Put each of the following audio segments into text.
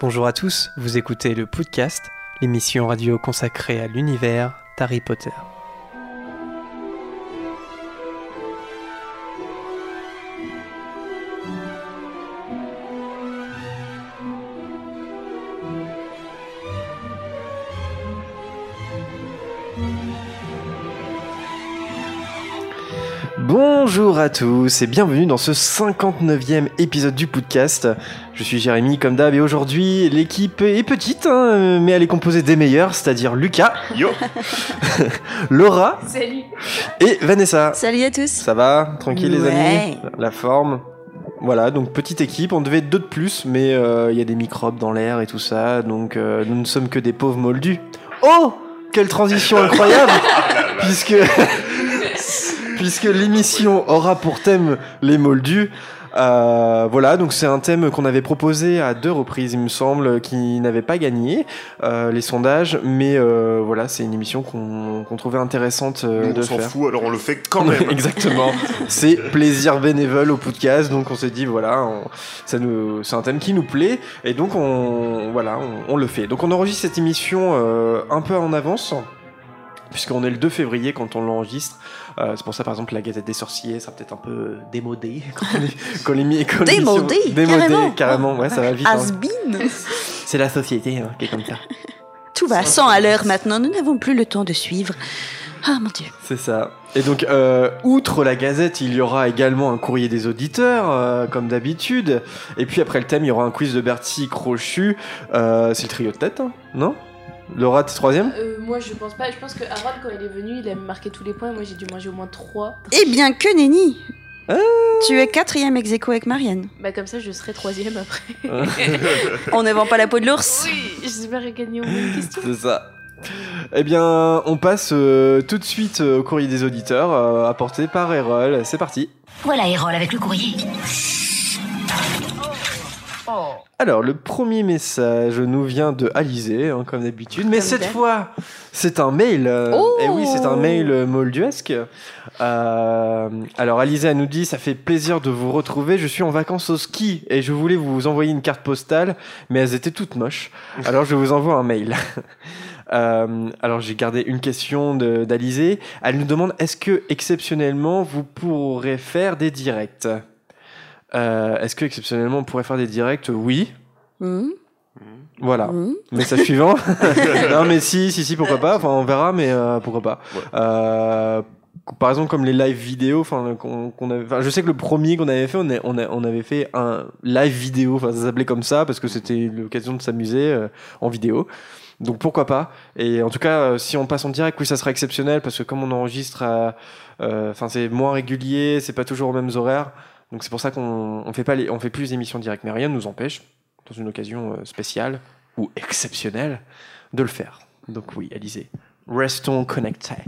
Bonjour à tous, vous écoutez le podcast, l'émission radio consacrée à l'univers d'Harry Potter. Bonjour à tous et bienvenue dans ce 59e épisode du podcast. Je suis Jérémy comme d'hab et aujourd'hui l'équipe est petite hein, mais elle est composée des meilleurs, c'est-à-dire Lucas, Yo Laura Salut. et Vanessa. Salut à tous. Ça va Tranquille les amis La forme voilà, donc petite équipe, on devait être deux de plus, mais euh, il y a des microbes dans l'air et tout ça, donc euh, nous ne sommes que des pauvres moldus. Oh Quelle transition incroyable Puisque, puisque l'émission aura pour thème les moldus. Euh, voilà, donc c'est un thème qu'on avait proposé à deux reprises, il me semble, qui n'avait pas gagné euh, les sondages, mais euh, voilà, c'est une émission qu'on qu'on trouvait intéressante euh, Nous, de on s'en fout, alors on le fait quand même. Exactement. C'est plaisir bénévole au podcast, donc on s'est dit voilà, on- ça nous, c'est un thème qui nous plaît et donc on, voilà, on, on le fait. Donc on enregistre cette émission euh, un peu en avance. Puisqu'on est le 2 février quand on l'enregistre, Euh, c'est pour ça par exemple la Gazette des Sorciers sera peut-être un peu démodée quand les, quand les, mi- quand l'émission- Démodé, démodée, carrément. carrément, ouais ça va vite. hein. C'est la société hein, qui est comme ça. Tout va à 100 à l'heure maintenant, nous n'avons plus le temps de suivre. Ah mon dieu. C'est ça. Et donc, euh, outre la Gazette, il y aura également un courrier des auditeurs, euh, comme d'habitude. Et puis après le thème, il y aura un quiz de Bertie Crochu. Euh, c'est le trio de tête, hein, non? Laura, t'es troisième? Euh, moi je pense pas, je pense que Harold quand il est venu il a marqué tous les points, moi j'ai dû manger au moins 3. Eh bien que nenni. Ah. Tu es quatrième ex aequo avec Marianne. Bah comme ça je serai troisième après. On ne vend pas la peau de l'ours. oui, j'espère gagner au moins une question. C'est ça. Eh bien, on passe euh, tout de suite euh, au courrier des auditeurs, euh, apporté par Erol. C'est parti. Voilà Erol avec le courrier. Alors, le premier message nous vient de Alizé, hein, comme d'habitude, mais cette fois, c'est un mail. euh, Oh Et oui, c'est un mail euh, molduesque. Euh, alors, Alizé, elle nous dit Ça fait plaisir de vous retrouver. Je suis en vacances au ski et je voulais vous envoyer une carte postale, mais elles étaient toutes moches. Alors, je vous envoie un mail. Euh, alors j'ai gardé une question d'Alizé. Elle nous demande est-ce que exceptionnellement vous pourrez faire des directs? Euh, Est-ce que exceptionnellement on pourrait faire des directs? Oui. Hmm, Voilà. hmm. Message suivant. non, mais si, si, si, pourquoi pas. Enfin, on verra, mais euh, pourquoi pas. Ouais. Euh, par exemple, comme les live vidéo, enfin, qu'on avait, enfin, je sais que le premier qu'on avait fait, on, a- on, a- on avait fait un live vidéo. Enfin, ça s'appelait comme ça parce que c'était l'occasion de s'amuser euh, en vidéo. Donc pourquoi pas Et en tout cas, euh, si on passe en direct, oui, ça sera exceptionnel parce que comme on enregistre, à- euh, enfin, c'est moins régulier, c'est pas toujours aux mêmes horaires. Donc c'est pour ça qu'on on fait pas les, on fait plus d'émissions directes, mais rien ne nous empêche, dans une occasion euh, spéciale ou exceptionnelle, de le faire. Donc oui, Alizé, restons connectés.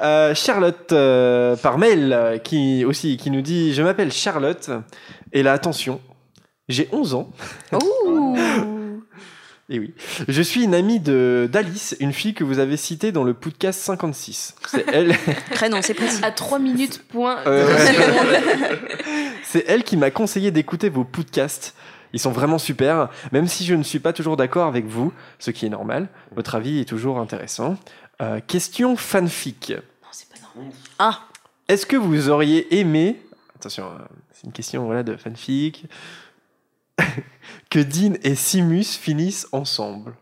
Euh, Charlotte euh, par mail euh, qui aussi qui nous dit je m'appelle Charlotte et là attention j'ai 11 ans Ouh. et oui je suis une amie de d'Alice une fille que vous avez citée dans le podcast 56 c'est elle Prénom, c'est précis. À 3 minutes point. Euh. C'est elle qui m'a conseillé d'écouter vos podcasts. Ils sont vraiment super, même si je ne suis pas toujours d'accord avec vous, ce qui est normal. Votre avis est toujours intéressant. Euh, question fanfic. Non, c'est pas normal. Ah, Est-ce que vous auriez aimé, attention, euh, c'est une question voilà, de fanfic, que Dean et Simus finissent ensemble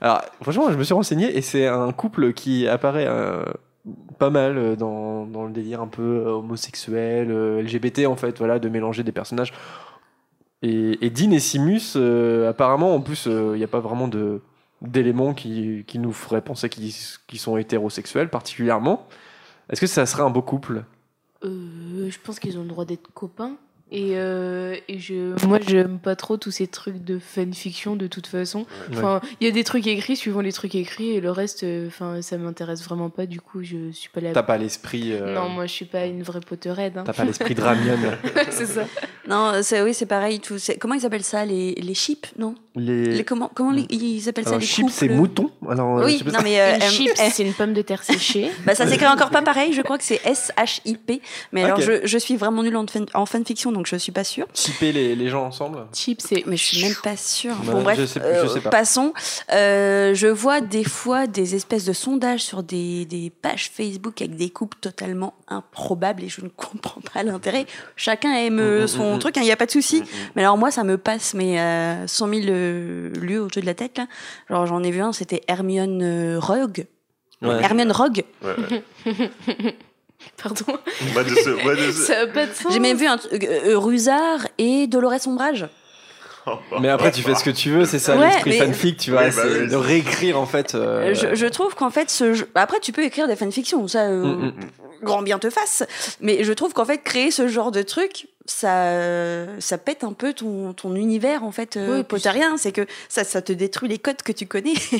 Alors, franchement, je me suis renseigné et c'est un couple qui apparaît euh, pas mal euh, dans, le délire un peu euh, homosexuel, LGBT en fait, voilà, de mélanger des personnages. Et, Dean et Simus, apparemment, en plus, il n'y a pas vraiment d'éléments qui, nous feraient penser qu'ils sont hétérosexuels particulièrement. Est-ce que ça serait un beau couple? Je pense qu'ils ont le droit d'être copains. Et, euh, et je, moi, j'aime pas trop tous ces trucs de fanfiction de toute façon. Enfin, il y a des trucs écrits suivant les trucs écrits et le reste, euh, enfin, ça m'intéresse vraiment pas. Du coup, je suis pas là. T'as pas l'esprit. euh, Non, moi, je suis pas une vraie Potterhead. Hein. T'as pas l'esprit de Ramion. c'est ça. Non, c'est oui, c'est pareil. Tout, c'est- comment ils appellent ça les, les chips, non? Les, les, Comment, comment les- ils appellent ça les chip, couples? c'est mouton. Alors, euh, Oui, je sais pas non mais euh, chips, c'est une pomme de terre séchée. bah, ça s'écrit encore pas pareil. Je crois que c'est S H I P. Mais alors je, je suis vraiment nulle en, fan, en fanfiction, donc je suis pas sûre. Chipper les, les gens ensemble? Chips, c'est. Mais je suis même pas sûre. Bah, bon bref, je sais- je euh, sais pas. passons. Euh, je vois des fois des espèces de sondages sur des, des pages Facebook avec des couples totalement improbables et je ne comprends pas l'intérêt. Chacun aime Mm, mm, son mm, truc, il n'y a pas de souci. Mais alors moi, ça me passe mais euh, 100 000 euh, lieux au-dessus de la tête. Là. Genre j'en ai vu un, c'était Hermione euh, Rogue. Ouais. Hermione Rogue. Ouais, ouais. Pardon. Ça pas de sens. J'ai même vu un euh, euh, Rusard et Dolores Ombrage. Mais après, tu fais ce que tu veux, c'est ça Ouais, l'esprit mais- fanfic, tu vois, Oui, bah oui, de réécrire en fait. euh, Euh, Je, je trouve qu'en fait, ce jeu... après, tu peux écrire des fanfictions, ça, euh, Mm, mm. grand bien te fasse. Mais je trouve qu'en fait, créer ce genre de truc, ça, ça pète un peu ton, ton univers, en fait, euh, Oui, puis potterien. C'est que ça, ça te détruit les codes que tu connais.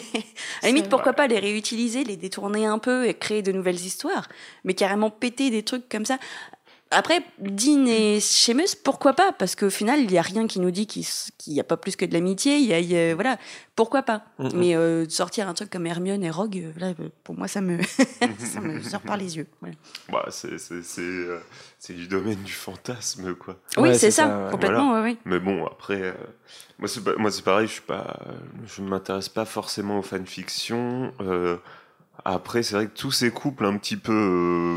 à la limite, pourquoi pas les réutiliser, les détourner un peu et créer de nouvelles histoires. Mais carrément péter des trucs comme ça. Après, Dean et Seamus, pourquoi pas? Parce qu'au final, il n'y a rien qui nous dit qu'il n'y a pas plus que de l'amitié. Il y a, y a- voilà, pourquoi pas? Mm. Mais euh, de sortir un truc comme Hermione et Rogue, euh, là, euh, pour moi, ça me, ça me sort par les yeux. Voilà. Bah, c'est c'est- c'est, euh, du domaine du fantasme, quoi. Oui, c'est c'est ça, ça, ouais. complètement, ouais, ouais. Mais bon, après, euh, moi, c'est pas- moi c'est pareil, je suis pas, je ne m'intéresse pas forcément aux fanfictions. Euh, après, c'est vrai que tous ces couples un petit peu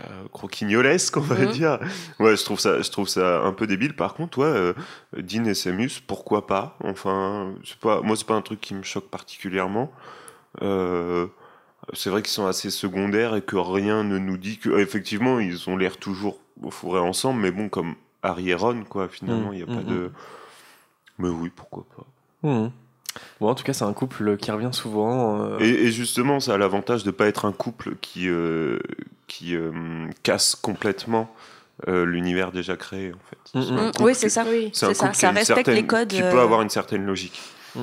euh, croquignolesques, on va Mhm. dire, ouais, je trouve ça, je trouve ça un peu débile. Par contre, ouais, euh, Dean et Samus, pourquoi pas? Enfin, c'est pas, moi, c'est pas un truc qui me choque particulièrement. Euh, c'est vrai qu'ils sont assez secondaires et que rien ne nous dit que, effectivement, ils ont l'air toujours au fourré ensemble, mais bon, comme Harry et Ron, quoi, finalement, Mm, il n'y a mm, pas de. Mais oui, pourquoi pas. Bon, en tout cas, c'est un couple qui revient souvent. euh, Et, et justement, ça a l'avantage de pas être un couple qui, euh, qui euh, casse complètement euh, l'univers déjà créé, en fait. Mm, C'est oui, c'est ça. Oui. c'est ça, ça respecte certaine- les codes, Qui peut avoir une certaine logique. mm.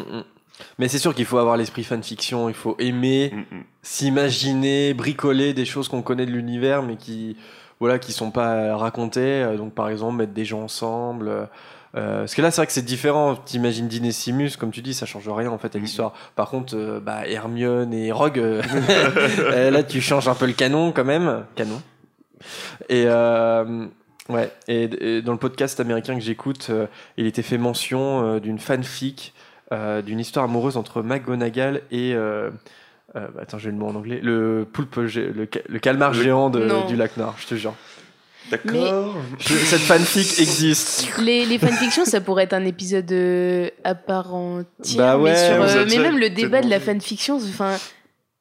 Mais c'est sûr qu'il faut avoir l'esprit fanfiction, il faut aimer Mm, s'imaginer, bricoler des choses qu'on connaît de l'univers, mais qui voilà, qui sont pas racontées. Donc, par exemple, mettre des gens ensemble. Euh, parce que là, c'est vrai que c'est différent. T'imagines Dean et Simus, comme tu dis, ça change rien en fait à Mhm. l'histoire. Par contre, euh, bah, Hermione et Rogue, euh, là, tu changes un peu le canon quand même. Canon. Et ouais. Et, et dans le podcast américain que j'écoute, il était fait mention d'une fanfic d'une histoire amoureuse entre McGonagall et euh, bah, attends, j'ai le mot en anglais. Le poulpe, le, ca- le calmar géant de- du lac Nord, je te jure. D'accord. Cette fanfic existe. Les, les fanfictions, ça pourrait être un épisode euh, à part entière. Bah ouais, mais, sur, vous euh, mais même le débat de la fanfiction, enfin,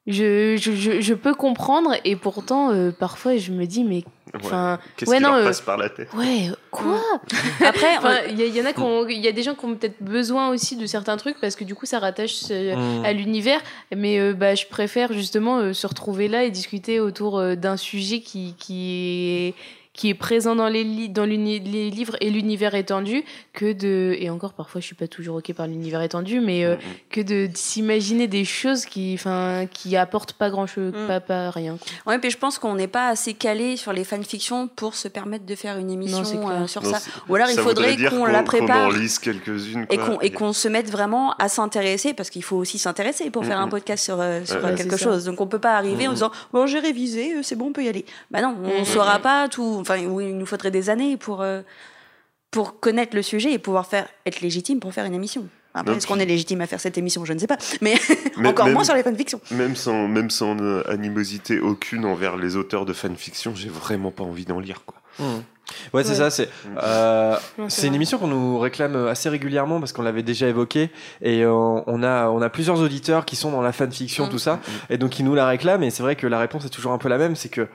je, je, je, je peux comprendre et pourtant, euh, parfois, je me dis, mais enfin, Qu'est-ce ouais, qui non, leur euh, passe par la tête? ouais, quoi? Après, Enfin, il y, en a qui ont- il y a des gens qui ont peut-être besoin aussi de certains trucs parce que du coup, ça rattache Mm. à l'univers. Mais euh, bah, je préfère justement euh, se retrouver là et discuter autour euh, d'un sujet qui, qui est qui est présent dans les, li- dans l'uni- les livres et l'univers étendu que de et encore parfois je suis pas toujours ok par l'univers étendu mais euh, que de, de s'imaginer des choses qui enfin qui apportent pas grand chose Mm. pas, pas rien quoi. ouais, puis je pense qu'on n'est pas assez calé sur les fanfictions pour se permettre de faire une émission euh, sur Non, ça. Ou alors il ça faudrait qu'on la prépare. en lise quelques-unes. Et quoi. qu'on, et qu'on se mette vraiment à s'intéresser, parce qu'il faut aussi s'intéresser pour faire un podcast sur, euh, sur Ouais, quelque chose. Donc on peut pas arriver en disant bon j'ai révisé, c'est bon, on peut y aller. Bah non, on saura pas tout. Enfin, oui, il nous faudrait des années pour euh, pour connaître le sujet et pouvoir faire être légitime pour faire une émission. Après, est-ce qu'on est légitime à faire cette émission Je ne sais pas. Mais, encore même- moins sur les fanfictions. Même sans, même sans euh, animosité aucune envers les auteurs de fanfiction, j'ai vraiment pas envie d'en lire. Quoi. Mm. Ouais, c'est Ouais. ça. C'est euh, c'est c'est une émission qu'on nous réclame assez régulièrement parce qu'on l'avait déjà évoqué et euh, on a on a plusieurs auditeurs qui sont dans la fanfiction Mm. tout ça et donc ils nous la réclament et c'est vrai que la réponse est toujours un peu la même, c'est que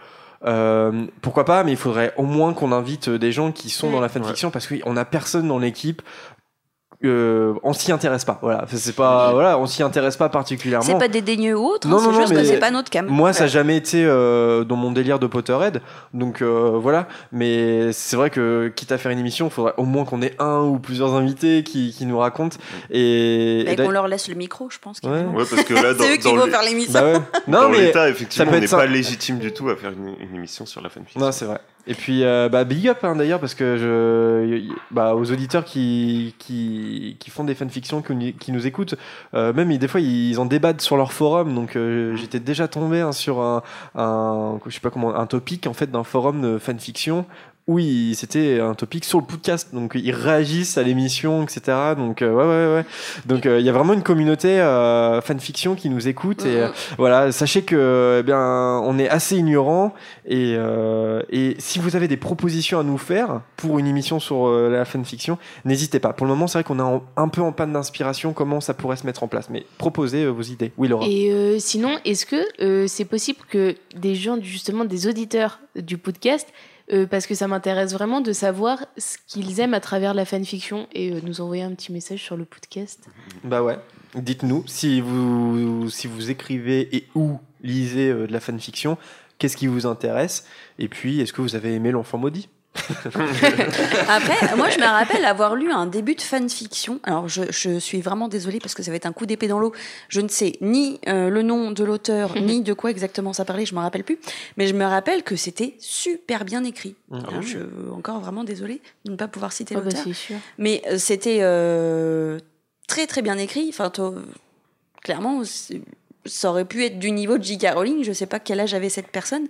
euh, pourquoi pas, mais il faudrait au moins qu'on invite des gens qui sont Mm. dans la fanfiction parce qu'on a personne dans l'équipe. Euh, on s'y intéresse pas, voilà. C'est pas, voilà, on s'y intéresse pas particulièrement. C'est pas dédaigneux ou autre, hein, Non, c'est non, non, juste que c'est pas notre cam. Moi, ça n'a jamais été euh, dans mon délire de Potterhead. Donc euh, voilà. Mais c'est vrai que, quitte à faire une émission, il faudrait au moins qu'on ait un ou plusieurs invités qui, qui nous racontent. Et, Et et qu'on leur laisse le micro, je pense. Ouais. Ouais, parce que là, dans, c'est eux qui dans vont le- faire l'émission. Bah ouais. Non, dans mais. effectivement, peut on n'est ça. pas légitime du tout à faire une, une émission sur la fanfiction. Non, c'est vrai. Et puis, euh, bah, big up hein, d'ailleurs, parce que je, bah, aux auditeurs qui, qui, qui font des fanfictions, qui, nous- écoutent, euh, même des fois ils en débattent sur leur forum. Donc, euh, j'étais déjà tombé hein, sur un, un, je sais pas comment, un topic en fait d'un forum de fanfiction où il- c'était un topic sur le podcast. Donc, ils réagissent à l'émission, etc. Donc, euh, ouais, ouais, ouais. Donc, euh, il y a vraiment une communauté euh, fanfiction qui nous écoute. Et euh, voilà, sachez que, eh bien, on est assez ignorant et, et si vous avez des propositions à nous faire pour une émission sur la fanfiction, n'hésitez pas. Pour le moment, c'est vrai qu'on est en- un peu en panne d'inspiration, comment ça pourrait se mettre en place? Mais proposez vos idées. Oui, Laura. Et sinon, est-ce que c'est possible que des gens, justement, des auditeurs du podcast, euh, parce que ça m'intéresse vraiment de savoir ce qu'ils aiment à travers la fanfiction et euh, nous envoyer un petit message sur le podcast. Bah ouais. Dites-nous si vous, si vous écrivez et ou lisez euh, de la fanfiction, qu'est-ce qui vous intéresse? Et puis, est-ce que vous avez aimé l'enfant maudit? Après, moi, je me rappelle avoir lu un début de fanfiction. Alors, je, je suis vraiment désolée parce que ça va être un coup d'épée dans l'eau. Je ne sais ni euh, le nom de l'auteur, ni de quoi exactement ça parlait, je me rappelle plus. Mais je me rappelle que c'était super bien écrit. Alors, je suis encore vraiment désolée de ne pas pouvoir citer Ah bah, l'auteur. Mais euh, c'était euh, très très bien écrit. Enfin, clairement, ça aurait pu être du niveau de J.K. Rowling. Je sais pas quel âge avait cette personne,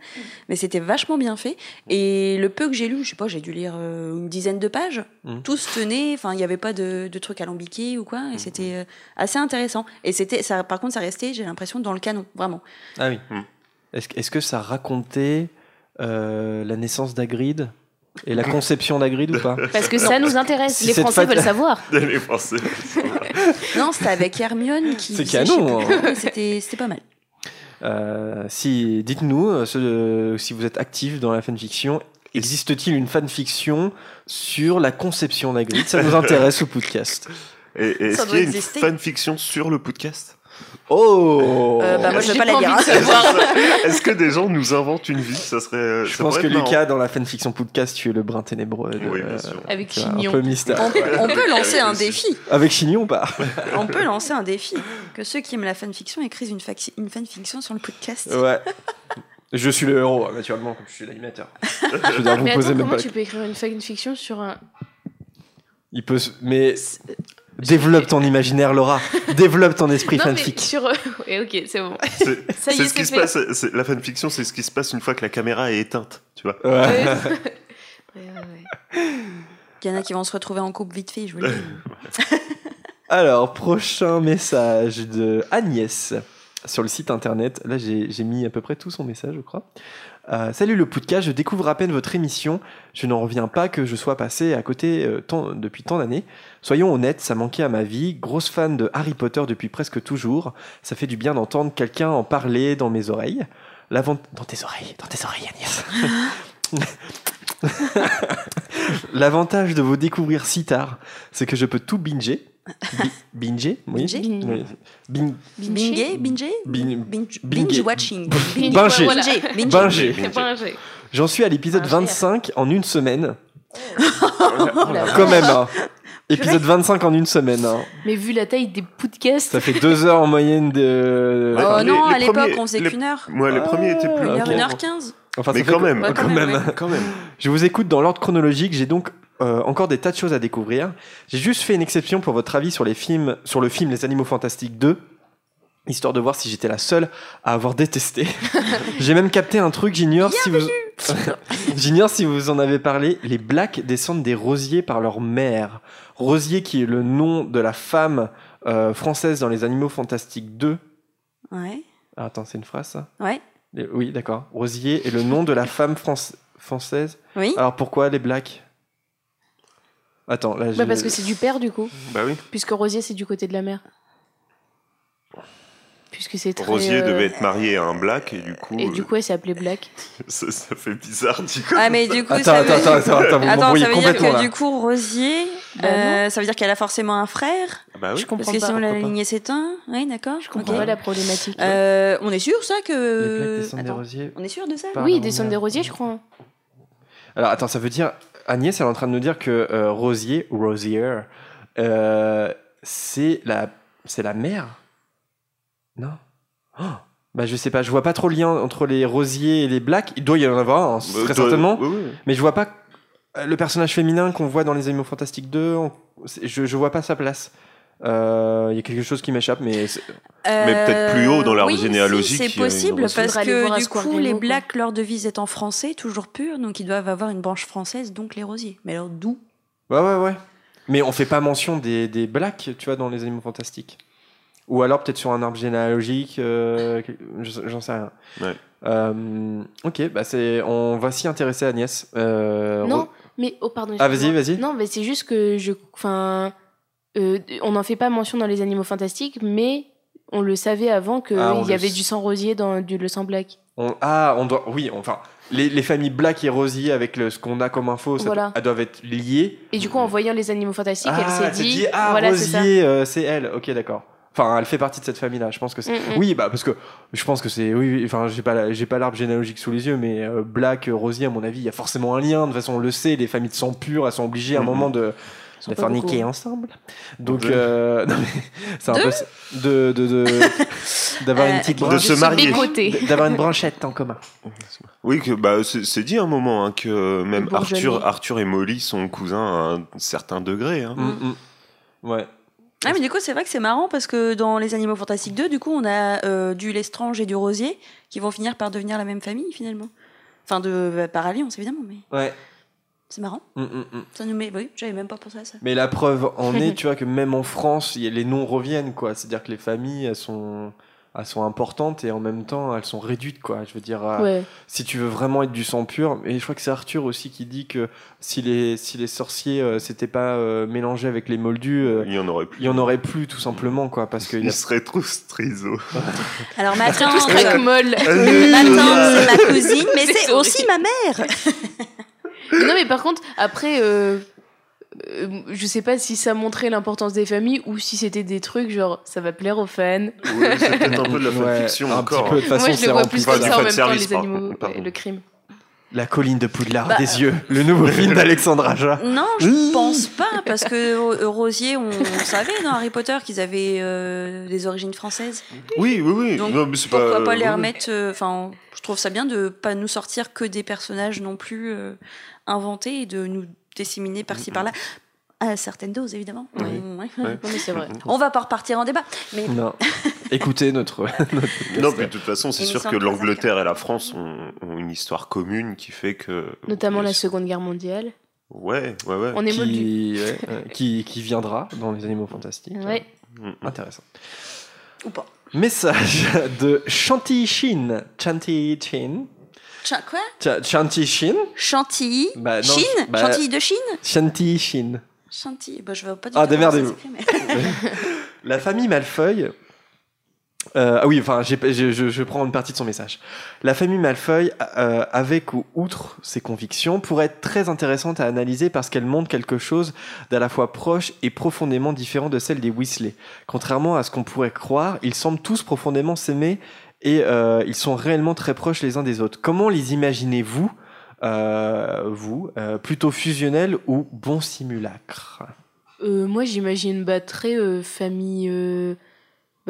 mais c'était vachement bien fait. Et le peu que j'ai lu, je sais pas, j'ai dû lire euh, une dizaine de pages. Mhm. Tous tenaient. Enfin, il n'y avait pas de, de trucs alambiqués ou quoi. Et c'était euh, assez intéressant. Et c'était, ça, par contre, ça restait, j'ai l'impression, dans le canon, vraiment. Ah oui. Est-ce que- est-ce que ça racontait euh, la naissance d'Agrid et la conception d'Agrid ou pas Parce que ça nous intéresse. Si Les Français veulent savoir. Les Français. Non, c'était avec Hermione qui. C'est canon, hein. C'était, c'était pas mal. Euh, si, dites-nous euh, si vous êtes actif dans la fanfiction. Existe-t-il une fanfiction sur la conception d'Agrid Ça nous intéresse au podcast. Et, et Ça est-ce doit qu'il y a une exister. fanfiction sur le podcast? Oh Euh, bah, moi, je vais J'ai pas la lire. envie de hein. Est-ce que des gens nous inventent une vie? Ça serait. euh, Je ça pense que marrant. Lucas, dans la fanfiction podcast, tu es le brin ténébreux. De, Oui, bien sûr. Avec vois, un Chignon. peu mystère. On, on peut lancer un défi. Avec Chignon ou pas? On peut lancer un défi. Que ceux qui aiment la fanfiction écrivent une, fac- une fanfiction sur le podcast. Ouais. Je suis le héros, naturellement, comme je suis l'animateur. Je veux dire, vous Mais posez attends, même comment pas. tu peux écrire une fanfiction sur un. Il peut. se- Mais développe ton imaginaire, Laura. Développe ton esprit non, mais fanfic. sur. Ouais, ok, c'est bon. C'est Ça y c'est est, ce qui se passe. La fanfiction, c'est ce qui se passe une fois que la caméra est éteinte. Tu vois. Ouais. Ouais, ouais, ouais. Il y en a qui vont se retrouver en couple vite fait, je vous le dis. Alors, prochain message de Agnès sur le site internet. Là, j'ai j'ai mis à peu près tout son message, je crois. Euh, Salut le podcast, je découvre à peine votre émission. Je n'en reviens pas que je sois passé à côté euh, tant- depuis tant d'années. Soyons honnêtes, ça manquait à ma vie. Grosse fan de Harry Potter depuis presque toujours. Ça fait du bien d'entendre quelqu'un en parler dans mes oreilles. L'avant... Dans tes oreilles, dans tes oreilles, Agnès. L'avantage de vous découvrir si tard, c'est que je peux tout binger. Bi- binger Oui. Binger Binger, binger, bin- binge, watching. Binge, Binger. Binger. J'en suis à l'épisode Un cher. 25 en une semaine. Oh la Quand même, hein. Épisode 25 en une semaine. hein. Mais vu la taille des podcasts, Ça fait deux heures en moyenne de. Ouais. Oh les- non, les à l'époque, premiers- on faisait les- qu'une heure. Moi, le premier était plus. Ah, Une heure, une heure quinze. Enfin, Mais ça quand même. Ouais, quand quand même, même. ouais. Quand même. Je vous écoute dans l'ordre chronologique. J'ai donc euh, encore des tas de choses à découvrir. J'ai juste fait une exception pour votre avis sur les films, sur le film Les Animaux Fantastiques 2, histoire de voir si j'étais la seule à avoir détesté. J'ai même capté un truc. J'ignore si vous, j'ignore si vous en avez parlé. Les Blacks descendent des Rosiers par leur mère. Rosier qui est le nom de la femme euh, française dans Les Animaux Fantastiques 2. Ouais, Ah, attends, c'est une phrase ça? Ouais, Les- Oui, d'accord. Rosier est le nom de la femme France- française. oui. Alors pourquoi les blacks? Attends, là bah parce que c'est du père du coup, Bah oui. puisque Rosier c'est du côté de la mère. Puisque c'est très. Rosier euh, devait être marié à un black et du coup. Et du coup, elle s'est appelée Black. euh, ça, ça fait bizarre, du coup. Ah, mais du coup, Attends, ça attends, veut... attends, attends, attends, vous Attends, ça veut dire que là. du coup, Rosier, Bah euh, ça veut dire qu'elle a forcément un frère Bah oui. Je comprends Parce que sinon la lignée s'éteint. Oui, d'accord. Je comprends ok. pas la problématique. Euh, on est sûr, ça, Les que. descendent des Attends, rosiers. on est sûr de ça oui, mère. des Rosiers, je crois. Alors attends, ça veut dire Agnès, elle est en train de nous dire que euh, Rosier, Rosier, euh, c'est la, c'est la mère? Non? Oh, Bah, je sais pas, je vois pas trop le lien entre les rosiers et les blacks. Il doit y en avoir, hein, Bah, très certainement. oui, oui. Mais je vois pas le personnage féminin qu'on voit dans les Animaux Fantastiques 2. on- c'est- Je, je vois pas sa place. Euh, Il y a quelque chose qui m'échappe, mais c'est- Mais peut-être plus haut dans l'arbre oui, si, généalogique, C'est possible parce que du coup, les quoi. blacks, leur devise est en français, toujours pur, donc ils doivent avoir une branche française, donc les rosiers. Mais alors d'où? Ouais, ouais, ouais. Mais on fait pas mention des, des blacks, tu vois, dans les Animaux Fantastiques. Ou alors peut-être sur un arbre généalogique, euh, je- j'en sais rien. Ouais. Euh, ok, bah c'est, on va s'y intéresser Agnès. Euh, Non, re- mais oh pardon. Ah, vas-y, vas-y. Non, mais c'est juste que je, enfin, euh, on n'en fait pas mention dans les animaux fantastiques, mais on le savait avant qu'il Ah, y avait s- du sang rosier dans du le sang black. on- ah, on doit, oui, enfin, les, les familles black et rosier avec le, ce qu'on a comme info, ça, Voilà. elles doivent être liées. Et du coup, en voyant les animaux fantastiques, ah, elle s'est dit, ah, voilà, c'est rosier, euh, c'est elle. Ok, d'accord. Enfin, elle fait partie de cette famille-là. Je pense que c'est. Mm, mm. Oui, bah parce que je pense que c'est. Oui, oui, enfin, j'ai pas, j'ai pas l'arbre généalogique sous les yeux, mais euh, Black, Rosier, à mon avis, il y a forcément un lien. De toute façon, on le sait, les familles de sang pur, elles sont obligées à un Mhm. moment de, de forniquer beaucoup. ensemble. Donc, De- euh, c'est un peu ça. de, de, de- d'avoir une Euh, petite de branche- se marier. d'avoir une branchette en commun. Oui, que bah, c'est dit un moment hein, que même. Arthur, Arthur et Molly sont cousins à un certain degré. Hein. Mm, mm. Ouais. Ah, mais du coup, c'est vrai que c'est marrant parce que dans Les Animaux Fantastiques 2, du coup, on a euh, du Lestrange et du Rosier qui vont finir par devenir la même famille finalement. Enfin, de, par alliance évidemment, mais Ouais. C'est marrant. Mm, mm, mm. Ça nous met. Oui, j'avais même pas pensé à ça. Mais la preuve en est, tu vois, que même en France, il y a- les noms reviennent, quoi. C'est-à-dire que les familles, elles sont, elles sont importantes et en même temps, elles sont réduites, quoi. Je veux dire, euh, Ouais. si tu veux vraiment être du sang pur, et je crois que c'est Arthur aussi qui dit que si les, si les sorciers euh, s'étaient pas euh, mélangés avec les moldus, euh, Il y en aurait plus. il y en aurait plus, tout simplement, quoi. Parce que il serait trop strizo. Alors ma tante, Tous très molle. ma tante, c'est ma cousine, mais c'est aussi ma mère. Non, mais par contre, après, euh, euh, je sais pas si ça montrait l'importance des familles ou si c'était des trucs genre ça va plaire aux fans. Oui, c'est peut-être un peu de la Ouais, fanfiction un encore. petit peu, de façon, Moi, je le vois plus comme ça. ça en même fan temps, service, les animaux et le crime. La colline de Poudlard Bah, des yeux, le nouveau film d'Alexandre Aja. Non, je Oui. pense pas, parce que euh, Rosier, on, savait dans Harry Potter qu'ils avaient euh, des origines françaises. Oui, oui, oui. Donc, Non, mais Pourquoi pas, pas les remettre euh, Enfin, je trouve ça bien de pas nous sortir que des personnages non plus euh, inventés et de nous disséminer par-ci par-là. À certaines doses, évidemment. Oui. On, ouais. Ouais. Non, mais c'est vrai. On va pas repartir en débat. Mais Non. Écoutez notre. Non, mais de toute façon, c'est sûr que l'Angleterre et la France ont, ont une histoire commune qui fait que. Notamment la Seconde Guerre mondiale. Ouais, ouais, ouais. On est qui, ouais, euh, qui, qui viendra dans les animaux fantastiques. Ouais. Intéressant. ou pas. Message de Chanty Shin. Chanty Chin. Ch- quoi? Ch- Chanty Shin? Chantilly Bah, non, Chine bah- Chantilly de Chine? Chanty Shin. Chantilly. Bah, je vois pas du Ah, démerdez-vous. mais- La famille Malfeuille. euh, ah oui, enfin, j'ai- je, je- je prends une partie de son message. La famille Malfeuille, euh, avec ou outre ses convictions, pourrait être très intéressante à analyser parce qu'elle montre quelque chose d'à la fois proche et profondément différent de celle des Weasley. Contrairement à ce qu'on pourrait croire, ils semblent tous profondément s'aimer et euh, ils sont réellement très proches les uns des autres. Comment les imaginez-vous, euh, vous, euh, plutôt fusionnels ou bons simulacres Euh, moi, j'imagine bah, très famille.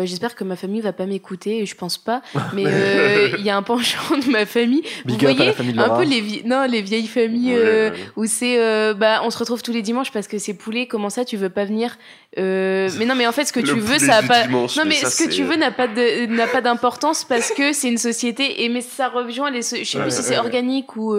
Bah, J'espère que ma famille va pas m'écouter, et je pense pas. Mais euh, il y a un penchant de ma famille. Vous Big voyez famille un peu les, vie- non, les vieilles familles Ouais, euh, ouais. où c'est euh, bah on se retrouve tous les dimanches parce que c'est poulet. Comment ça, tu veux pas venir Mais non, mais en fait, ce que tu veux, ça a pas. dimanche, non, mais, ça, ce que tu veux n'a pas de n'a pas d'importance parce que c'est une société. Et mais ça rejoint les. so- Je sais Ouais, plus si c'est organique ou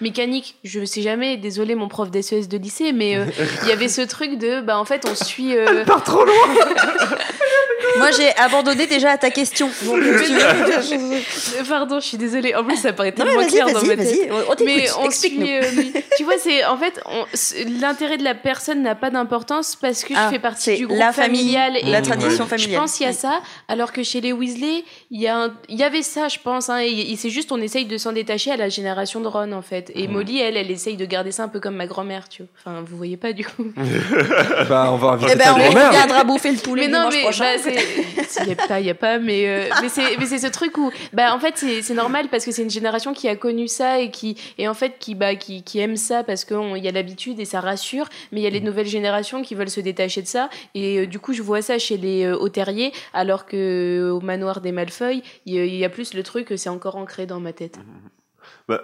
mécanique. Je sais jamais. Désolé, mon prof d'SES de lycée, mais il y avait ce truc de bah en fait on suit. euh, Pas trop loin Moi, j'ai abandonné déjà à ta question. Donc, tu veux- Pardon, je suis désolée. En plus, ça paraît tellement clair dans ma tête. On- Mais on suit, euh, tu vois, c'est en fait l'intérêt de la personne n'a pas d'importance parce que Ah, je fais partie du groupe la famille, familial et la tradition familiale. Je pense qu'il y a ça, alors que chez les Weasley, il y, a un- il y avait ça, je pense. Hein, et, c'est juste on essaye de s'en détacher à la génération de Ron en fait. Et Molly, elle, elle essaye de garder ça un peu comme ma grand-mère, tu vois. Enfin, vous voyez pas du coup. Bah, on va inviter Eh ben, ta on grand-mère. viendra bouffer le poulet mais non, dimanche mais prochain. bah, c'est il y a pas, il y a pas, mais euh, mais c'est ce truc où bah en fait c'est normal parce que c'est une génération qui a connu ça et qui et en fait qui bah qui qui aime ça parce qu'il y a l'habitude et ça rassure, mais il y a les nouvelles générations qui veulent se détacher de ça et euh, du coup je vois ça chez les euh, alors que euh, au manoir des Malfeuilles il y, a- il y a plus le truc c'est encore ancré dans ma tête. Bah,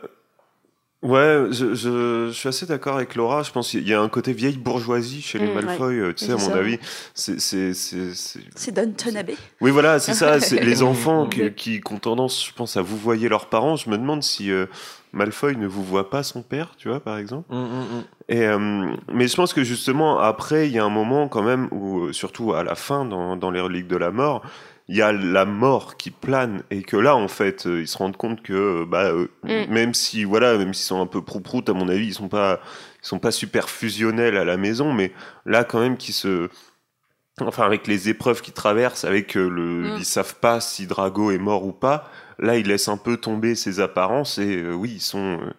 ouais, je, je, je suis assez d'accord avec Laura. Je pense qu'il y a un côté vieille bourgeoisie chez les Mm, Malfoy. euh, Tu sais, à mon ça. avis, c'est, c'est, c'est, c'est- C'est Downton Abbey. Oui, voilà, c'est ça. C'est les enfants qui, Ouais. qui, qui ont tendance, je pense, à vous voyer leurs parents. Je me demande si euh, Malfoy ne vous voit pas son père, tu vois, par exemple. Mm, mm, mm. Et, euh, mais je pense que justement, après, il y a un moment quand même où, euh, surtout à la fin, dans, dans les reliques de la mort, il y a la mort qui plane et que là, en fait, euh, ils se rendent compte que, euh, bah, euh, Mm. même si, voilà, même s'ils sont un peu prout à mon avis, ils sont pas, ils sont pas super fusionnels à la maison, mais là, quand même, qui se, enfin, avec les épreuves qu'ils traversent, avec le, Mm. ils savent pas si Drago est mort ou pas. Là, ils laissent un peu tomber ses apparences et euh, oui, ils sont, euh,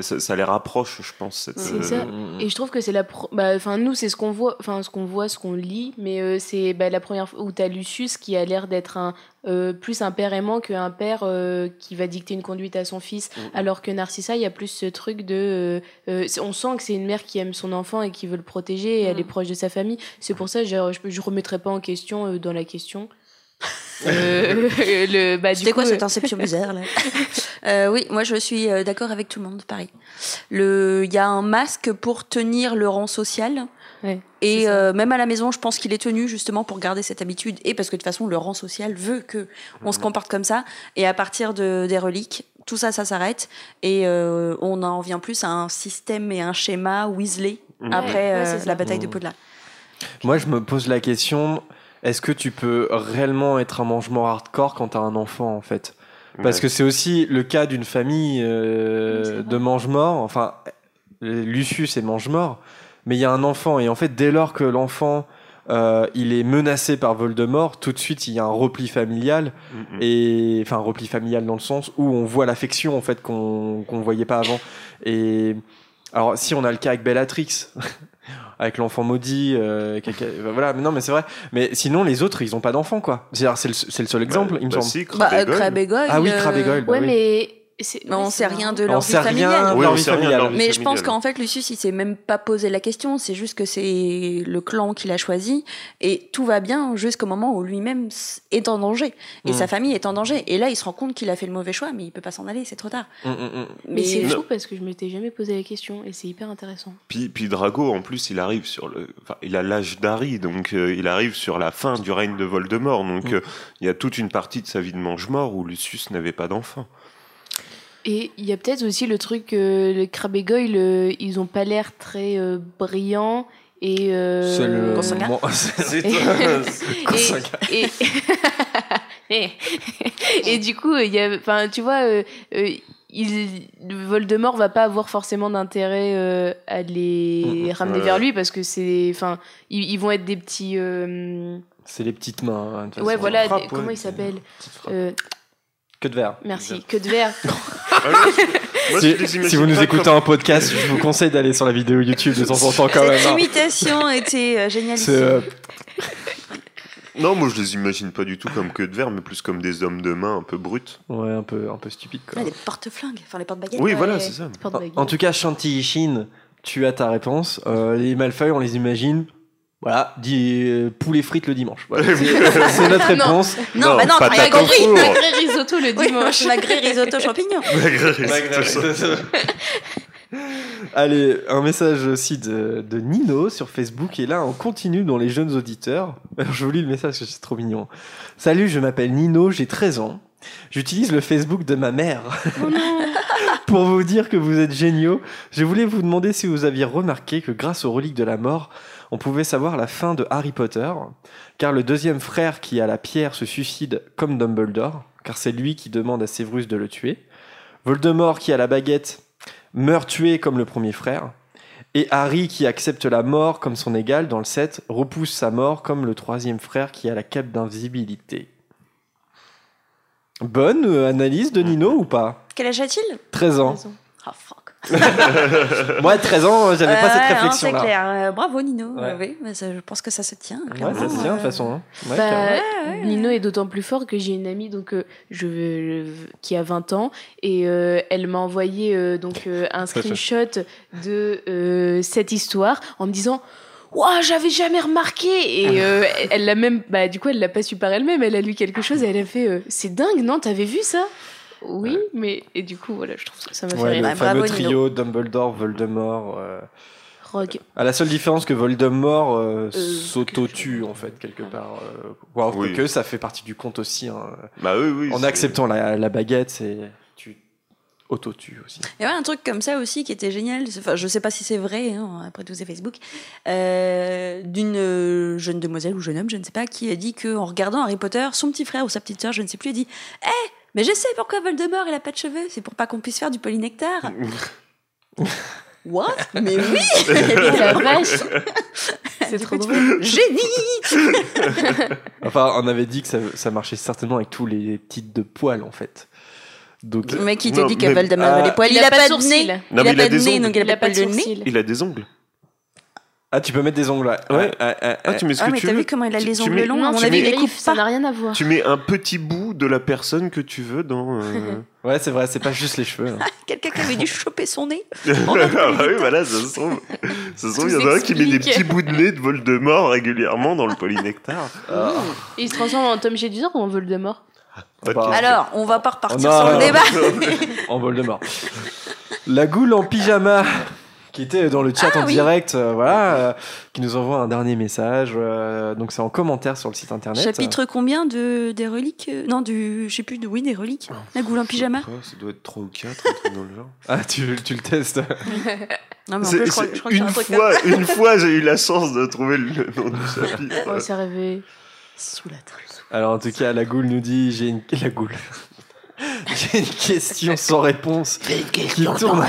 ça, ça les rapproche, je pense. Cette, C'est euh, ça. Mm, mm. Et je trouve que c'est la pro- bah enfin nous c'est ce qu'on voit enfin ce qu'on voit ce qu'on lit mais euh, c'est bah, la première fois où t'as Lucius qui a l'air d'être un euh, plus un père aimant qu'un père euh, qui va dicter une conduite à son fils Mhm. alors que Narcissa il y a plus ce truc de euh, euh, on sent que c'est une mère qui aime son enfant et qui veut le protéger et elle est proche de sa famille c'est pour ça je je, je remettrai pas en question euh, dans la question Euh, le bah C'était quoi coup, cette inception bizarre là Euh, Oui, moi je suis euh, d'accord avec tout le monde, pareil. Le, il y a un masque pour tenir le rang social. Ouais, et euh, même à la maison, je pense qu'il est tenu justement pour garder cette habitude et parce que de toute façon, le rang social veut que on se comporte comme ça. Et à partir de, des reliques, tout ça, ça s'arrête et euh, on en vient plus à un système et un schéma Weasley Mhm. après Ouais, euh, la bataille de Mhm. Poudlard. Moi, je me pose la question est-ce que tu peux réellement être un mangement hardcore quand t'as un enfant, en fait? Parce Ouais. que c'est aussi le cas d'une famille euh, de mange-morts. Enfin, Lucius est mange-mort, mais il y a un enfant. Et en fait, dès lors que l'enfant euh, il est menacé par Voldemort, tout de suite il y a un repli familial. Et enfin, un repli familial dans le sens où on voit l'affection en fait qu'on qu'on voyait pas avant. Et alors, si on a le cas avec Bellatrix. Avec l'enfant maudit, euh, bah, voilà. Mais non, mais c'est vrai. Mais sinon, les autres, ils ont pas d'enfants, quoi. C'est-à-dire, C'est le, le seul exemple, Bah, il me bah semble. si, Bah, Crabbe et euh, Goyle. Ah oui, euh, Crabbe et Goyle. bah ouais oui. Mais on ouais, sait rien de On leur vie sait rien familiale. Mais je pense qu'en fait, Lucius, il s'est même pas posé la question. C'est juste que c'est le clan qu'il a choisi. Et tout va bien jusqu'au moment où lui-même est en danger. Et Mm. sa famille est en danger. Et là, il se rend compte qu'il a fait le mauvais choix, mais il peut pas s'en aller, c'est trop tard. Mm, mm, mais c'est fou parce que je m'étais jamais posé la question et c'est hyper intéressant Puis, puis Drago, en plus, il arrive sur le, enfin, il a l'âge d'Harry, donc euh, il arrive sur la fin du règne de Voldemort. Donc euh, il y a toute une partie de sa vie de mange-mort où Lucius n'avait pas d'enfant. Et il y a peut-être aussi le truc que les Crabbe et Goyle, euh, ils ont pas l'air très euh, brillants et. euh, C'est le. C'est- et, Consanguin. et, et, et du coup, il y a, enfin, tu vois, euh, euh, il, Voldemort va pas avoir forcément d'intérêt euh, à les Mm, mm. ramener Ouais. vers lui parce que c'est, enfin, ils, ils vont être des petits. euh, C'est les petites mains. hein, de toute ouais, façon. voilà, frappe, comment ouais, ils s'appellent Petite frappe. Euh, Que de verre. Merci, que de verre. Moi, Si, vous nous pas écoutez comme- en podcast, je vous conseille d'aller sur la vidéo YouTube de temps en temps quand même. Cette hein. imitation était euh, géniale. Euh, Non, moi je les imagine pas du tout comme que de verre, mais plus comme des hommes de main un peu bruts. ouais, un peu, un peu stupide. Quoi. les porte-flingues, enfin les porte-baguettes. Oui, Ouais. voilà, c'est ça. En tout cas, Shanti Shin, tu as ta réponse. Euh, les Malfoy, on les imagine. Voilà, dit euh, poulet frites le dimanche. Voilà, c'est notre réponse. Non, Non, bah non, t'as compris. Magret risotto le Oui, dimanche. Magret risotto champignons. Allez, un message aussi de, de Nino sur Facebook. Et là, on continue dans les jeunes auditeurs. Alors, je vous lis le message parce que c'est trop mignon. Salut, je m'appelle Nino, j'ai 13 ans. J'utilise le Facebook de ma mère Oh non. pour vous dire que vous êtes géniaux. Je voulais vous demander si vous aviez remarqué que grâce aux reliques de la mort, on pouvait savoir la fin de Harry Potter, car le deuxième frère qui a la pierre se suicide comme Dumbledore, car c'est lui qui demande à Séverus de le tuer. Voldemort qui a la baguette meurt tué comme le premier frère. Et Harry qui accepte la mort comme son égal dans le 7 repousse sa mort comme le troisième frère qui a la cape d'invisibilité. Bonne euh, analyse de Nino ou pas? Quel âge a-t-il? 13 ans. Oh fuck. Moi, à 13 ans, j'avais pas cette non, réflexion C'est clair. Euh, bravo Nino. Ouais. Euh, oui, mais ça- je pense que ça se tient. Ouais, ça se tient de Euh, toute façon. hein. Ouais, Bah. Nino est d'autant plus fort que j'ai une amie donc euh, je, je- qui a 20 ans et euh, elle m'a envoyé euh, donc euh, un screenshot de euh, cette histoire en me disant Ouah, j'avais jamais remarqué et euh, elle l'a même bah du coup elle l'a pas su par elle-même elle a lu quelque chose et elle a fait euh, c'est dingue non t'avais vu ça? Oui mais et du coup voilà je trouve que ça m'a fait Ouais, rire le Ouais, fameux bravo, Nino. trio Dumbledore, Voldemort. euh, Rogue À la seule différence que Voldemort euh, Euh, s'auto-tue en fait quelque part. Euh, wow, Oui. que ça fait partie du conte aussi. hein. Bah oui, oui. En acceptant la, la baguette, c'est tu auto-tues aussi. Il y avait un truc comme ça aussi qui était génial. Enfin, je sais pas si c'est vrai, hein, après tout c'est Facebook, euh, d'une euh, jeune demoiselle ou jeune homme, je ne sais pas, qui a dit que en regardant Harry Potter, son petit frère ou sa petite sœur, je ne sais plus, a dit Eh, mais je sais pourquoi Voldemort il a pas de cheveux, c'est pour pas qu'on puisse faire du polynectar. What? Mais oui la vache c'est trop drôle Génie Enfin, on avait dit que ça, ça marchait certainement avec tous les titres de poils en fait. Donc, Le mec qui te Non, dit que Voldemort a les poils, il il, a pas de nez. Il a pas des de nez, donc il a pas de nez. sourcils Il a des ongles. Ah, tu peux mettre des ongles. Ouais. Ouais. Ah, ah, ah, Ah, tu mets ce Ah, que mais tu t'as veux. vu comment il a Tu- les tu ongles mets- longs non tu mets il les coupe griffes ça pas. n'a rien à voir Tu mets un petit bout de la personne que tu veux dans. euh, Ouais, c'est vrai, c'est pas juste les cheveux. hein. Quelqu'un qui avait dû choper son nez. ah bah oui, voilà, ça se trouve. Ça se trouve, il y en a un qui met des s'explique. petits bouts de nez de Voldemort régulièrement dans le polynectar. Ah. et il se transforme en Tom Jedusor ou en Voldemort Bah. Alors, on va pas repartir Oh non. sur le débat. en Voldemort. La goule en pyjama qui était dans le chat Ah, en oui. direct, euh, voilà, euh, qui nous envoie un dernier message. euh, donc c'est en commentaire sur le site internet. Chapitre combien de des reliques euh, Non, du je sais plus de oui des reliques. La goule en pyjama. Ça doit être 3 ou 4, un truc dans le genre. Ah, tu, tu le testes. Non mais en C'est- plus, je crois, je crois une, un truc fois, une fois, j'ai eu la chance de trouver le nom du chapitre. oh ça rêvait sous la tresse. Alors en tout cas, la goule nous dit j'ai une la goule. j'ai une question sans réponse qui tourne.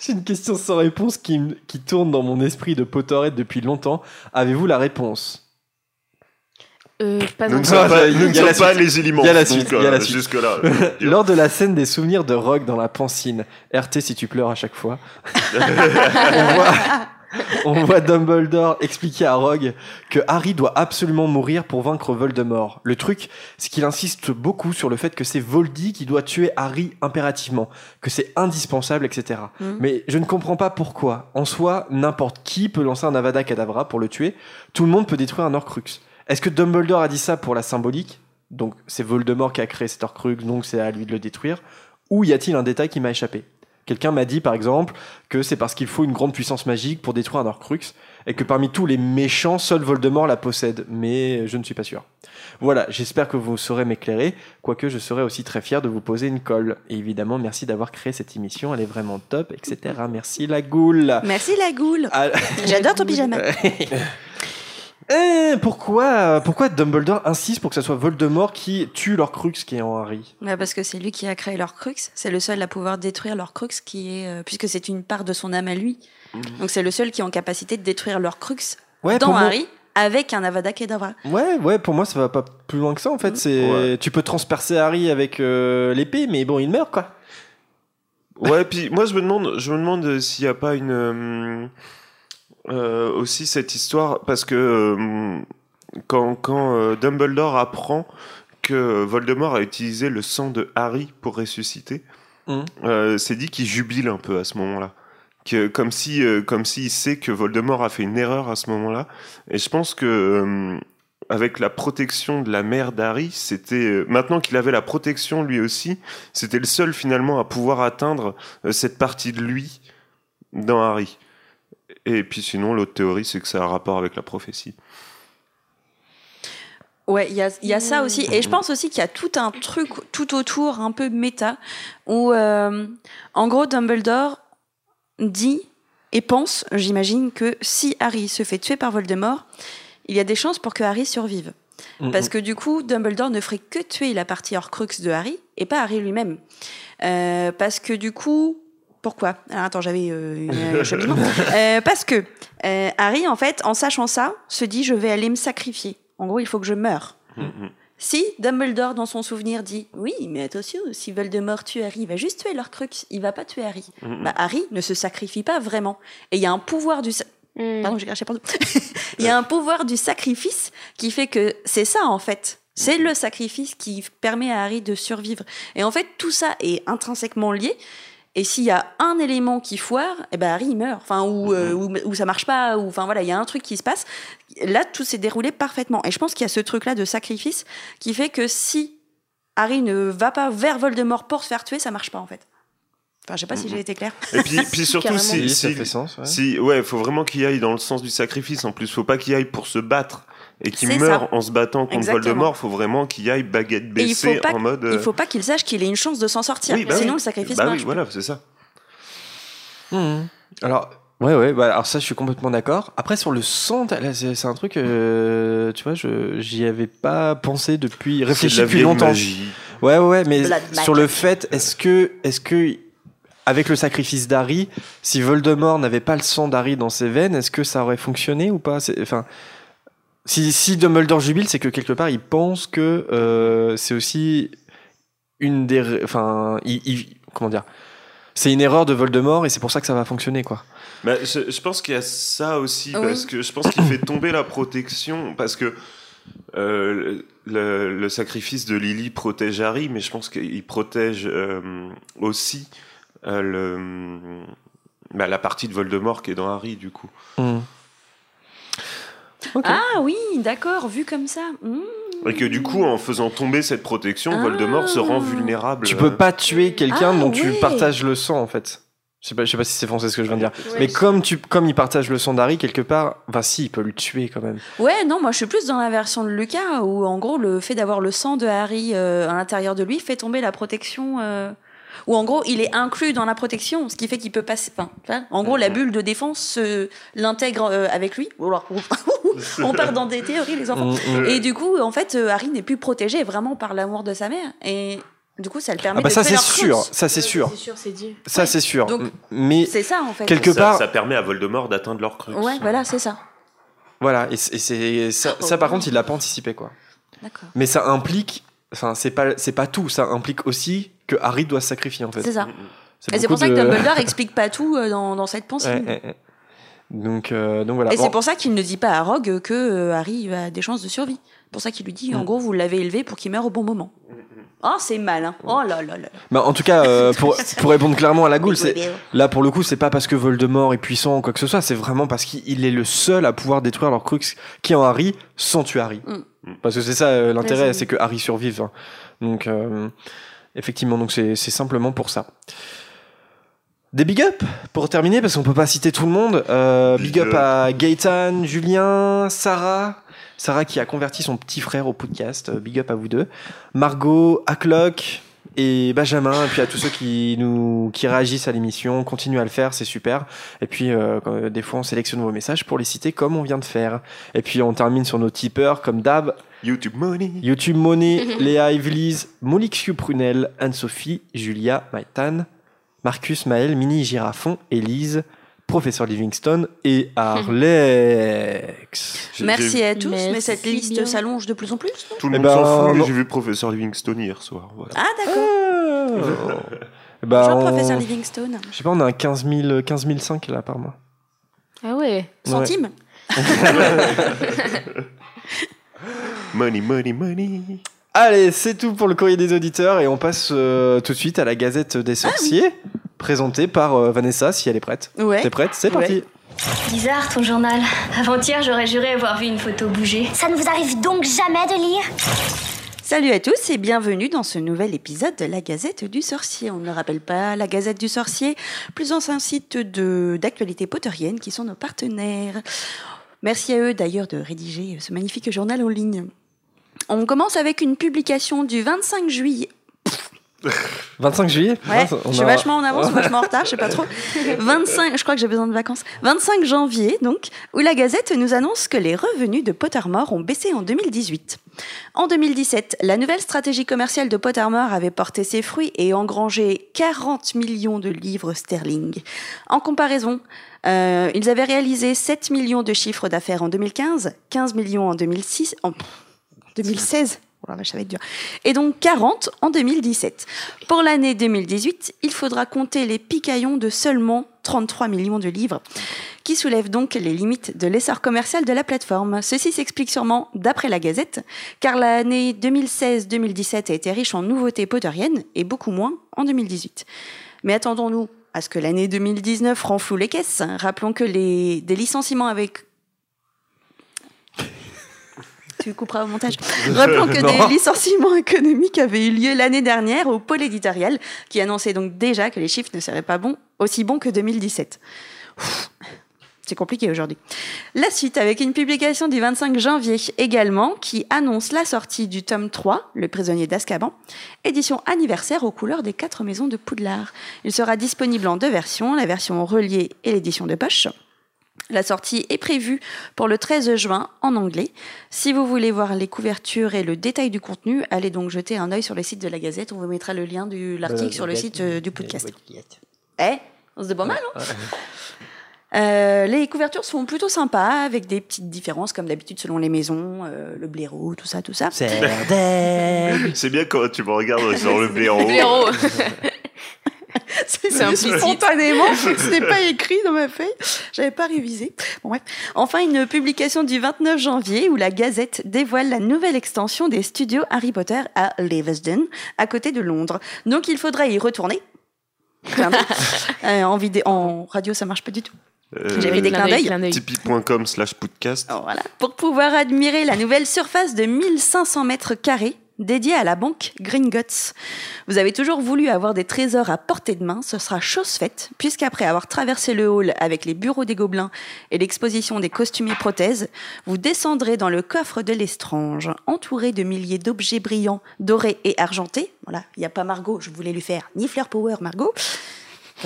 J'ai une question sans réponse qui, m- qui tourne dans mon esprit de Potterhead depuis longtemps. Avez-vous la réponse? Euh, pas Nous ne sommes pas, nous ne sommes pas les éléments. Il y a la donc, suite, il y a la suite. Jusque-là. Lors de la scène des souvenirs de Rogue dans la pancine, RT si tu pleures à chaque fois, on, voit, on voit Dumbledore expliquer à Rogue que Harry doit absolument mourir pour vaincre Voldemort. Le truc, c'est qu'il insiste beaucoup sur le fait que c'est Voldy qui doit tuer Harry impérativement, que c'est indispensable, etc. Mhm. Mais je ne comprends pas pourquoi. En soi, n'importe qui peut lancer un Avada Kedavra pour le tuer. Tout le monde peut détruire un Horcrux. Est-ce que Dumbledore a dit ça pour la symbolique? Donc c'est Voldemort qui a créé cet Horcrux, donc c'est à lui de le détruire. Ou y a-t-il un détail qui m'a échappé? Quelqu'un m'a dit par exemple que c'est parce qu'il faut une grande puissance magique pour détruire un Horcrux et que parmi tous les méchants, seul Voldemort la possède. Mais je ne suis pas sûr. Voilà, j'espère que vous saurez m'éclairer, quoique je serai aussi très fier de vous poser une colle. Et évidemment, merci d'avoir créé cette émission, elle est vraiment top, etc. Merci la goule. Merci la goule. Ah, J'adore ton pyjama. Eh, pourquoi, pourquoi Dumbledore insiste pour que ce soit Voldemort qui tue l'Horcrux qui est en Harry? Bah, parce que c'est lui qui a créé leur crux. C'est le seul à pouvoir détruire leur crux, qui est euh, puisque c'est une part de son âme à lui. Donc c'est le seul qui est en capacité de détruire leur crux Ouais, dans moi- Harry avec un Avada Kedavra. Ouais, ouais, pour moi ça va pas plus loin que ça en fait. Mhm. C'est, Ouais. tu peux transpercer Harry avec euh, l'épée, mais bon, il meurt quoi. Ouais, puis moi je me demande, je me demande s'il n'y a pas une euh, euh, aussi cette histoire parce que euh, quand quand euh, Dumbledore apprend que Voldemort a utilisé le sang de Harry pour ressusciter, euh, c'est dit qu'il jubile un peu à ce moment-là. Que, comme si comme s'il sait que Voldemort a fait une erreur à ce moment-là et je pense que avec la protection de la mère d'Harry, c'était maintenant qu'il avait la protection lui aussi, c'était le seul finalement à pouvoir atteindre cette partie de lui dans Harry. Et puis sinon, l'autre théorie, c'est que ça a un rapport avec la prophétie. Ouais, il y a, il y a ça aussi. Et je pense aussi qu'il y a tout un truc tout autour, un peu méta, où, euh, en gros, Dumbledore dit et pense, j'imagine, que si Harry se fait tuer par Voldemort, il y a des chances pour que Harry survive. Parce que du coup, Dumbledore ne ferait que tuer la partie Horcrux de Harry et pas Harry lui-même. Euh, parce que du coup, pourquoi? Alors attends, j'avais euh, un cheminement. Euh, parce que euh, Harry, en fait, en sachant ça, se dit je vais aller me sacrifier. En gros, il faut que je meure. Mhm. Si Dumbledore, dans son souvenir, dit Oui, mais attention, si Voldemort tue Harry, il va juste tuer leur crux, il va pas tuer Harry. Mhm. Bah, Harry ne se sacrifie pas vraiment. Et il y a un pouvoir du. Pardon, j'ai craché partout. Il y a un pouvoir du sacrifice qui fait que c'est ça, en fait. C'est le sacrifice qui permet à Harry de survivre. Et en fait, tout ça est intrinsèquement lié. Et s'il y a un élément qui foire, eh ben Harry il meurt. Enfin, ou, euh, ou, ou ça marche pas, ou enfin voilà, il y a un truc qui se passe. Là, tout s'est déroulé parfaitement. Et je pense qu'il y a ce truc-là de sacrifice qui fait que si Harry ne va pas vers Voldemort pour se faire tuer, ça marche pas en fait. Enfin, je sais pas si j'ai été claire. Et puis, puis surtout, si, Oui, ça si- fait sens. ouais. si- ouais, faut vraiment qu'il aille dans le sens du sacrifice. En plus, faut pas qu'il aille pour se battre et meure ça. en se battant contre Exactement. Voldemort. Faut vraiment qu'il aille baguette il baissée faut pas, en mode. euh, il faut pas qu'il sache qu'il ait une chance de s'en sortir. oui, bah Sinon, oui. le sacrifice Bah marche. oui, voilà, c'est ça. Mhm. Alors, ouais, ouais, bah, alors ça, je suis complètement d'accord. Après, sur le sang, c'est un truc, euh, tu vois, je j'y avais pas pensé depuis, de réfléchi la depuis longtemps. magie. Ouais, ouais, mais Blood sur magic. le fait, est-ce que, est-ce que, avec le sacrifice d'Harry, si Voldemort n'avait pas le sang d'Harry dans ses veines, est-ce que ça aurait fonctionné ou pas? Enfin, si, si Dumbledore jubile, c'est que quelque part, il pense que euh, c'est aussi une des, enfin, il- il- comment dire, c'est une erreur de Voldemort et c'est pour ça que ça va fonctionner, quoi. Bah, je, je pense qu'il y a ça aussi, Oui. parce que je pense qu'il fait tomber la protection, parce que euh, le, le sacrifice de Lily protège Harry, mais je pense qu'il protège euh, aussi euh, le, bah, la partie de Voldemort qui est dans Harry, du coup. Hmm. Ah oui, d'accord, vu comme ça. Hmm. Et que du coup, en faisant tomber cette protection, Ah. Voldemort se rend vulnérable. Tu peux pas tuer quelqu'un Ah, dont tu partages le sang, en fait. Je sais pas, je sais pas si c'est français ce que je viens de dire. Ouais. Mais comme, tu, comme il partage le sang d'Harry, quelque part, enfin si, il peut le tuer quand même. Ouais, non, moi je suis plus dans la version de Lucas où en gros le fait d'avoir le sang de Harry euh, à l'intérieur de lui fait tomber la protection. euh, Ou en gros il est inclus dans la protection, ce qui fait qu'il peut passer. Enfin, tu vois, en gros la bulle de défense se- l'intègre euh, avec lui. On part dans des théories les enfants. Mm, mm. Et du coup, en fait, euh, Harry n'est plus protégé vraiment par l'amour de sa mère. Et du coup, ça le permet Ah bah de ça c'est sûr, ça c'est sûr, C'est sûr, c'est dit. ça c'est sûr. Donc, Mais C'est ça, en fait. Quelque ça, part- ça permet à Voldemort d'atteindre leur crux. Ouais, voilà, c'est ça. voilà, et c'est- c'est ça, ça, par contre il l'a pas anticipé quoi. D'accord. Mais ça implique, enfin c'est pas c'est pas tout, ça implique aussi que Harry doit se sacrifier en fait. C'est ça. C'est Et c'est pour ça que Dumbledore explique pas tout euh, dans, dans cette pensée. Ouais, ouais, ouais. Donc euh, donc voilà. Et Bon, c'est pour ça qu'il ne dit pas à Rogue que euh, Harry a des chances de survie. C'est pour ça qu'il lui dit, en Mm. gros, vous l'avez élevé pour qu'il meure au bon moment. Oh, c'est malin. Oh là là là. bah, en tout cas euh, pour pour répondre clairement à la goule, c'est Là, pour le coup, c'est pas parce que Voldemort est puissant ou quoi que ce soit, c'est vraiment parce qu'il est le seul à pouvoir détruire leur crux qui est en Harry sans tuer Harry. Mm. Parce que c'est ça euh, l'intérêt, c'est- c'est que Harry survive. hein. Donc, euh, effectivement, donc c'est simplement pour ça. Des big up pour terminer, parce qu'on peut pas citer tout le monde. Euh, big, up. à Gaëtan, Julien, Sarah. Sarah qui a converti son petit frère au podcast. Euh, Big up à vous deux. Margot, Aklock et Benjamin. Et puis à tous ceux qui nous qui réagissent à l'émission. Continuez à le faire, c'est super. Et puis euh, euh, des fois on sélectionne vos messages pour les citer comme on vient de faire. Et puis on termine sur nos tipeurs comme d'hab. YouTube Money. YouTube Monet, Léa Evelise, Molixiu Prunel, Anne-Sophie, Julia, Maïtan, Marcus, Maël, Mini Girafon, Élise, Professeur Livingstone et Arlex. J'ai- Merci à tous, mais cette liste bien. s'allonge de plus en plus. Tout le Eh monde ben, s'en fout, mais non. j'ai vu Professeur Livingstone hier soir. Voilà. Ah, d'accord. Ah. bah, Bonjour, on- professeur Livingstone. Je sais pas, on a un 15 000, 15 500 là par mois. Ah ouais. Centime Money, money, money. Allez, c'est tout pour le courrier des auditeurs et on passe euh, tout de suite à la Gazette des sorciers, présentée par euh, Vanessa si elle est prête. Ouais. T'es prête? C'est parti. Bizarre ton journal. Avant-hier, j'aurais juré avoir vu une photo bouger. Ça ne vous arrive donc jamais de lire? Salut à tous et bienvenue dans ce nouvel épisode de la Gazette du Sorcier. On ne le rappelle pas, la Gazette du Sorcier, plus ancien site de d'actualité potterienne qui sont nos partenaires. Merci à eux d'ailleurs de rédiger ce magnifique journal en ligne. On commence avec une publication du 25 juillet. 25 juillet Ouais, je suis a- vachement en avance vachement en retard, je sais pas trop. 25, je crois que j'ai besoin de vacances. 25 janvier, donc, où la Gazette nous annonce que les revenus de Pottermore ont baissé en 2018. En 2017, la nouvelle stratégie commerciale de Pottermore avait porté ses fruits et engrangé 40 millions de livres sterling. En comparaison, euh, ils avaient réalisé 7 millions de chiffres d'affaires en 2015, 15 millions en 2006, en 2016. Oh vache, ça va être dur. Et donc 40 en 2017. Pour l'année 2018, il faudra compter les picaillons de seulement 33 millions de livres, qui soulèvent donc les limites de l'essor commercial de la plateforme. Ceci s'explique sûrement d'après la Gazette, car l'année 2016-2017 a été riche en nouveautés potteriennes et beaucoup moins en 2018. Mais attendons-nous à ce que l'année 2019 renfloue les caisses. Rappelons que les, des licenciements avec tu couperas au montage. Rappelons que Non. des licenciements économiques avaient eu lieu l'année dernière au pôle éditorial, qui annonçait donc déjà que les chiffres ne seraient pas bons, aussi bons que 2017. Ouf. C'est compliqué aujourd'hui. La suite avec une publication du 25 janvier également qui annonce la sortie du tome 3, Le prisonnier d'Azkaban, édition anniversaire aux couleurs des quatre maisons de Poudlard. Il sera disponible en deux versions, la version reliée et l'édition de poche. La sortie est prévue pour le 13 juin en anglais. Si vous voulez voir les couvertures et le détail du contenu, allez donc jeter un œil sur le site de la Gazette. On vous mettra le lien de l'article sur le site euh, du podcast. Eh, on se dit pas mal, hein Euh, les couvertures sont plutôt sympas, avec des petites différences, comme d'habitude, selon les maisons, euh, le blaireau, tout ça, tout ça. C'est bien quand tu me regardes sur le blaireau. Blaireau. C'est C'est implicite. spontanément, ce n'est pas écrit dans ma feuille. J'avais pas révisé. Bon, bref. Enfin, une publication du 29 janvier où la Gazette dévoile la nouvelle extension des studios Harry Potter à Leavesden, à côté de Londres. Donc, il faudra y retourner. Euh, en, vidéo, en radio, ça marche pas du tout. Euh, J'avais des clins d'œil. Tipeee.com slash podcast. Voilà. Pour pouvoir admirer la nouvelle surface de 1500 mètres carrés dédiée à la banque Gringotts. Vous avez toujours voulu avoir des trésors à portée de main, ce sera chose faite, puisqu'après avoir traversé le hall avec les bureaux des gobelins et l'exposition des costumes et prothèses, vous descendrez dans le coffre de l'estrange, entouré de milliers d'objets brillants, dorés et argentés. Voilà, il n'y a pas Margot, je voulais lui faire ni Fleur Power Margot.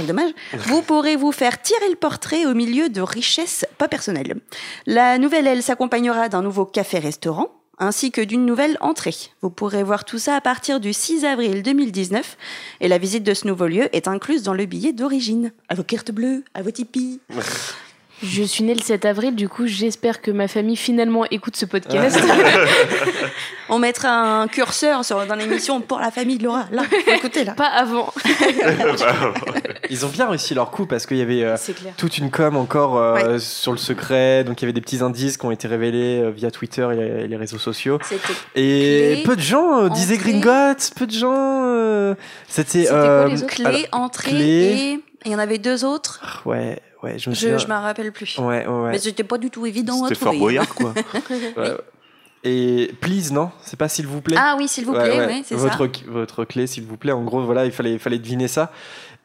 Dommage. Vous pourrez vous faire tirer le portrait au milieu de richesses pas personnelles. La nouvelle aile s'accompagnera d'un nouveau café-restaurant ainsi que d'une nouvelle entrée. Vous pourrez voir tout ça à partir du 6 avril 2019 et la visite de ce nouveau lieu est incluse dans le billet d'origine. À vos cartes bleues, à vos tipis. Je suis née le 7 avril, du coup, j'espère que ma famille finalement écoute ce podcast. On mettra un curseur sur, dans l'émission pour la famille de Laura. Là, écoutez là. Pas avant. Ils ont bien réussi leur coup parce qu'il y avait euh, toute une com encore euh, sur le secret. Donc il y avait des petits indices qui ont été révélés euh, via Twitter et les, et les réseaux sociaux. Et Clé, peu de gens euh, disaient. Gringotts, peu de gens. euh, C'était. Euh, clé, entrée clé. et et il y en avait deux autres. Ouais, ouais, je me Je souviens. je m'en rappelle plus. Ouais, ouais. Mais c'était pas du tout évident à C'était Fort. Boyard, quoi. Ouais. Et please, non? C'est pas s'il vous plaît? Ah oui, s'il vous plaît, ouais. ouais, c'est ça. votre, votre clé, s'il vous plaît. En gros, voilà, il fallait, il fallait deviner ça.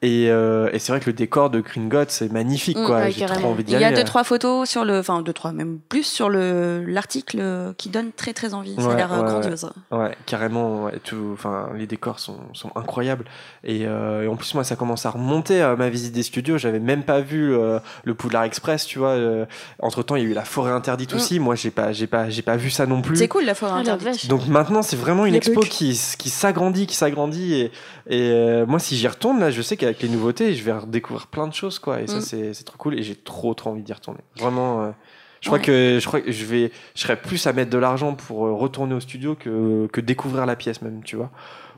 Et, euh, et c'est vrai que le décor de Gringotts, c'est magnifique, Mm, quoi. ouais, J'ai trop envie d'y Il y a aller. deux trois photos sur le, enfin deux trois même plus sur le l'article euh, qui donne très très envie. Ça a Ouais, l'air euh, ouais, grandiose. Ouais, carrément. ouais, tout, enfin, les décors sont, sont incroyables. Et, euh, et en plus, moi, ça commence à remonter à ma visite des studios. J'avais même pas vu euh, le Poudlard Express, tu vois. entre temps, il y a eu la forêt interdite Mm. aussi. Moi, j'ai pas, j'ai pas, j'ai pas vu ça non plus. C'est cool la forêt Ah, la interdite. Donc maintenant, c'est vraiment une Les expo bugs. qui, qui s'agrandit, qui s'agrandit. Et, et euh, moi, si j'y retourne, là, je sais qu'avec les nouveautés, je vais redécouvrir plein de choses, quoi. Et ça, Mm. c'est trop cool. Et j'ai trop, trop envie d'y retourner. Vraiment. euh, je Ouais. crois que je crois que je vais, je serais plus à mettre de l'argent pour euh, retourner au studio que, que découvrir la pièce même, tu vois.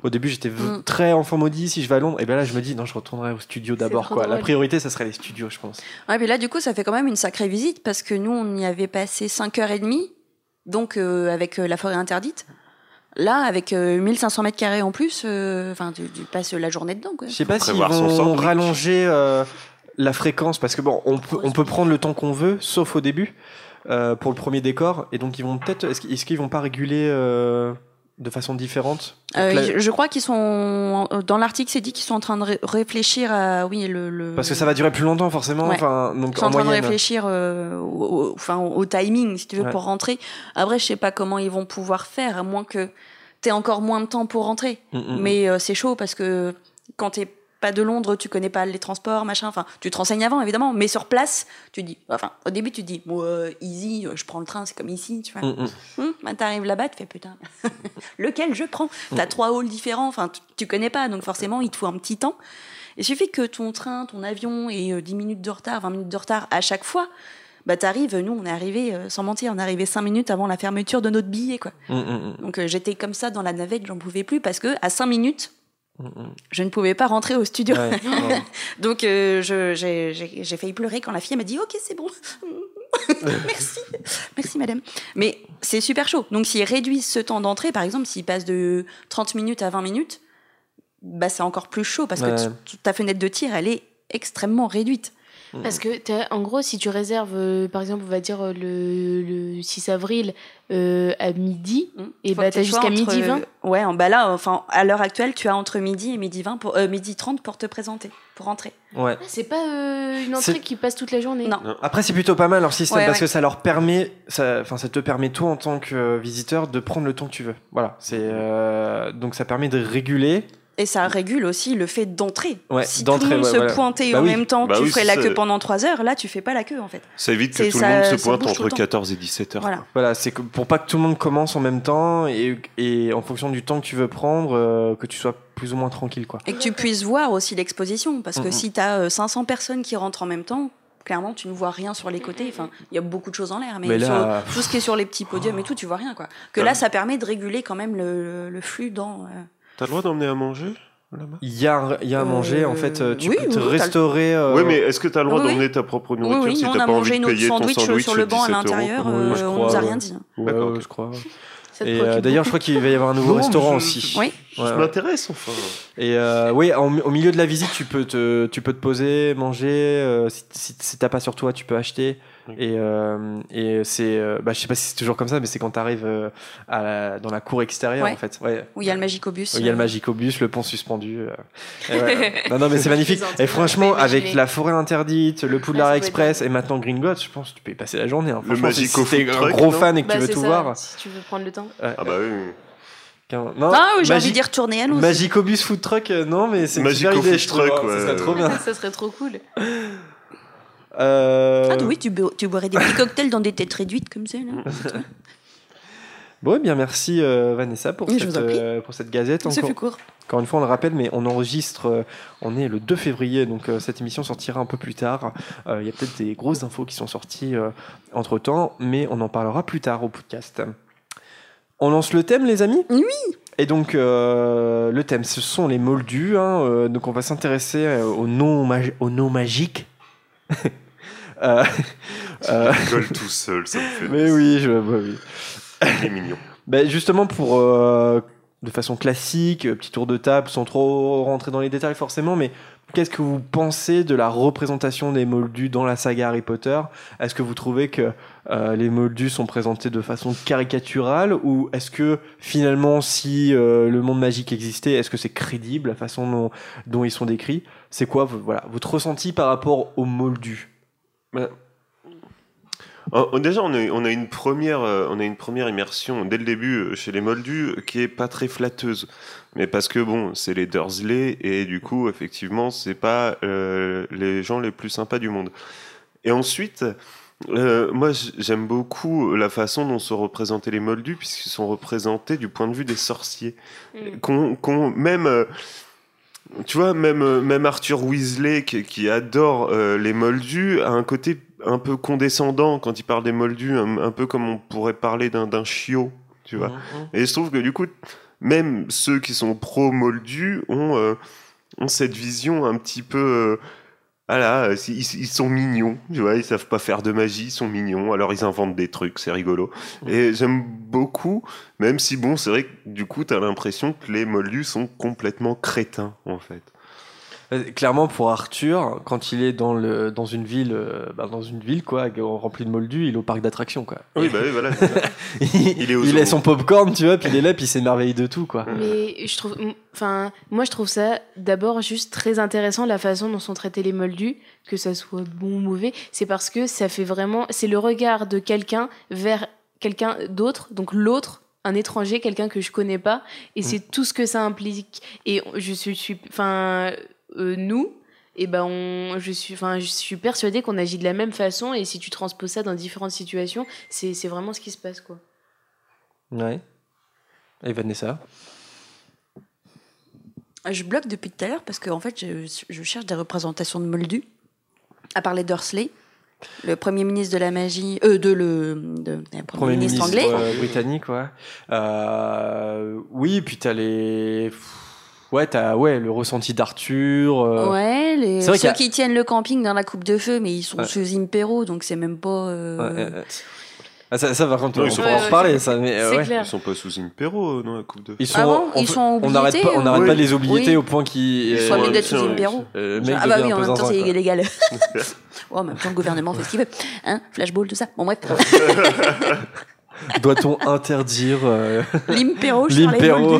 Au début, j'étais Mm. très enfant maudit. Si je vais à Londres, et ben là, je me dis non, je retournerai au studio d'abord, quoi. La priorité, ça serait les studios, je pense. Ouais, puis là du coup ça fait quand même une sacrée visite parce que nous on y avait passé 5 heures et demie, donc euh, avec euh, la forêt interdite. Là avec euh, 1500 mètres carrés en plus, euh, enfin tu, tu passes la journée dedans quoi. Je sais pas s'ils son vont sandwich. rallonger euh, la fréquence parce que bon, on peut, on peut prendre le temps qu'on veut, sauf au début euh, pour le premier décor. Et donc ils vont peut-être, est-ce qu'ils est-ce qu'ils vont pas réguler euh, de façon différente Euh, je- crois qu'ils sont dans l'article c'est dit qu'ils sont en train de ré- réfléchir à oui le, le Parce que ça va durer plus longtemps forcément. Ouais. Enfin, donc Ils sont en en train de réfléchir euh, au, au- enfin, au timing, si tu veux, Ouais. pour rentrer. Après, je sais pas comment ils vont pouvoir faire, à moins que tu aies encore moins de temps pour rentrer. Mm, mm, mm. Mais euh, c'est chaud parce que quand t'es pas de Londres, tu connais pas les transports, machin. Enfin, tu te renseignes avant, évidemment. Mais sur place, tu dis, enfin, au début, tu dis, moi, euh, easy, euh, je prends le train, c'est comme ici, tu vois. Mm, mm. Hum, bah, t'arrives là-bas, tu fais putain, lequel je prends? T'as trois halls différents, enfin, tu, connais pas, donc forcément, il te faut un petit temps. Il suffit que ton train, ton avion ait euh, 10 minutes de retard, 20 minutes de retard à chaque fois. bah t'arrives, nous on est arrivé, euh, sans mentir, on est arrivé cinq minutes avant la fermeture de notre billet, quoi. Mm, mm, mm. Donc euh, j'étais comme ça dans la navette, j'en pouvais plus parce que à cinq minutes, Mm, mm. Je ne pouvais pas rentrer au studio. Ouais, ouais. Donc euh, j'ai failli pleurer quand la fille m'a dit ok c'est bon. Merci, merci madame. Mais c'est super chaud. Donc s'ils réduisent ce temps d'entrée, par exemple, s'ils passent de 30 minutes à 20 minutes, bah c'est encore plus chaud parce Ouais. que ta fenêtre de tir, elle est extrêmement réduite. Parce que, en gros, si tu réserves, euh, par exemple, on va dire euh, le, le 6 avril euh, à midi, et Faut bah t'as jusqu'à midi 20. Ouais, en- bah là, enfin, à l'heure actuelle, tu as entre midi et midi 20 pour, euh, midi 30 pour te présenter, pour rentrer. Ouais. Ah, C'est pas euh, une entrée qui passe toute la journée. Non. Après, c'est plutôt pas mal leur système Ouais, parce ouais. que ça leur permet, ça, enfin, ça te permet toi en tant que euh, visiteur de prendre le temps que tu veux. Voilà, c'est euh, donc ça permet de réguler. Et ça régule aussi le fait d'entrer. Ouais, si tout le monde ouais, se voilà. pointait Bah en oui. même temps, Bah tu oui, ferais la queue pendant 3 heures, là tu fais pas la queue en fait. Ça évite que tout ça- le monde se pointe entre le temps. 14 et 17 heures. Voilà. Voilà, c'est pour pas que tout le monde commence en même temps et, et en fonction du temps que tu veux prendre, euh, que tu sois plus ou moins tranquille, quoi. Et que tu puisses voir aussi l'exposition, parce que si tu as 500 personnes qui rentrent en même temps, clairement tu ne vois rien sur les côtés. Enfin, il y a beaucoup de choses en l'air, mais, Mais là, sur tout ce qui est sur les petits podiums et tout, tu vois rien quoi. Que Ah. là, ça permet de réguler quand même le, le flux dans. euh, T'as le droit d'emmener à manger là-bas? Il y a, un- il y a à manger, en fait, euh, tu oui, peux te oui, restaurer. euh, Oui, mais est-ce que t'as le droit oui, oui. d'emmener ta propre nourriture oui, si a pas envie mangé de notre payer ton sandwich, sandwich sur le banc à 17 euros, l'intérieur, euh, on crois, nous a rien dit. ouais, je crois. Et euh, d'ailleurs, je crois qu'il va y avoir un nouveau Non, restaurant je- aussi. Oui. Je Ouais, m'intéresse enfin. Et euh, oui, en- au milieu de la visite, tu peux te, tu peux te poser, manger. euh, si si, si t'as pas sur toi, tu peux acheter. Et, euh, et c'est, euh, bah, je sais pas si c'est toujours comme ça, mais c'est quand t'arrives euh, à la- dans la cour extérieure, Ouais. en fait. Ouais. Où il y a le Magicobus. Il y a le euh, magicobus, le pont suspendu. euh, et ouais. non, non, mais c'est magnifique. Et franchement, avec la forêt interdite, le Poudlard Express et maintenant Gringotts, je pense que tu peux y passer la journée. hein. Le Franchement, si Magico t'es un gros fan et que Bah, tu veux tout ça, voir. Si tu veux prendre le temps. ouais. Ah bah oui. Non, Ah oui, j'ai envie d'y retourner à nous. Magicobus Food Truck, euh, non, mais c'est une Magico super idée, je trouve. Truck, hein, ouais. Ça serait trop bien. ça serait trop cool. Euh, Ah oui, tu, bo- tu boirais des petits cocktails dans des têtes réduites comme ça. Là. Bon, eh bien merci euh, Vanessa pour cette, euh, pour cette gazette. Ça Encore, fait court. encore une fois, on le rappelle, mais on enregistre, on est le 2 février, donc cette émission sortira un peu plus tard. Il y a peut-être des grosses infos qui sont sorties entre temps, mais on en parlera plus tard au podcast. On lance le thème, les amis? Oui. Et donc, euh, le thème, ce sont les moldus. hein, euh, donc, on va s'intéresser euh, aux noms magi- aux noms magiques. Euh, euh, tout seul, ça me fait. mais oui, je, bah oui. Il est mignon. Ben, justement, pour euh, de façon classique, euh, petit tour de table, sans trop rentrer dans les détails forcément, mais qu'est-ce que vous pensez de la représentation des Moldus dans la saga Harry Potter? Est-ce que vous trouvez que euh, les Moldus sont présentés de façon caricaturale ou est-ce que finalement, si euh, le monde magique existait, est-ce que c'est crédible la façon dont, dont ils sont décrits? C'est quoi vo- voilà, votre ressenti par rapport aux Moldus? Déjà, on a, on a une première, euh, on a une première immersion dès le début euh, chez les Moldus qui est pas très flatteuse, mais parce que bon, c'est les Dursley et du coup, effectivement, c'est pas euh, les gens les plus sympas du monde. Et ensuite, euh, moi, j'aime beaucoup la façon dont sont représentés les Moldus puisqu'ils sont représentés du point de vue des sorciers, Mm. qu'on, même. euh, tu vois, même, euh, même Arthur Weasley, qui, qui adore euh, les moldus, a un côté un peu condescendant quand il parle des moldus, un, un peu comme on pourrait parler d'un chiot, tu vois. Et je trouve que du coup, même ceux qui sont pro-moldus ont, euh, ont cette vision un petit peu... euh, voilà, euh, ils, ils sont mignons, tu vois, ils savent pas faire de magie, ils sont mignons, alors ils inventent des trucs, c'est rigolo. Et j'aime beaucoup, même si bon, c'est vrai que du coup, t'as l'impression que les moldus sont complètement crétins, en fait. Clairement, pour Arthur, quand il est dans, le, dans une ville, euh, bah, dans une ville quoi, remplie de moldus, il est au parc d'attractions quoi. Oui, bah oui, voilà. il Il est il a son popcorn, tu vois, puis il est là, puis il s'émerveille de tout quoi. Mais je trouve, enfin, moi je trouve ça d'abord juste très intéressant la façon dont sont traités les moldus, que ça soit bon ou mauvais. C'est parce que ça fait vraiment, c'est le regard de quelqu'un vers quelqu'un d'autre, donc l'autre, un étranger, quelqu'un que je connais pas, et c'est tout ce que ça implique. Et je suis, suis- enfin, euh, nous. Et ben on, je suis, enfin, je suis persuadée qu'on agit de la même façon et si tu transposes ça dans différentes situations, c'est c'est vraiment ce qui se passe quoi. Ouais. Et Vanessa? Je bloque depuis tout à l'heure parce que en fait, je, je cherche des représentations de Moldus, à part les Dursley. Le premier ministre de la magie, euh, de le, de, le premier, Premier ministre, ministre anglais. euh, britannique, ouais. Euh, oui, puis t'as les. Ouais, t'as ouais, le ressenti d'Arthur. euh, Ouais, les, ceux a- qui tiennent le camping dans la coupe de feu, mais ils sont Ouais. sous Impero, donc c'est même pas. euh, ouais, ouais, ouais. Ah, ça, ça, par contre, Non, on pourra en reparler, ça. Mais, euh. Ils sont pas sous Impero dans la Coupe de Ils sont, Ah bon en Ils sont on n'arrête pas, on n'arrête pas de les obliger Oui. au point qu'ils. Ils sont obligés d'être sous Impero. ah bah oui, en même temps, c'est illégal. ouais, en même temps, le gouvernement fait ce qu'il veut. Hein Flashball, tout ça. Bon, bref. Doit-on interdire euh, L'Impero, je parlais l'impéro.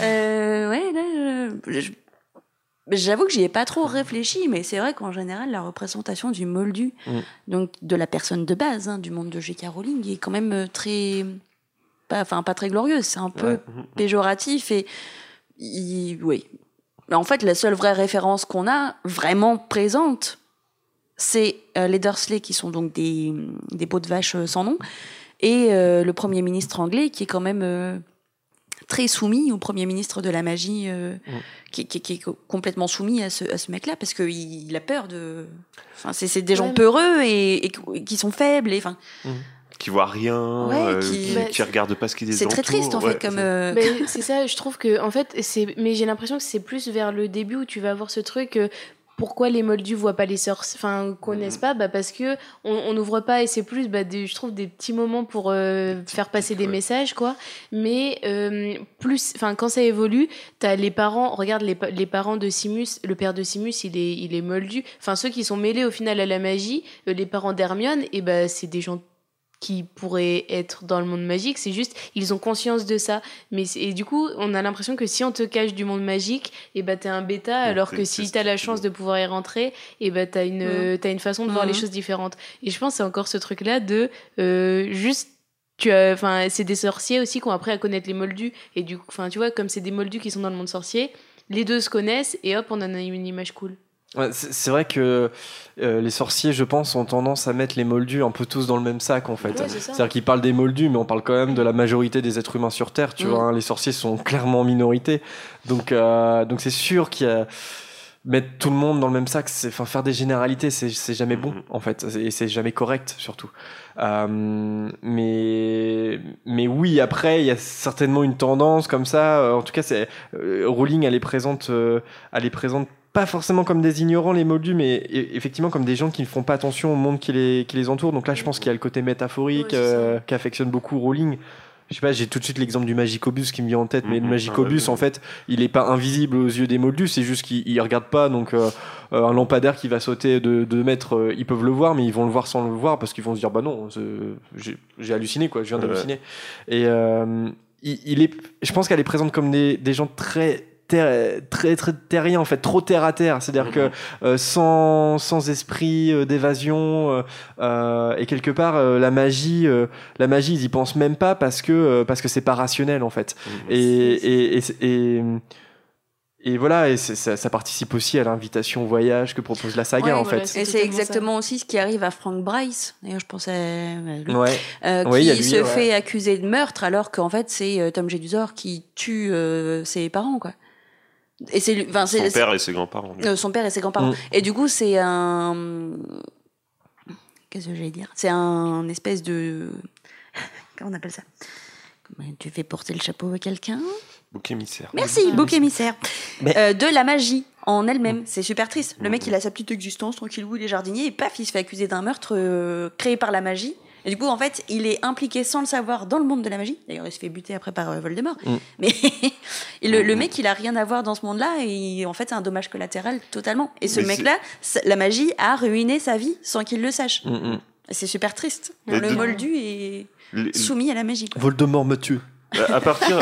Euh, ouais, là, J'avoue que j'y ai pas trop réfléchi, mais c'est vrai qu'en général, la représentation du moldu, Mm. donc de la personne de base, hein, du monde de J.K. Rowling, est quand même euh, très. Pas, enfin, pas très glorieuse. C'est un peu Ouais. péjoratif et. il- oui. En fait, la seule vraie référence qu'on a vraiment présente, c'est euh, les Dursley, qui sont donc des, des peaux de vache euh, sans nom, et euh, le Premier ministre anglais, qui est quand même euh, très soumis au Premier ministre de la magie, euh, Mm. qui, qui- qui est co- complètement soumis à ce, à ce mec-là, parce qu'il il a peur de... Enfin, c'est c'est des gens Ouais. peureux et, et qui sont faibles. Et, enfin, Qui voient rien, Ouais, euh, qui- Bah, qui regardent pas ce qui les c'est très triste, en Ouais, fait, comme... euh, Mais c'est ça, je trouve que en fait, c'est. Mais j'ai l'impression que c'est plus vers le début où tu vas avoir ce truc. euh, pourquoi les moldus voient pas les sorciers, enfin connaissent Mhm. pas, bah parce que on n'ouvre pas et c'est plus, bah, des, je trouve des petits moments pour euh, faire passer des messages quoi. Mais euh, plus, enfin quand ça évolue, t'as les parents, regarde les, les parents de Simus, le père de Simus, il est il est moldu. Enfin ceux qui sont mêlés au final à la magie, euh, les parents d'Hermione, et bah c'est des gens qui pourraient être dans le monde magique, c'est juste ils ont conscience de ça. Mais c'est- et du coup, on a l'impression que si on te cache du monde magique, et bah t'es un bêta, Ouais, alors que si t'as la chance de pouvoir y rentrer, et bah t'as une euh, t'as une façon de voir les choses différentes. Et je pense que c'est encore ce truc là de euh, juste tu as enfin c'est des sorciers aussi qui ont appris à connaître les moldus et du coup enfin tu vois comme c'est des moldus qui sont dans le monde sorcier, les deux se connaissent et hop on en a une image cool. Ouais, c'est vrai que euh, les sorciers, je pense, ont tendance à mettre les moldus un peu tous dans le même sac, en fait. Ouais. C'est-à-dire qu'ils parlent des moldus, mais on parle quand même de la majorité des êtres humains sur Terre, tu Mm. vois. hein. les sorciers sont clairement en minorité. Donc, euh, donc c'est sûr qu'il y a... Mettre tout le monde dans le même sac, c'est, enfin, faire des généralités, c'est, jamais bon, Mhm. en fait. Et c'est jamais correct, surtout. Euh, mais, mais oui, après, il y a certainement une tendance comme ça. Euh, En tout cas, c'est, euh, Rowling, elle est présente, euh, elle est présente pas forcément comme des ignorants les moldus, mais e- effectivement comme des gens qui ne font pas attention au monde qui les, qui les entoure. Donc là, je pense qu'il y a le côté métaphorique euh, qu'affectionne beaucoup Rowling. Je sais pas, j'ai tout de suite l'exemple du Magicobus qui me vient en tête, mais le Mhm. Magicobus, Ah ouais. en fait, il est pas invisible aux yeux des moldus, c'est juste qu'il il regarde pas. Donc euh, euh, un lampadaire qui va sauter de 2 mètres, euh, ils peuvent le voir, mais ils vont le voir sans le voir parce qu'ils vont se dire bah non, j'ai halluciné quoi, je viens Ouais. d'halluciner. Et euh, il, il est, je pense qu'elle est présente comme des, des gens très ter- très très terriens en fait trop terre à terre c'est à dire que euh, sans sans esprit euh, d'évasion euh, euh, et quelque part euh, la magie euh, la magie ils y pensent même pas parce que euh, parce que c'est pas rationnel en fait Mhm. et et, et, et, et voilà et ça, ça participe aussi à l'invitation au voyage que propose la saga Ouais, en voilà, fait Et c'est ça. exactement aussi ce qui arrive à Frank Bryce. D'ailleurs, je pense à lui. ouais Euh, qui lui, se ouais. fait accuser de meurtre alors qu'en fait c'est euh, Tom Jedusor qui tue euh, ses parents quoi. Et c'est lui- enfin c'est Son père et ses grands-parents. euh, son père et ses grands-parents. Mm. Et du coup c'est un qu'est-ce que j'allais dire? C'est un espèce de comment on appelle ça? Comment tu fais porter le chapeau à quelqu'un? Bouc émissaire. Merci, Ah, bouc émissaire. Mais- Euh, de la magie en elle-même. C'est super triste. Le mec, il a sa petite existence, tranquille, vous, des jardiniers, et paf, il se fait accuser d'un meurtre euh, créé par la magie. Et du coup, en fait, il est impliqué sans le savoir dans le monde de la magie. D'ailleurs, il se fait buter après par euh, Voldemort. Mm. Mais le, le mec, il a rien à voir dans ce monde-là. Et en fait, c'est un dommage collatéral totalement. Et ce mec-là, la magie a ruiné sa vie sans qu'il le sache. Mm, mm. C'est super triste. Mais le de- moldu est Les- soumis à la magie. quoi. Voldemort me tue à partir,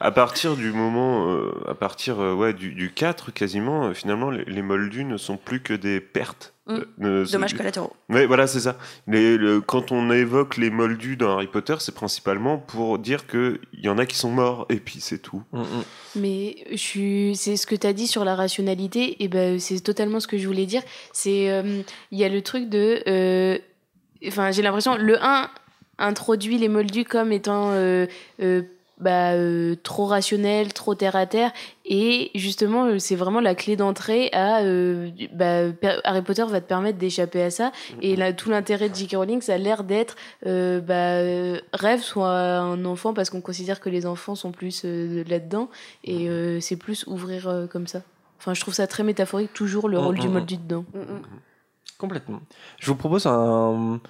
à partir du moment, euh, à partir euh, ouais, du, du 4, quasiment, euh, finalement, les, les moldus ne sont plus que des pertes. Mm. Euh, ne- Dommages collatéraux. Ouais, voilà, c'est ça. Les- le- quand on évoque les moldus dans Harry Potter, c'est principalement pour dire qu'il y en a qui sont morts, et puis c'est tout. Mm, mm. Mais je suis, c'est ce que tu as dit sur la rationalité, et ben c'est totalement ce que je voulais dire. C'est, euh, il y a le truc de, euh, enfin j'ai l'impression le 1 introduit les moldus comme étant euh, euh, bah, euh, trop rationnel, trop terre à terre. Et justement, c'est vraiment la clé d'entrée à bah, Harry Potter va te permettre d'échapper à ça. Et là, tout l'intérêt de J.K. Rowling, ça a l'air d'être bah, rêve soit un enfant parce qu'on considère que les enfants sont plus là-dedans. Et euh, c'est plus ouvrir comme ça. Enfin, je trouve ça très métaphorique, toujours le rôle du mm, moldu dedans. Mm, mm. Complètement. Je vous propose un,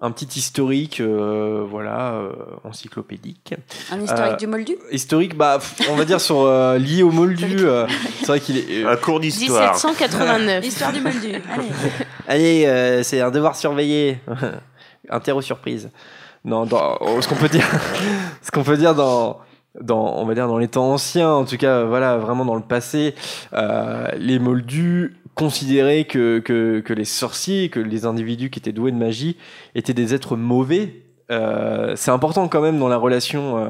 un petit historique, euh, voilà, euh, encyclopédique. Un historique Euh, du moldu? Historique, bah, on va dire sur euh, lié au moldu. euh, c'est vrai qu'il est. euh, Un cours d'histoire. 1789. L'histoire du moldu. Allez. Allez, euh, c'est un devoir surveillé. Interro surprise. Non, dans, oh, ce qu'on peut dire, ce qu'on peut dire dans, dans, on va dire dans les temps anciens, en tout cas, voilà, vraiment dans le passé, euh, les Moldus considéraient que, que, que les sorciers, que les individus qui étaient doués de magie étaient des êtres mauvais. Euh, c'est important quand même dans la relation, euh,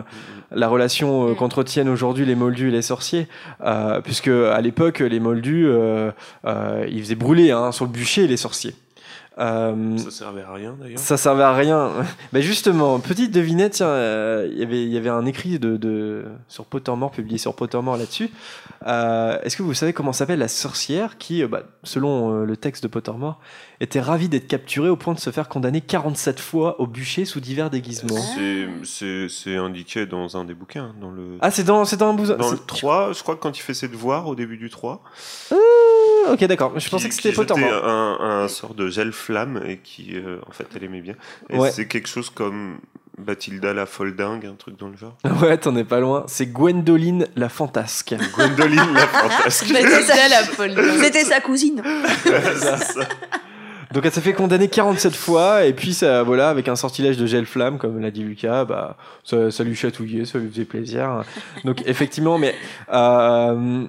la relation euh, Mm. qu'entretiennent aujourd'hui les Moldus et les sorciers, euh, puisque à l'époque les Moldus, euh, euh, ils faisaient brûler hein, sur le bûcher les sorciers. Euh, Ça servait à rien d'ailleurs. ça servait à rien. bah justement, petite devinette, tiens, euh, il y avait- il y avait un écrit de, de, sur Pottermore, publié sur Pottermore là-dessus. Euh, Est-ce que vous savez comment s'appelle la sorcière qui, euh, bah, selon euh, le texte de Pottermore, était ravie d'être capturée au point de se faire condamner 47 fois au bûcher sous divers déguisements? C'est- C'est c'est indiqué dans un des bouquins. Dans le, Ah, c'est dans, c'est dans un bousin. dans le c'est- 3, je crois que quand il fait ses devoirs au début du 3, Ok, d'accord. Je pensais que c'était Pottermore. un, un sort de gel flamme et qui, euh, en fait, elle aimait bien. Et Ouais. c'est quelque chose comme Bathilda la folle dingue, un truc dans le genre. Ouais, t'en es pas loin. C'est Gwendoline la fantasque. Gwendoline la fantasque. C'était ça la folle. C'était sa cousine. Ça. Donc elle s'est fait condamner 47 fois et puis ça voilà avec un sortilège de gel flamme comme l'a dit Lucas bah ça, ça lui chatouillait ça lui faisait plaisir donc effectivement mais euh,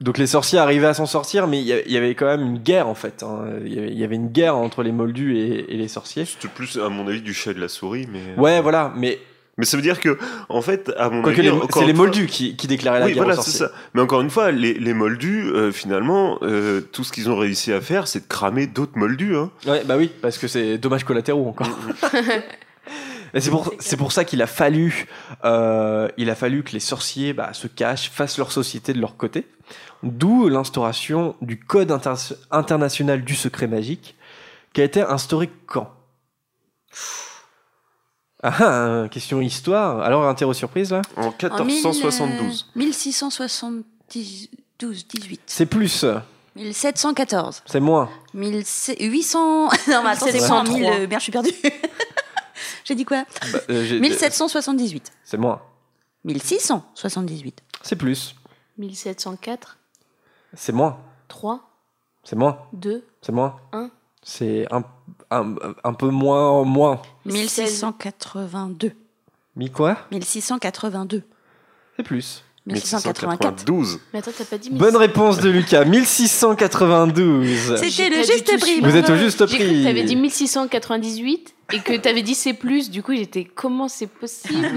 donc les sorciers arrivaient à s'en sortir mais il y avait quand même une guerre en fait hein. il y avait- il y avait une guerre entre les moldus et, et les sorciers C'était plus, à mon avis, du chat et de la souris. Mais, euh, ouais voilà mais mais ça veut dire que, en fait, à mon quoique avis. c'est les fois- moldus qui, qui déclaraient la Oui, guerre voilà, aux sorciers ça. Mais encore une fois, les, les moldus, euh, finalement, euh, tout ce qu'ils ont réussi à faire, c'est de cramer d'autres moldus. Hein. Ouais, bah oui, parce que c'est dommage collatéraux encore. Et c'est pour, c'est pour ça qu'il a fallu, euh, il a fallu que les sorciers bah, se cachent, fassent leur société de leur côté. D'où l'instauration du Code inter- international du secret magique, qui a été instauré quand? Ah, ah, question histoire. Alors, interro surprise là? En En 1472. 1000, euh, 1672, 18. C'est plus, 1714. c'est moins. 1800. Non, mais attends, c'est quoi 1000 euh, Merde, je suis perdue. J'ai dit quoi? Bah, euh, 1778. C'est moins. 1678. C'est plus. 1704, C'est moins. 3, C'est moins. 2, C'est moins. Un. C'est un, un, un peu moins. moins. 1682. Mi quoi? 1682. C'est plus. 1684. 12. Mais attends, t'as pas dit Bonne réponse de Lucas, 1692. C'était le juste prix. Vous êtes au juste J'ai cru que prix. t'avais dit 1698 et que t'avais dit c'est plus. Du coup, j'étais comment c'est possible?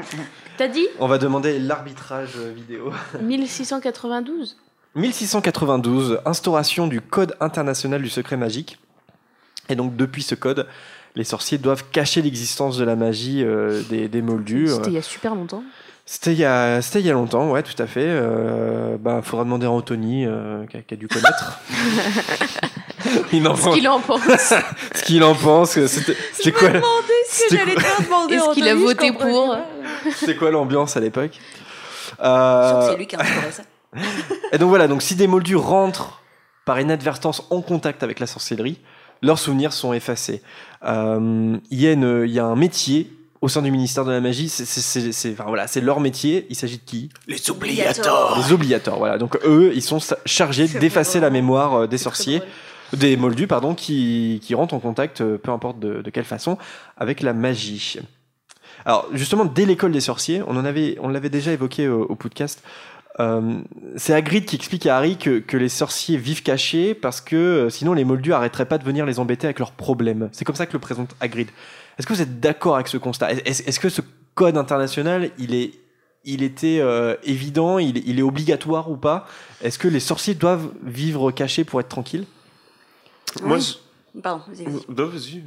T'as dit? On va demander l'arbitrage vidéo. 1692 1692, instauration du Code international du secret magique. Et donc, depuis ce code, les sorciers doivent cacher l'existence de la magie euh, des, des moldus. C'était il y a super longtemps. C'était il, y a- c'était il y a longtemps, ouais, tout à fait. Euh, bah, faudra demander à Anthony, euh, qui, a, qui a dû connaître. Il en Ce pense- qu'il en pense. ce qu'il en pense. C'était quoi, ce que j'allais te demander. Est-ce qu'il a voté pour? c'était quoi l'ambiance à l'époque? Je Euh, sens que c'est lui qui a instauré ça. Et donc voilà, donc si des moldus rentrent par inadvertance en contact avec la sorcellerie, leurs souvenirs sont effacés. Euh, Il y, a y un métier au sein du ministère de la magie, c'est- enfin, voilà, c'est leur métier. Il s'agit de qui? Les Obligator. Les obligatoires. Voilà. Donc eux, ils sont chargés d'effacer la mémoire euh, des sorciers, des moldus, pardon, qui, qui rentrent en contact, euh, peu importe de, de quelle façon, avec la magie. Alors justement, dès l'école des sorciers, on en avait, on l'avait déjà évoqué au, au podcast. Euh, c'est Hagrid qui explique à Harry que, que les sorciers vivent cachés parce que euh, sinon les moldus arrêteraient pas de venir les embêter avec leurs problèmes. C'est comme ça que le présente Hagrid. Est-ce que vous êtes d'accord avec ce constat? Est-ce est-ce que ce code international, il est, il était euh, évident, il, il est obligatoire ou pas? Est-ce que les sorciers doivent vivre cachés pour être tranquilles? Moi, Oui. je... Pardon, vas-y, vas-y. Non, vas-y.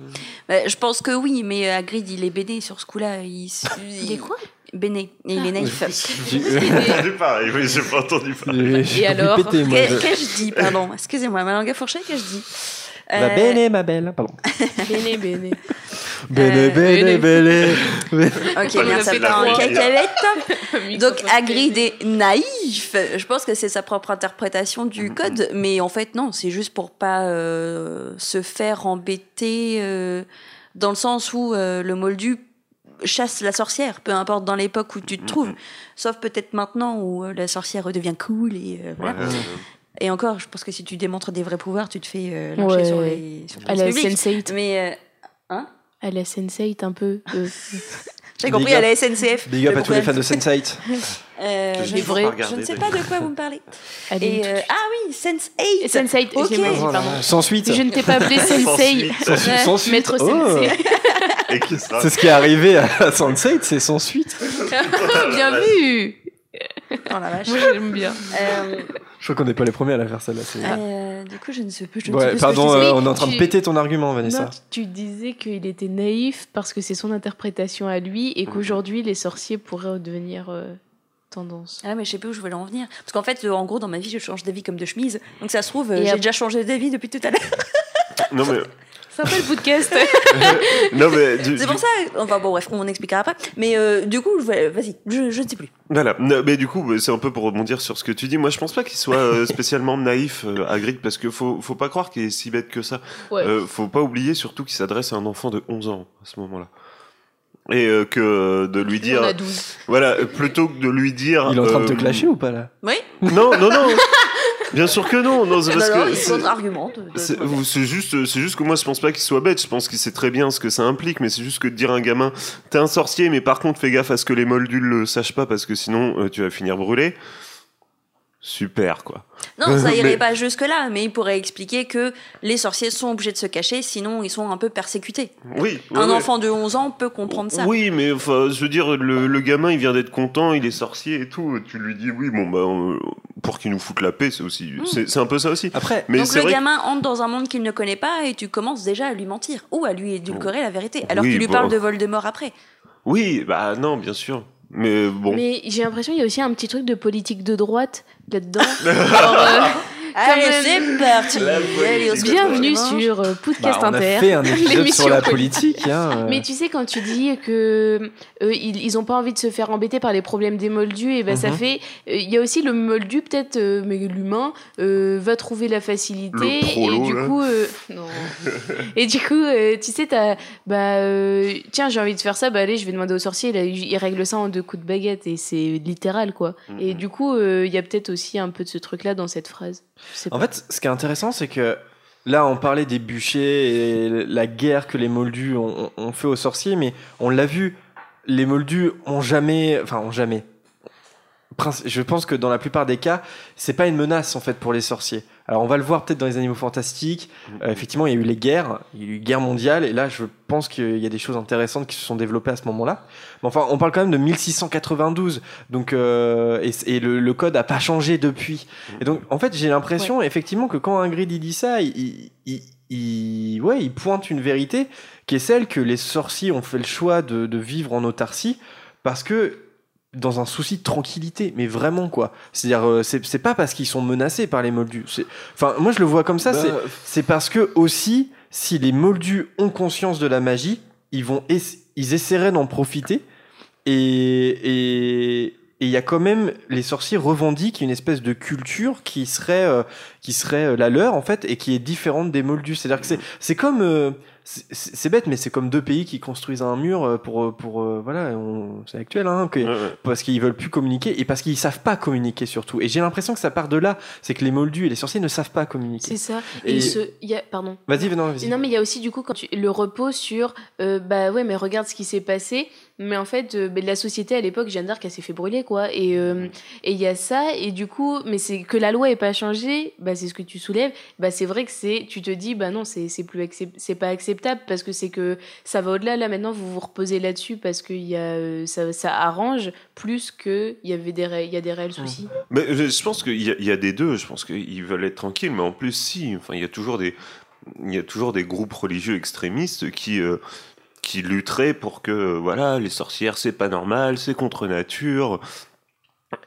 Bah, je pense que oui, mais Hagrid, il est BD sur ce coup-là. Il est quoi? Béné. Il est naïf. J'ai pareil, oui, j'ai pas entendu j'ai Et alors péter, moi, Qu'est- je- dit Pardon. Excusez-moi, ma langue a fourché, qu'ai-je dit Ma Euh, belle, ma belle. Pardon. Béné, béné. Belle, belle, belle. Ok, On bien, ça fait part la en cacahuète. Donc Hagrid est naïf. Je pense que c'est sa propre interprétation du code, mais en fait non, c'est juste pour pas euh, se faire embêter euh, dans le sens où euh, le moldu chasse la sorcière, peu importe dans l'époque où tu te mm-hmm. trouves. Sauf peut-être maintenant où euh, la sorcière redevient cool et euh, voilà. Et encore, je pense que si tu démontres des vrais pouvoirs, tu te fais euh, lâcher sur les sur à Sense8. Mais euh, hein À la Sense8 un peu. J'ai compris à la SNCF. Big up à tous les fans de Sense8. je, ne sais pas de quoi vous me parlez. Et, euh, ah oui, Sense8. Sense8, ok. Voilà. Sans suite. Je ne t'ai pas appelé Sense8. Maître oh. sense Et qui sera C'est ce qui est arrivé à Sense8, c'est sans suite. Bien vu. Oh la vache. Moi j'aime bien. Euh, Je crois qu'on n'est pas les premiers à la faire celle-là. euh, du coup, je ne sais plus. Je ne sais Ouais, plus ce pardon, que je euh, on est en train de péter ton argument, Vanessa. Non, tu disais qu'il était naïf parce que c'est son interprétation à lui et qu'aujourd'hui les sorciers pourraient redevenir euh, tendance. Ah mais je sais plus où je voulais en venir. Parce qu'en fait, en gros, dans ma vie, je change d'avis comme de chemise. Donc ça se trouve, j'ai ap- déjà changé d'avis depuis tout à l'heure. Non, mais. Sympa le podcast. Non, mais du- C'est du- pour ça. Enfin bon, bref, on expliquera après. Mais euh, du coup, vas-y, je, je ne sais plus. Voilà, Non, mais du coup, c'est un peu pour rebondir sur ce que tu dis. Moi, je pense pas qu'il soit euh, spécialement naïf, euh, Hagrid, parce que faut, faut pas croire qu'il est si bête que ça. Ouais. Euh, faut pas oublier surtout qu'il s'adresse à un enfant de 11 ans à ce moment-là. Et euh, que euh, de lui dire, On a 12. voilà, plutôt que de lui dire. Il est en train de te clasher ou pas là? Oui Non, non, non. Bien sûr que non. Non, c'est parce Non, non, que c'est- juste, c'est juste que moi je pense pas qu'il soit bête. Je pense qu'il sait très bien ce que ça implique, mais c'est juste que de dire à un gamin, t'es un sorcier, mais par contre fais gaffe à ce que les moldus le sachent pas parce que sinon euh, tu vas finir brûlé. Super quoi. Non, ça irait Mais- pas jusque-là, mais il pourrait expliquer que les sorciers sont obligés de se cacher, sinon ils sont un peu persécutés. Oui. ouais, un ouais. enfant de 11 ans peut comprendre ça. Oui, mais enfin, je veux dire, le, le gamin, il vient d'être content, il est sorcier et tout. Tu lui dis, oui, bon, bah, pour qu'il nous foute la paix, c'est aussi, c'est c'est un peu ça aussi. Après, Mais Donc le vrai. que- gamin entre dans un monde qu'il ne connaît pas et tu commences déjà à lui mentir ou à lui édulcorer la vérité, alors Oui, que tu lui bon. parles de Voldemort après. Oui, bah non, bien sûr. Mais bon. Mais j'ai l'impression qu'il y a aussi un petit truc de politique de droite là-dedans. Euh, Allez, même- c'est parti. Bienvenue sur euh, bah, Podcast on a Inter. fait un épisode sur la politique. hein, euh. Mais tu sais, quand tu dis que euh, ils, ils ont pas envie de se faire embêter par les problèmes des moldus, et ben ça Mhm. fait. euh, Il y a aussi le moldu, peut-être, euh, mais l'humain euh, va trouver la facilité. Le prolo, et du là. coup. euh, non. et du coup, euh, tu sais, t'as. Bah, euh, tiens, j'ai envie de faire ça, bah allez, je vais demander au sorcier, là, il règle ça en deux coups de baguette, et c'est littéral, quoi. Mhm. Et du coup, euh, il y a peut-être aussi un peu de ce truc-là dans cette phrase. En fait, ce qui est intéressant, c'est que là, on parlait des bûchers et la guerre que les moldus ont, ont fait aux sorciers, mais on l'a vu, les moldus ont jamais, enfin, ont jamais. Je pense que dans la plupart des cas, c'est pas une menace en fait pour les sorciers. Alors on va le voir peut-être dans les animaux fantastiques. Euh, effectivement, il y a eu les guerres, il y a eu guerre mondiale, et là, je pense qu'il y a des choses intéressantes qui se sont développées à ce moment-là. Mais enfin, on parle quand même de 1692, donc euh, et, et le, le code a pas changé depuis. Et donc, en fait, j'ai l'impression effectivement que quand Ingrid il dit ça, il, il, il- il- ouais, il pointe une vérité qui est celle que les sorciers ont fait le choix de, de vivre en autarcie parce que dans un souci de tranquillité, mais vraiment quoi. C'est-à-dire, euh, c'est pas parce qu'ils sont menacés par les moldus. Enfin, moi je le vois comme ça. Bah, c'est parce que aussi, si les moldus ont conscience de la magie, ils vont ils essaieraient d'en profiter. Et et et il y a quand même les sorciers revendiquent une espèce de culture qui serait euh, qui serait euh, la leur en fait et qui est différente des moldus. C'est-à-dire que c'est c'est comme euh, c'est- bête mais c'est comme deux pays qui construisent un mur euh, pour pour euh, voilà on- c'est actuel hein que- ouais, ouais. parce qu'ils veulent plus communiquer et parce qu'ils savent pas communiquer surtout. Et j'ai l'impression que ça part de là, c'est que les moldus et les sorciers ne savent pas communiquer. C'est ça. Et, Et- il il y a, pardon. Vas-y, non, vas-y. Non, mais il y a aussi du coup quand tu, le repos sur euh, bah ouais, mais regarde ce qui s'est passé. Mais en fait, euh, bah, la société à l'époque, Jeanne d'Arc, elle s'est fait brûler quoi. Et euh, et il y a ça. Et du coup, mais c'est que la loi est pas changée. Bah c'est ce que tu soulèves. Bah c'est vrai que c'est, tu te dis bah non, c'est c'est plus c'est pas acceptable parce que c'est que ça va au-delà. Là maintenant, vous vous reposez là-dessus parce que il y a euh, ça ça arrange plus que il y avait des ré- y a des réels soucis. Mais je je pense qu'il y, a- il y a des deux. Je pense qu'ils veulent être tranquilles, mais en plus, si. Enfin, il y a toujours des, il y a toujours des groupes religieux extrémistes qui, euh, qui lutterait pour que voilà les sorcières c'est pas normal, c'est contre nature.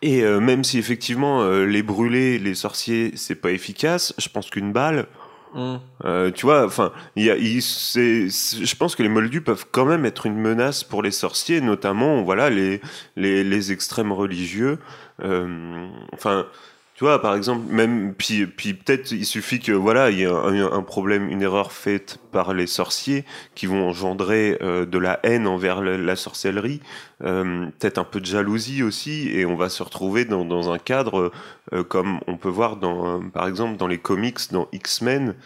Et euh, même si effectivement euh, les brûler, les sorciers, c'est pas efficace, je pense qu'une balle, Mm. euh, tu vois, enfin, il y a, il- c'est- c'est- je pense que les moldus peuvent quand même être une menace pour les sorciers, notamment, voilà, les, les, les extrêmes religieux. Euh, enfin, tu vois, par exemple, même, puis, puis peut-être il suffit que, voilà, il y ait un, un problème, une erreur faite par les sorciers qui vont engendrer euh, de la haine envers la, la sorcellerie, euh, peut-être un peu de jalousie aussi, et on va se retrouver dans, dans un cadre euh, comme on peut voir dans, euh, par exemple, dans les comics, dans X-Men,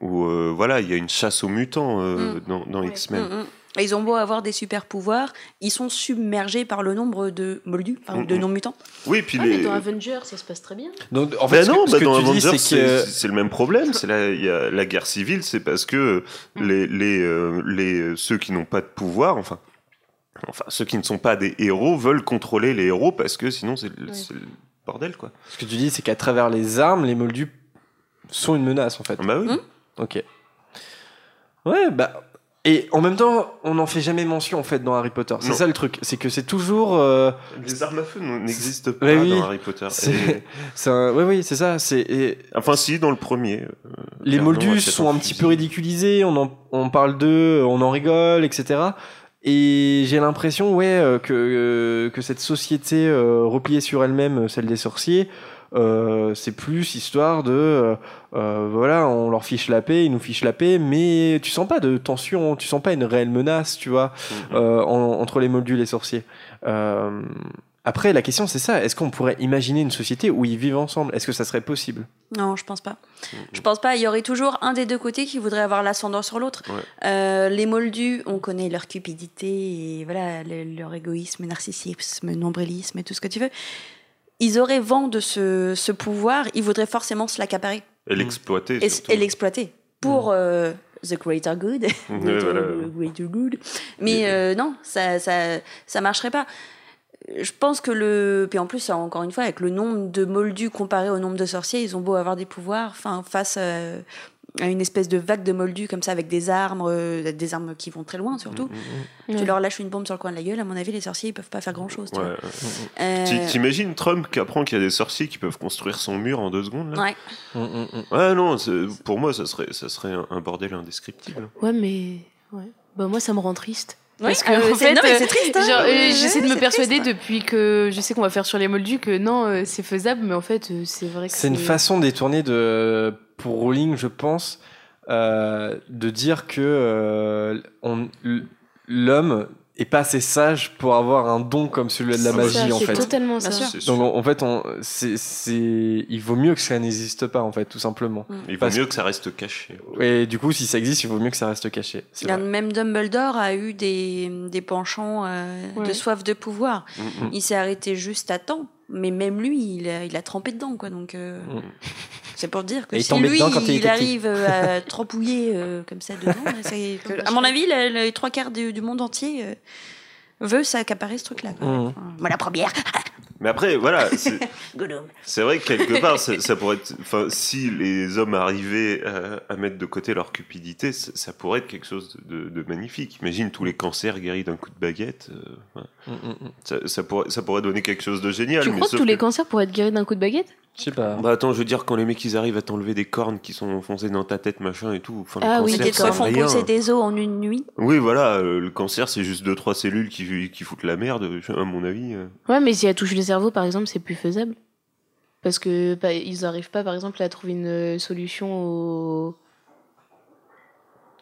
où euh, voilà, il y a une chasse aux mutants euh, Mm. dans, dans Ouais. X-Men. Mm, mm. Et Ils ont beau avoir des super pouvoirs, ils sont submergés par le nombre de moldus, enfin, Mm, de mm. non-mutants. Oui, puis Ah, les. mais dans Avengers, ça se passe très bien. Donc, en fait, Ben ce que- non, ce bah que dans tu dis, Avengers, c'est que. le même problème. C'est la, il y a la guerre civile, c'est parce que les, les, euh, les, ceux qui n'ont pas de pouvoir, enfin, enfin, ceux qui ne sont pas des héros veulent contrôler les héros parce que sinon c'est le, bordel, quoi. Ce que tu dis, c'est qu'à travers les armes, les moldus sont une menace, en fait. Bah oui. Hmm Ok. Ouais, bah. Et en même temps, on n'en fait jamais mention, en fait, dans Harry Potter. C'est ça le truc. C'est que c'est toujours. euh, Les armes à feu n'existent pas Ouais, oui. dans Harry Potter. c'est- Et- un- Oui, oui, c'est ça. C'est. et Enfin, si, dans le premier. euh, Les moldus sont un petit peu ridiculisés, on, en, on parle d'eux, on en rigole, etc. Et j'ai l'impression, ouais, euh, que, euh, que cette société euh, repliée sur elle-même, celle des sorciers, euh, c'est plus histoire de, euh, euh, voilà, on leur fiche la paix, ils nous fichent la paix, mais tu sens pas de tension, tu sens pas une réelle menace, tu vois, Mhm. euh, en- entre les moldus et les sorciers. Euh, après, la question c'est ça, est-ce qu'on pourrait imaginer une société où ils vivent ensemble? Est-ce que ça serait possible? Non, je pense pas. Je pense pas. Il y aurait toujours un des deux côtés qui voudrait avoir l'ascendant sur l'autre. Ouais. Euh, les moldus, on connaît leur cupidité et voilà le- leur égoïsme, narcissisme, nombrilisme et tout ce que tu veux. Ils auraient vent de ce, ce pouvoir, ils voudraient forcément se l'accaparer Et l'exploiter. et, et l'exploiter pour euh, the greater good. Voilà. The greater good. Mais euh, non, ça, ça, ça marcherait pas. Je pense que le. Puis en plus, encore une fois, avec le nombre de moldus comparé au nombre de sorciers, ils ont beau avoir des pouvoirs, enfin, face euh, à une espèce de vague de moldus comme ça, avec des armes, euh, des armes qui vont très loin surtout. Tu Ouais. leur lâches une bombe sur le coin de la gueule, à mon avis, les sorciers, ils peuvent pas faire grand chose. Ouais. Euh, Ti- T'imagines Trump qui apprend qu'il y a des sorciers qui peuvent construire son mur en deux secondes là ouais. Ouais, non, pour moi, ça serait, ça serait un, bordel indescriptible. Ouais, mais. Ouais. Bah, moi, ça me rend triste. Ouais, Parce que, euh, en c'est- fait, non, mais euh, c'est triste. hein. Genre, euh, j'essaie de me persuader triste. depuis que je sais qu'on va faire sur les moldus que non, euh, c'est faisable, mais en fait, euh, c'est vrai que C'est une façon détournée de, pour Rowling, je pense, euh, de dire que euh, l'homme est pas assez sage pour avoir un don comme celui de la magie, ça, en c'est fait. totalement ça. Donc en fait, on, c'est, c'est, il vaut mieux que ça n'existe pas, en fait, tout simplement. Il vaut parce mieux que ça reste caché. Et du coup, si ça existe, il vaut mieux que ça reste caché. Même Dumbledore a eu des, des penchants euh, de soif de pouvoir. Mm, mm. Il s'est arrêté juste à temps, mais même lui, il a, il a trempé dedans, quoi. Donc, euh, Mm. c'est pour dire que Et si lui, quand il arrive euh, à trempouiller euh, comme ça dedans, là, c'est que- à mon avis, le- le- les trois quarts du, du monde entier euh, veut s'accaparer ce truc-là. quoi. Mm. Enfin, Moi, la première. Mais après, voilà, c'est vrai que quelque part, ça, ça pourrait être. Enfin, si les hommes arrivaient à, à mettre de côté leur cupidité, ça, ça pourrait être quelque chose de, de magnifique. Imagine tous les cancers guéris d'un coup de baguette. euh, ouais. Mm, mm, mm. ça, ça pourrait, ça pourrait donner quelque chose de génial. Tu mais crois que tous les cancers pourraient être guéris d'un coup de baguette? Je sais pas. Bah attends, je veux dire, quand les mecs ils arrivent à t'enlever des cornes qui sont enfoncées dans ta tête, machin et tout. Enfin, le Ah oui, cancer, Des font pousser des os en une nuit. Oui, voilà, euh, le cancer c'est juste deux trois cellules qui, qui foutent la merde, à mon avis. euh. Ouais, mais si elle touche le cerveau, par exemple, c'est plus faisable. Parce que bah, ils n'arrivent pas, par exemple, à trouver une euh, solution au.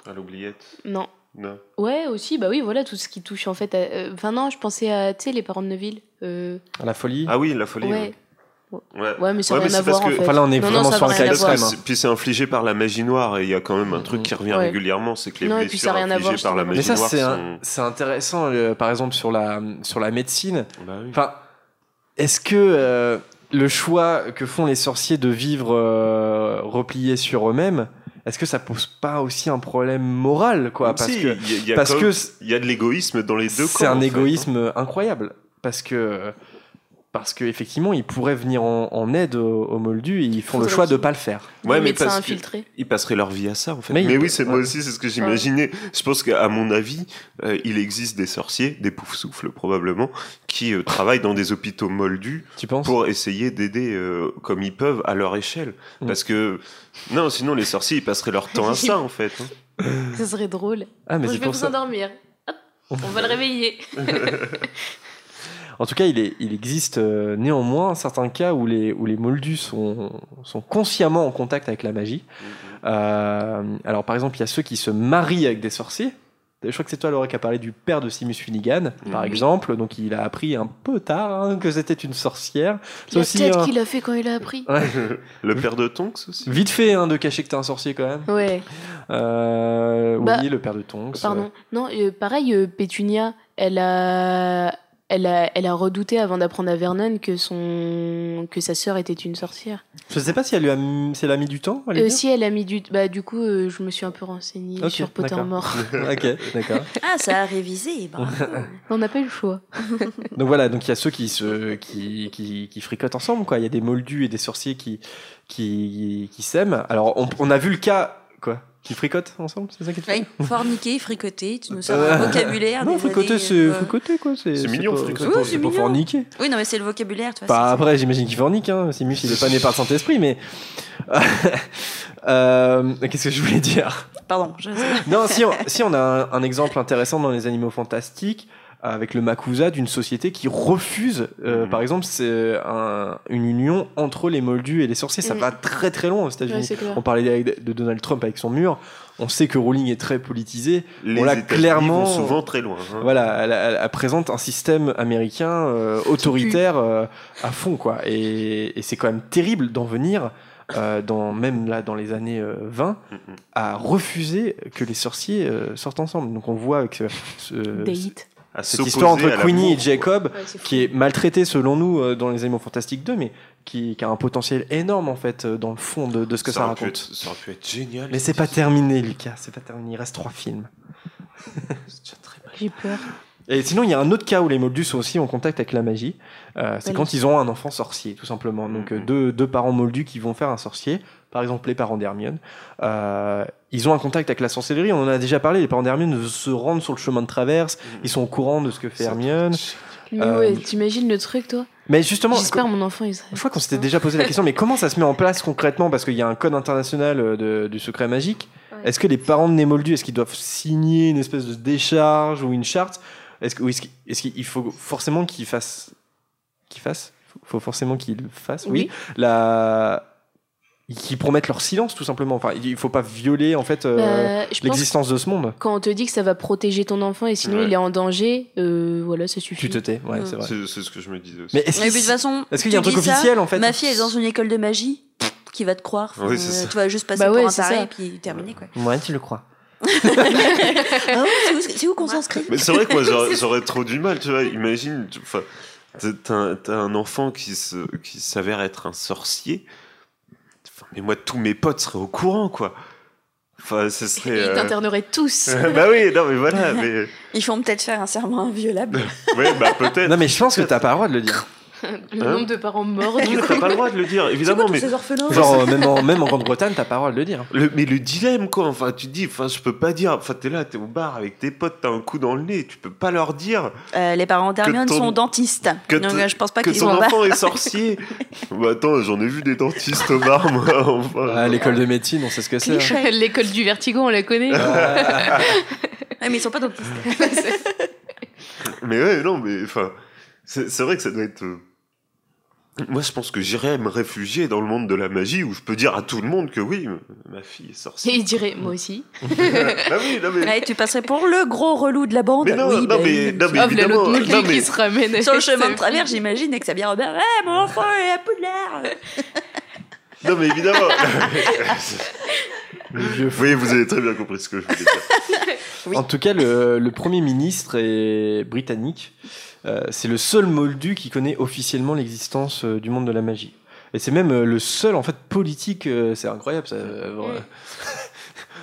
À l'oubliette. Non. Non. Ouais, aussi, bah oui, voilà, tout ce qui touche en fait. à- euh, Enfin, non, je pensais à, tu sais, les parents de Neville. Euh, À la folie. Ah oui, la folie. ouais. Ouais. Ouais. ouais, mais ça n'a Ouais, rien à c'est parce voir en que- fait. Enfin, là, on est Non, vraiment sur un cas extrême. C'est- Puis c'est infligé par la magie noire et il y a quand même un truc qui revient Ouais. régulièrement, c'est que les Non, blessures ça à voir, par la magie Mais ça, noire c'est, sont... un- c'est intéressant, euh, par exemple, sur la, sur la médecine. Bah oui. Enfin, est-ce que euh, le choix que font les sorciers de vivre euh, repliés sur eux-mêmes, est-ce que ça pose pas aussi un problème moral, quoi? Parce Si, que y a- il y a parce que il y a de l'égoïsme dans les deux c'est un en hein. égoïsme incroyable. Parce que, parce qu'effectivement, ils pourraient venir en, en aide aux, aux moldus et ils font le choix de qu'ils- pas le faire. Ouais, mais parce. Ils passeraient leur vie à ça, en fait. Mais oui, c'est moi ouais. aussi, c'est ce que j'imaginais. Je pense qu'à mon avis, euh, il existe des sorciers, des poufs-souffles probablement, qui euh, travaillent dans des hôpitaux moldus Tu pour essayer d'aider euh, comme ils peuvent à leur échelle. Mm. Parce que, non, sinon les sorciers, ils passeraient leur temps à ça, en fait. hein. Ça serait drôle. Ah, mais Bon, je vais pour vous ça. endormir. Hop, on va le réveiller. En tout cas, il, est, il existe euh, néanmoins certains cas où les, où les moldus sont, sont consciemment en contact avec la magie. Euh, alors, par exemple, il y a ceux qui se marient avec des sorciers. Je crois que c'est toi, Laura, qui a parlé du père de Simus Finnegan, par Oui. exemple. Donc, il a appris un peu tard hein, que c'était une sorcière. C'est aussi tête un- qu'il a fait quand il a appris. Ouais. Le père de Tonks aussi. Vite fait hein, de cacher que t'es un sorcier quand même. Ouais, Euh, Bah, oui, le père de Tonks. pardon. Non, euh, pareil, euh, Pétunia, elle a... Elle a, elle a redouté avant d'apprendre à Vernon que, son, que sa sœur était une sorcière. Je sais pas si elle, lui a, mis- si elle a mis du temps. Euh, si elle a mis du. Bah, du coup, euh, je me suis un peu renseignée Ok, sur. Pottermore. ok, d'accord. Ah, ça a révisé. bravo. On n'a pas eu le choix. Donc voilà, donc il y a ceux qui se qui, qui, qui fricotent ensemble quoi. Il y a des moldus et des sorciers qui qui, qui s'aiment. Alors on, on a vu le cas quoi qui fricotent ensemble, c'est ça qui te fait Oui, forniquer, fricoter, tu nous sors Euh, un vocabulaire. Non, fricoter c'est euh, fricoter quoi. C'est C'est mignon, pas- fricoter. C'est pas, Oui, c'est c'est pas forniquer. Oui, non, mais c'est le vocabulaire, tu vois. Bah, c'est- après, j'imagine qu'il fornique. Hein. Simus, il est pas né par le Saint-Esprit, mais. Euh, Qu'est-ce que je voulais dire? Pardon, je Non, si on, si on a un, un exemple intéressant dans les animaux fantastiques, avec le Makusa d'une société qui refuse, euh, Mhm. par exemple, c'est un- une union entre les moldus et les sorciers. Ça va très très loin aux États-Unis. on parlait de, de Donald Trump avec son mur. On sait que Rowling est très politisé. Les On l'a États-Unis clairement- vont souvent très loin. hein. Voilà, elle, elle- elle présente un système américain euh, autoritaire euh, à fond, quoi. Et, et c'est quand même terrible d'en venir, euh, dans, même là dans les années euh, 20, Mhm. à refuser que les sorciers euh, sortent ensemble. Donc on voit avec ce- ce- Date. À cette histoire entre Queenie et Jacob, Ouais, qui est maltraitée selon nous euh, dans les Animaux Fantastiques 2, mais qui, qui a un potentiel énorme en fait euh, dans le fond de, de ce que ça, raconte. être- ça aurait pu être génial. Mais c'est pas terminé, Lucas. C'est pas terminé. Il reste trois films. J'ai peur. Et sinon, il y a un autre cas où les moldus sont aussi en contact avec la magie. Euh, c'est quand ils ont un enfant sorcier, tout simplement. Donc, Mhm. deux, deux parents moldus qui vont faire un sorcier. Par exemple, les parents d'Hermione. Euh, ils ont un contact avec la sorcellerie. On en a déjà parlé. Les parents d'Hermione se rendent sur le chemin de traverse. Ils sont au courant de ce que fait Hermione. Mais Euh, ouais, t'imagines le truc, toi? Mais justement, J'espère mon enfant, il serait. je crois qu'on s'était déjà posé la question, mais comment ça se met en place concrètement? Parce qu'il y a un code international euh, de- du secret magique. Ouais. Est-ce que les parents de Némoldu, est-ce qu'ils doivent signer une espèce de décharge ou une charte? Est-ce que- ou est-ce qu'il est-ce qu'il faut forcément qu'ils fassent Qu'ils fassent faut- forcément qu'ils le fassent, oui. Oui. La... Qu'ils promettent leur silence, tout simplement. Enfin, il faut pas violer, en fait, euh, Bah, l'existence de ce monde. quand on te dit que ça va protéger ton enfant et sinon Ouais. il est en danger, euh, voilà, ça suffit. Tu te tais, ouais, c'est vrai. C'est ce que je me disais aussi. Mais est-ce de toute façon, est-ce qu'il y a un truc dis ça, officiel, en fait Ma fille est dans une école de magie. Qui va te croire Oui, ça. Tu vas juste passer Bah pour un taré ça. et puis terminer quoi. Ouais, tu le crois. Ah ouais, c'est où, qu'on s'inscrit Mais c'est vrai que moi j'aurais trop du mal, tu vois. Imagine, t'as- un- t'as un enfant qui se, qui s'avère être un sorcier. Enfin, mais moi, tous mes potes seraient au courant, quoi. Enfin, ce serait. Et ils euh, t'interneraient tous. bah oui, non, mais voilà, mais Ils font peut-être faire un serment inviolable. ouais, bah peut-être. Non, mais je pense que t'as pas le droit de le dire. le Hein nombre de parents morts, Non, du. T'as pas le droit de le dire, évidemment, mais ces orphelins Genre, euh, même, en, même en Grande-Bretagne, t'as pas le droit de le dire. le, mais le dilemme, quoi. Enfin, tu te dis, enfin, je peux pas dire. Enfin, t'es là, t'es au bar avec tes potes, t'as un coup dans le nez, tu peux pas leur dire Euh, les parents d'Hermione sont dentistes. que Donc ton- euh, je pense pas que qu'ils ton enfant est sorcier. bah attends, j'en ai vu des dentistes au bar, moi. Enfin, À l'école de médecine, on sait ce que c'est. hein. L'école du vertigo, on la connaît. Ah. Ouais, mais ils sont pas dentistes. Mais ouais, non, mais enfin, c'est c'est vrai que ça doit être. Moi, je pense que j'irais me réfugier dans le monde de la magie où je peux dire à tout le monde que oui, ma fille est Et sorcière. il dirait, moi aussi. ah oui, non mais. Ouais, tu passerais pour le gros relou de la bande. Mais non, oui, non, bah mais- non, mais- évidemment, non, mais- qui se ramène. Sur le chemin de travers, j'imagine avec Xavier Robert. Eh, mon enfant est à Poudlard Non, mais évidemment. Oui, vous avez très bien compris ce que je voulais dire. Oui. En tout cas, le, le premier ministre est britannique. Euh, c'est le seul moldu qui connaît officiellement l'existence euh, du monde de la magie. Et c'est même euh, le seul en fait politique. c'est incroyable.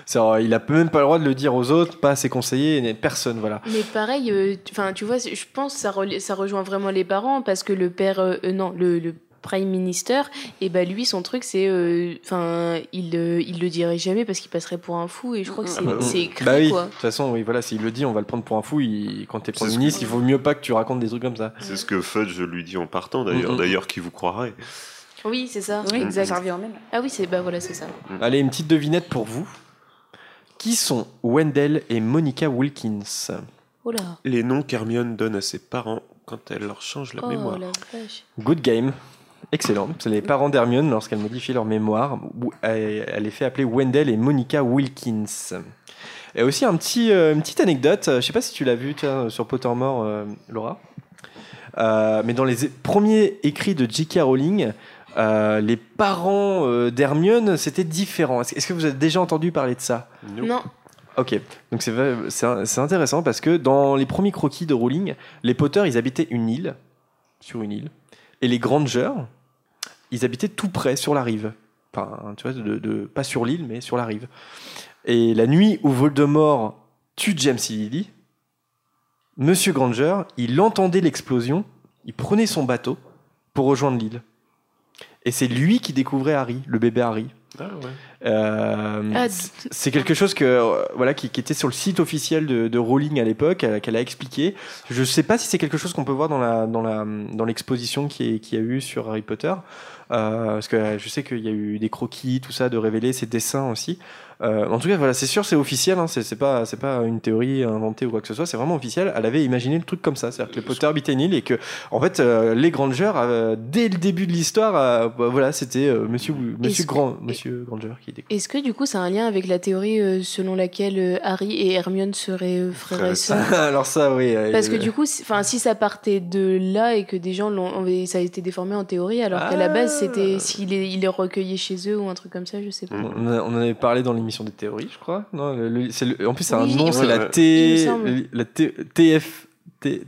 Ça, il a même pas le droit de le dire aux autres, pas à ses conseillers, personne, voilà. Mais pareil, euh, tu vois, je pense que ça, rejoint vraiment les parents parce que le père, euh, non, le, le prime minister, et bah lui, son truc, c'est, euh, enfin, il, euh, il le dirait jamais parce qu'il passerait pour un fou et je crois que c'est, c'est écrit, Bah oui, de toute façon, oui, voilà, s'il le dit, on va le prendre pour un fou. Il, quand t'es premier que- ministre, il vaut mieux pas que tu racontes des trucs comme ça. C'est ce que Fudge lui dit en partant d'ailleurs. Mm. D'ailleurs, qui vous croirait Oui, c'est ça. Oui, exact. ça revient même. Ah oui, c'est bah voilà, c'est ça. Allez, une petite devinette pour vous. Qui sont Wendell et Monica Wilkins? Oh. Les noms qu'Hermione donne à ses parents quand elle leur change la Oh mémoire. la. Good game. Excellent. C'est les parents d'Hermione lorsqu'elle modifie leur mémoire. Elle les fait appeler Wendell et Monica Wilkins. Et aussi un petit, euh, une petite anecdote. euh, Je sais pas si tu l'as vu tiens, sur Pottermore, euh, Laura. Euh, mais dans les é- premiers écrits de J.K. Rowling, euh, les parents euh, d'Hermione, c'était différent. Est-ce est-ce que vous avez déjà entendu parler de ça? Non. Non. Ok, donc c'est vrai- c'est c'est intéressant parce que dans les premiers croquis de Rowling, les Potter, ils habitaient une île, sur une île, et les Grangers, ils habitaient tout près, sur la rive. Enfin, tu vois, de, de- pas sur l'île, mais sur la rive. Et la nuit où Voldemort tue James et Lily, Monsieur Granger, il entendait l'explosion, il prenait son bateau pour rejoindre l'île. Et c'est lui qui découvrait Harry, le bébé Harry. Ah ouais. Euh, Ah, c'est quelque chose que euh, voilà qui, qui était sur le site officiel de, de Rowling à l'époque, euh, qu'elle a expliqué. Je sais pas si c'est quelque chose qu'on peut voir dans la dans la dans l'exposition qui est qui a eu sur Harry Potter, euh, parce que euh, je sais qu'il y a eu des croquis, tout ça, de révéler ses dessins aussi. Euh, en tout cas, voilà, c'est sûr, c'est officiel. Hein, c'est c'est pas c'est pas une théorie inventée ou quoi que ce soit. C'est vraiment officiel. Elle avait imaginé le truc comme ça, c'est-à-dire que les Potter habitaient une île et que en fait euh, les Grangers, euh, dès le début de l'histoire, euh, bah, voilà, c'était euh, Monsieur Monsieur Grand Monsieur Granger qui était Est-ce que du coup, ça a un lien avec la théorie euh, selon laquelle euh, Harry et Hermione seraient euh, frères et sœurs? Alors ça, oui. euh, Parce que euh, du coup, si- enfin, si ça partait de là et que des gens l'ont, ça a été déformé en théorie, alors qu'à la base Ah. C'était s'il est, il est recueilli chez eux ou un truc comme ça, je sais pas. On, a- on en avait parlé dans l'émission des théories, je crois. Non, le- le- c'est le- en plus, c'est un Oui, nom, c'est la T, la T- TF, T-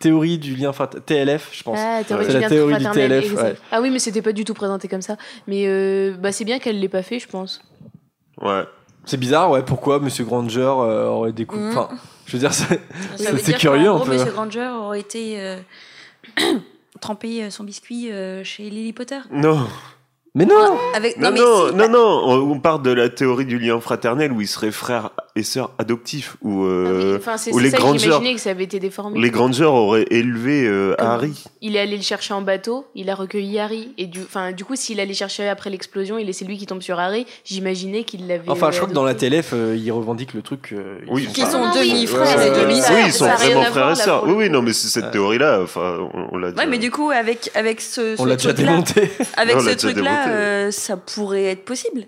théorie du lien frat- TLF, je pense. Ah, théorie C'est du la lien théorie du TLF, ouais. Ah oui, mais c'était pas du tout présenté comme ça. Mais euh, bah, c'est bien qu'elle l'ait pas fait, je pense. Ouais. C'est bizarre, ouais. Pourquoi Monsieur Granger euh, aurait des coups Mm. Enfin, je veux dire, c'est- curieux, un gros, peu. Monsieur Granger aurait été euh, trempé euh, son biscuit euh, chez Lily Potter. Non. mais non. Avec Non, mais non, si, non, non, on on part de la théorie du lien fraternel où ils seraient frères et sœurs adoptifs, où, Ah oui, euh, Enfin, ou c'est les ça que Grangers. j'imaginais que ça avait été déformé. les Grangers auraient élevé euh, Harry. Il est allé le chercher en bateau, il a recueilli Harry. Et du, enfin, du coup, s'il allait chercher après l'explosion, il c'est lui qui tombe sur Harry. J'imaginais qu'il l'avait. Enfin, je crois que dans la. TLF, euh, ils revendiquent le truc. euh, ils Oui. sont Qui pas- sont oui, demi-frères et demi-sœurs. Oui, ils sont vraiment à frères et là, sœurs. Oui, oui, non, mais c'est cette Ouais. théorie-là, enfin, on, l'a Ouais, déjà- mais du coup, avec, avec ce, On l'a déjà truc-là, démonté. avec ce démonté. euh, ça pourrait être possible.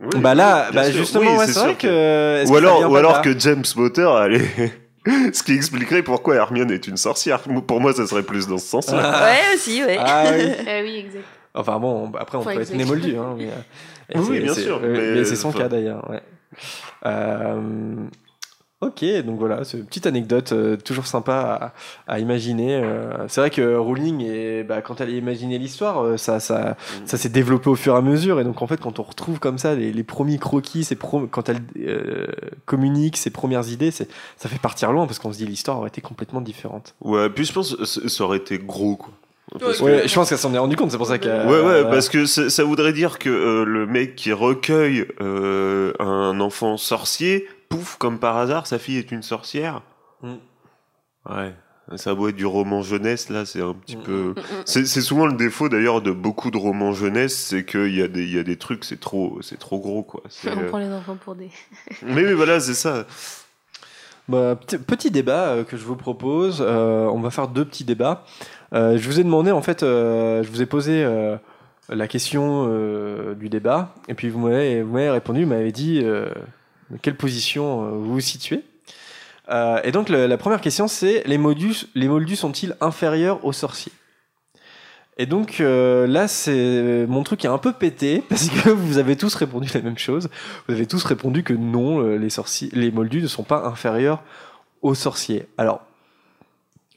Oui, bah là, bah sûr. justement, Oui, ouais, c'est vrai que. Ou alors, ou alors que James Potter allait. Ce qui expliquerait pourquoi Hermione est une sorcière. Pour moi, ça serait plus dans ce sens-là. Ah. Ouais, aussi, ouais. Ah oui. Ah oui, exact. Enfin bon, après on Enfin, peut être exact. né moldu. Hein, mais, euh, Oui, bien sûr, euh, mais, Mais, c'est son enfin- cas d'ailleurs. Ouais. Euh, ok, donc voilà, c'est une petite anecdote euh, toujours sympa à, à imaginer. euh. c'est vrai que Rowling, et, bah, quand elle a imaginé l'histoire, euh, ça, ça, ça s'est développé au fur et à mesure. Et donc en fait, quand on retrouve comme ça les, les premiers croquis, ses pro- quand elle euh, communique ses premières idées, ça fait partir loin parce qu'on se dit l'histoire aurait été complètement différente. Ouais, puis je pense que ça aurait été gros, quoi. Parce que- Ouais, je pense qu'elle s'en est rendu compte, c'est pour ça qu'elle. Ouais, ouais, euh, parce que ça, ça voudrait dire que euh, le mec qui recueille euh, un enfant sorcier, pouf, comme par hasard, sa fille est une sorcière. Mm. Ouais. Ça a beau être du roman jeunesse, là, c'est un petit Mm. peu. C'est c'est souvent le défaut d'ailleurs de beaucoup de romans jeunesse, c'est qu'il y, a des- il y a des trucs, c'est trop, c'est trop gros, quoi. On euh, prend les enfants pour des. Mais oui, voilà, c'est ça. Bah, petit, débat euh, que je vous propose. Euh, on va faire deux petits débats. Euh, je vous ai demandé, en fait, euh, je vous ai posé euh, la question euh, du débat, et puis vous m'avez, vous m'avez répondu, vous m'avez dit euh, quelle position euh, vous vous situez? Euh, et donc, la première question, c'est les moldus, sont-ils inférieurs aux sorciers? Et donc, euh, là, c'est mon truc est un peu pété, parce que vous avez tous répondu la même chose. Vous avez tous répondu que non, les, sorciers, les moldus ne sont pas inférieurs aux sorciers. Alors,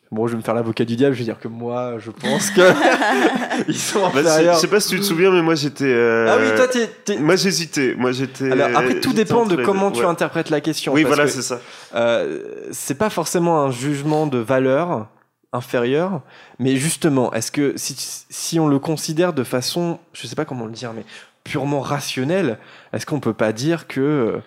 Bon, je vais me faire l'avocat du diable, je vais dire que moi, je pense que ils sont Bah, c'est- inférieurs. je sais pas si tu te souviens, mais moi j'étais. euh, Ah oui, toi, t'es- t'es- Moi j'hésitais. Moi j'étais. Alors, après, tout j'étais dépend de comment deux. tu Ouais. interprètes la question. Oui, parce voilà, que, c'est ça. euh, c'est pas forcément un jugement de valeur inférieure, mais justement, est-ce que si, si on le considère de façon, je sais pas comment le dire, mais purement rationnelle, est-ce qu'on peut pas dire que,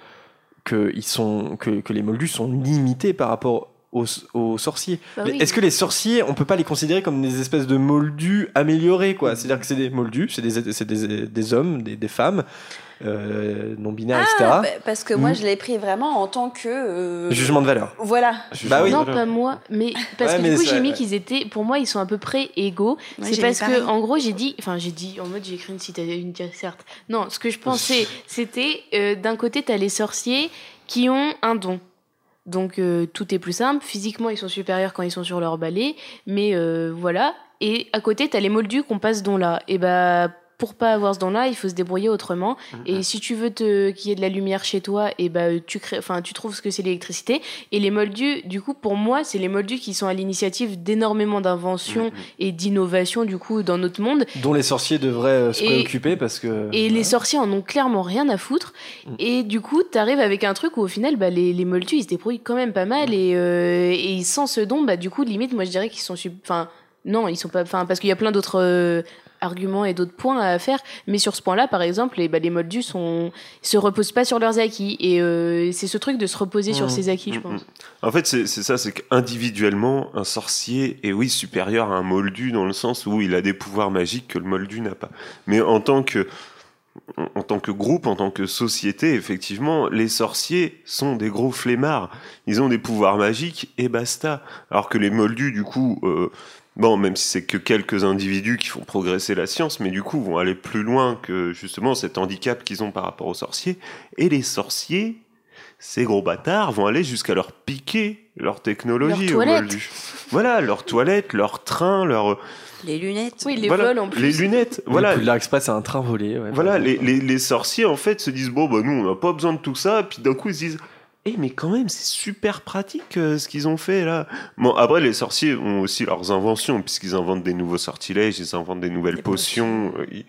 que, ils sont, que, que les moldus sont limités par rapport aux, aux sorciers Bah Mais oui. Est-ce que les sorciers, on peut pas les considérer comme des espèces de moldus améliorés, quoi? C'est-à-dire que c'est des moldus, c'est des, c'est des, des hommes, des, des femmes, euh, non binaires, etc. bah, parce que moi, Mhm. je l'ai pris vraiment en tant que. euh, Jugement de valeur. Voilà. Bah oui. Non, pas moi. Mais parce Ouais, que mais du coup, j'ai mis ouais. qu'ils étaient. Pour moi, ils sont à peu près égaux. Ouais, c'est parce que, en gros, j'ai dit. Enfin, j'ai dit en mode j'ai écrit une citation, une certes. Non, ce que je pensais, c'était euh, d'un côté, t'as les sorciers qui ont un don. Donc euh, tout est plus simple. Physiquement, ils sont supérieurs quand ils sont sur leur balai. Mais euh, voilà. Et à côté, t'as les moldus qu'on passe don là. Et bah. Pour pas avoir ce don-là, il faut se débrouiller autrement. Et si tu veux te qu'il y ait de la lumière chez toi, et bah tu crées, enfin tu trouves ce que c'est l'électricité. Et les moldus, du coup, pour moi, c'est les moldus qui sont à l'initiative d'énormément d'inventions et d'innovations du coup dans notre monde. dont les sorciers devraient euh, se Et- préoccuper parce que Et les sorciers en ont clairement rien à foutre. Mm. Et du coup, t'arrives avec un truc où au final, bah, les, les moldus, ils se débrouillent quand même pas mal. Et, euh, et sans ce don, bah, du coup, limite, moi je dirais qu'ils sont. sub- Enfin, non, ils sont pas. Enfin, parce qu'il y a plein d'autres. euh, arguments et d'autres points à faire mais sur ce point-là par exemple les, bah, les moldus sont se reposent pas sur leurs acquis et euh, c'est ce truc de se reposer sur Mm. ses acquis je Mm, pense mm. En fait, c'est c'est ça, c'est qu'individuellement, un sorcier est oui supérieur à un moldu dans le sens où il a des pouvoirs magiques que le moldu n'a pas. Mais en tant que en tant que groupe, en tant que société, effectivement, les sorciers sont des gros flemmards. Ils ont des pouvoirs magiques et basta. Alors que les moldus, du coup, euh, bon, même si c'est que quelques individus qui font progresser la science, mais du coup vont aller plus loin que justement cet handicap qu'ils ont par rapport aux sorciers. Et les sorciers, ces gros bâtards vont aller jusqu'à leur piquer leur technologie toilettes. moldus. Voilà, leurs toilettes, leurs trains, leurs Les lunettes. oui les voilà, vols en plus les lunettes. voilà Poudlard Express c'est un train volé ouais, voilà, les, les sorciers en fait se disent bon bah nous on n'a pas besoin de tout ça, puis d'un coup ils se disent eh mais quand même c'est super pratique euh, ce qu'ils ont fait là. Bon après les sorciers ont aussi leurs inventions puisqu'ils inventent des nouveaux sortilèges, ils inventent des nouvelles Des potions. euh, ils-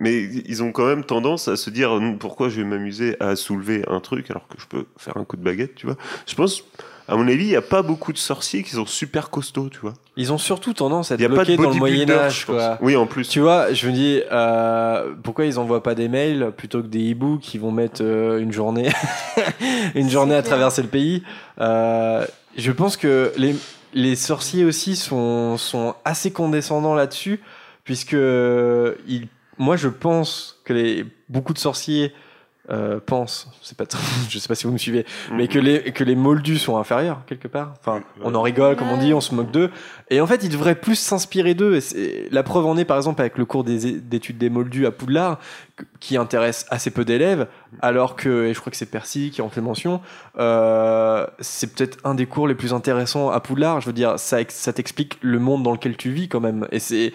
Mais ils ont quand même tendance à se dire Hum, pourquoi je vais m'amuser à soulever un truc alors que je peux faire un coup de baguette, tu vois. Je pense, à mon avis, il n'y a pas beaucoup de sorciers qui sont super costauds, tu vois. ils ont surtout tendance à être n'y a pas de bloqués dans le Moyen Âge quoi Oui, en plus. tu vois je me dis euh, pourquoi ils envoient pas des mails plutôt que des hiboux qui vont mettre euh, une journée une journée à traverser le pays? Euh, je pense que les les sorciers aussi sont sont assez condescendants là-dessus puisque ils moi je pense que les beaucoup de sorciers euh, c'est pas, je sais pas si vous me suivez, mais que les que les moldus sont inférieurs quelque part. Enfin, on en rigole, comme on dit, on se moque d'eux. Et en fait, ils devraient plus s'inspirer d'eux. La preuve en est, par exemple, avec le cours des- d'études des moldus à Poudlard, qui intéresse assez peu d'élèves, alors que, et je crois que c'est Percy qui en fait mention, euh, c'est peut-être un des cours les plus intéressants à Poudlard. Je veux dire, ça, ex- ça t'explique le monde dans lequel tu vis quand même, et c'est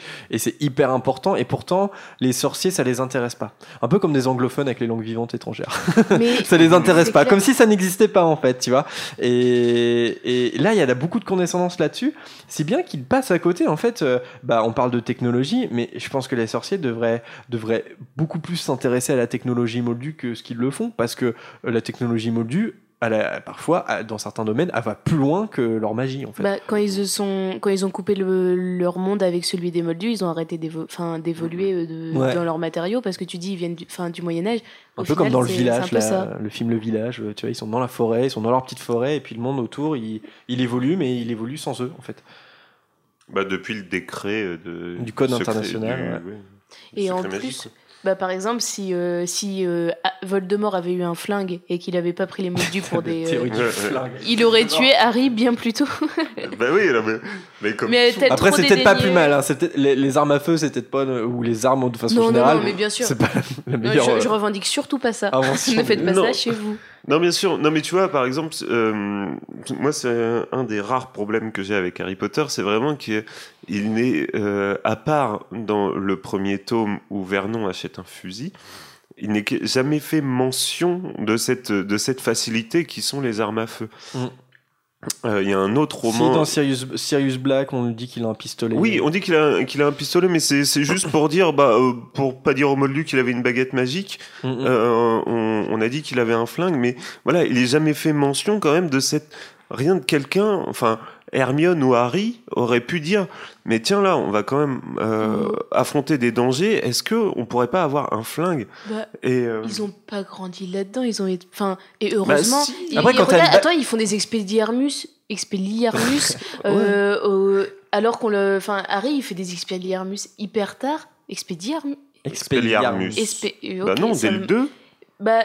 hyper important. Et pourtant, les sorciers, ça les intéresse pas. Un peu comme des anglophones avec les langues vivantes étrangères. mais ça les intéresse pas, clair. comme si ça n'existait pas en fait, tu vois. Et, et là, il y a beaucoup de condescendance là-dessus, si bien qu'ils passent à côté. En fait, euh, bah, on parle de technologie, mais je pense que les sorciers devraient, devraient beaucoup plus s'intéresser à la technologie moldue que ce qu'ils le font, parce que euh, la technologie moldue, elle a- parfois, dans certains domaines, elle va plus loin que leur magie en fait. Bah, quand ils sont quand ils ont coupé le- leur monde avec celui des moldus, ils ont arrêté d'évoluer euh, Ouais. dans leurs matériaux parce que tu dis ils viennent du, enfin, du Moyen Âge. un Au peu comme dans le village, là, le film Le Village, tu vois, ils sont dans la forêt, ils sont dans leur petite forêt, et puis le monde autour, il, il évolue, mais il évolue sans eux en fait. Bah, depuis le décret euh, de, Du code secret- international, du- ouais. Et en plus, magique. Bah, par exemple, si, euh, si euh, Voldemort avait eu un flingue et qu'il avait pas pris les moldus pour des. euh, il aurait tué Harry bien plus tôt. bah oui, non, mais, mais comme Mais Après, c'est peut-être pas plus mal. Hein. les, les armes à feu, c'est peut-être pas. Ou les armes de façon Non, non, générale. non, mais bien sûr. C'est pas la Non, meilleure je, je euh, revendique surtout pas ça. ne faites pas Non. ça chez vous. Non, bien sûr. Non, mais tu vois, par exemple, euh, moi, c'est un, des rares problèmes que j'ai avec Harry Potter, c'est vraiment qu'il n'est, euh, à part dans le premier tome où Vernon achète un fusil, il n'est jamais fait mention de cette, de cette facilité qui sont les armes à feu. Euh, Il y a un autre Si roman. dans Sirius, Sirius Black, on dit qu'il a un pistolet. Oui, on dit qu'il a, qu'il a un pistolet, mais c'est c'est juste pour dire, bah, euh, pour pas dire au Moldu qu'il avait une baguette magique. Mm, mm. Euh, on, on a dit qu'il avait un flingue, mais voilà, il est jamais fait mention quand même de cette rien de quelqu'un. Enfin, Hermione ou Harry auraient pu dire, mais tiens là, on va quand même euh, Mhm. affronter des dangers. Est-ce que on pourrait pas avoir un flingue Bah, Et euh, Ils ont pas grandi là-dedans, ils ont été... Enfin, et heureusement... Bah, si. Et- Après, quand regarde, attends, ils font des expelliarmus, expelliarmus, euh, alors qu'on le... Enfin, Harry, il fait des expelliarmus hyper tard. Expelliarmus Expelliarmus. Bah non, dès le 2. Bah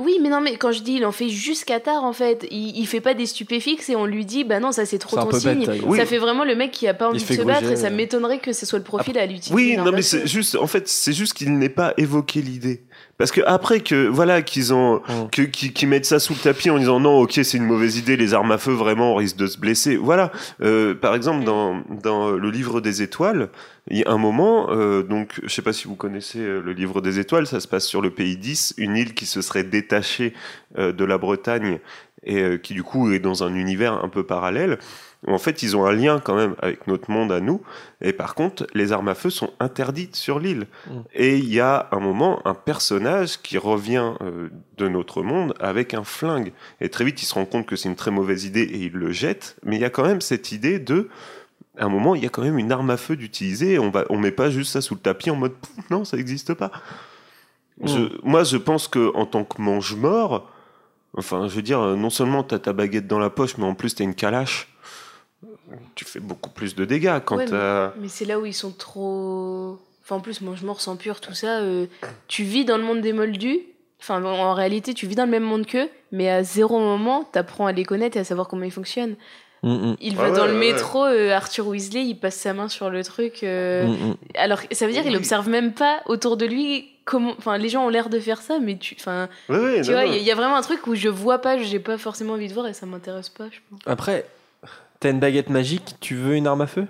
oui, mais non, mais quand je dis il en fait jusqu'à tard en fait, il, il fait pas des stupéfixes et on lui dit bah non, ça c'est trop ton signe. bête, d'ailleurs. Oui. Ça fait vraiment le mec qui a pas envie de se battre et ça euh. m'étonnerait que ce soit le profil à l'utiliser. Oui, non, mais c'est juste, en fait, c'est juste qu'il n'ait pas évoqué l'idée. Parce que après que, voilà, qu'ils ont, Mm. que, qu'ils, qu'ils mettent ça sous le tapis en disant non, ok, c'est une mauvaise idée, les armes à feu, vraiment, on risque de se blesser. Voilà. Euh, par exemple, dans, dans le livre des étoiles, il y a un moment, euh, donc, je sais pas si vous connaissez euh, le livre des étoiles, ça se passe sur le pays 10, une île qui se serait détachée euh, de la Bretagne et euh, qui, du coup, est dans un univers un peu parallèle. où, En fait, ils ont un lien quand même avec notre monde à nous. Et par contre, les armes à feu sont interdites sur l'île. Mm. Et il y a un moment, un personnage qui revient euh, de notre monde avec un flingue. Et très vite, il se rend compte que c'est une très mauvaise idée et il le jette. Mais il y a quand même cette idée de... À un moment, il y a quand même une arme à feu d'utiliser. On va, on met pas juste ça sous le tapis en mode non, ça n'existe pas. Je- moi, je pense que en tant que mange-mort, enfin, je veux dire, euh, non seulement t'as ta baguette dans la poche, mais en plus t'as une calache. Tu fais beaucoup plus de dégâts quand Ouais, mais- t'as. Mais c'est là où ils sont trop. Enfin, en plus, mange-mort, sang pur, tout ça. euh, tu vis dans le monde des moldus. Enfin, en réalité, tu vis dans le même monde qu'eux, mais à zéro moment, t'apprends à les connaître et à savoir comment ils fonctionnent. Mm, mm. Il va dans ouais, le ouais, métro, euh, Arthur Weasley, il passe sa main sur le truc. euh, Mm. Alors, ça veut dire qu'il Oui. observe même pas autour de lui comment. Enfin, les gens ont l'air de faire ça, mais tu. Enfin, Ouais, ouais, tu non, vois, il y, y a vraiment un truc où je vois pas, j'ai pas forcément envie de voir et ça m'intéresse pas, je pense. Après, t'as une baguette magique, tu veux une arme à feu?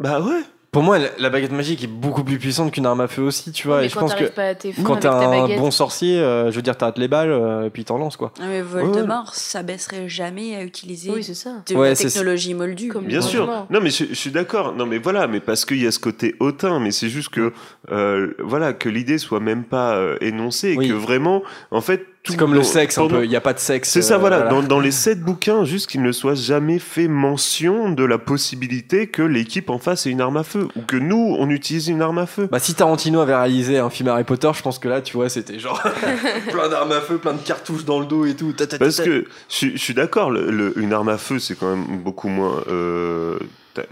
Bah ouais. Pour moi, la- baguette magique est beaucoup plus puissante qu'une arme à feu aussi, tu vois. mais et je quand pense que t'arrives pas à tes quand t'es un baguette. bon sorcier, euh, je veux dire, t'arrêtes les balles euh, et puis t'en lances quoi. Ah, mais Voldemort s'abaisserait jamais à utiliser Oui, c'est ça. de Ouais, la technologie moldue. Comme- Bien sûr. Non, mais je, je suis d'accord. Non, mais voilà. Mais parce qu'il y a ce côté hautain. Mais c'est juste que, euh, voilà, que l'idée soit même pas euh, énoncée et Oui. que vraiment, en fait, C'est comme le sexe un peu, il n'y a pas de sexe. C'est ça, euh, voilà. Dans, dans les sept bouquins, juste qu'il ne soit jamais fait mention de la possibilité que l'équipe en face ait une arme à feu ou que nous, on utilise une arme à feu. Bah si Tarantino avait réalisé un film Harry Potter, je pense que là, tu vois, c'était genre plein d'armes à feu, plein de cartouches dans le dos et tout. Ta, ta, ta, Parce que je, suis- je suis d'accord, le- le- une arme à feu, c'est quand même beaucoup moins. Euh, t'as-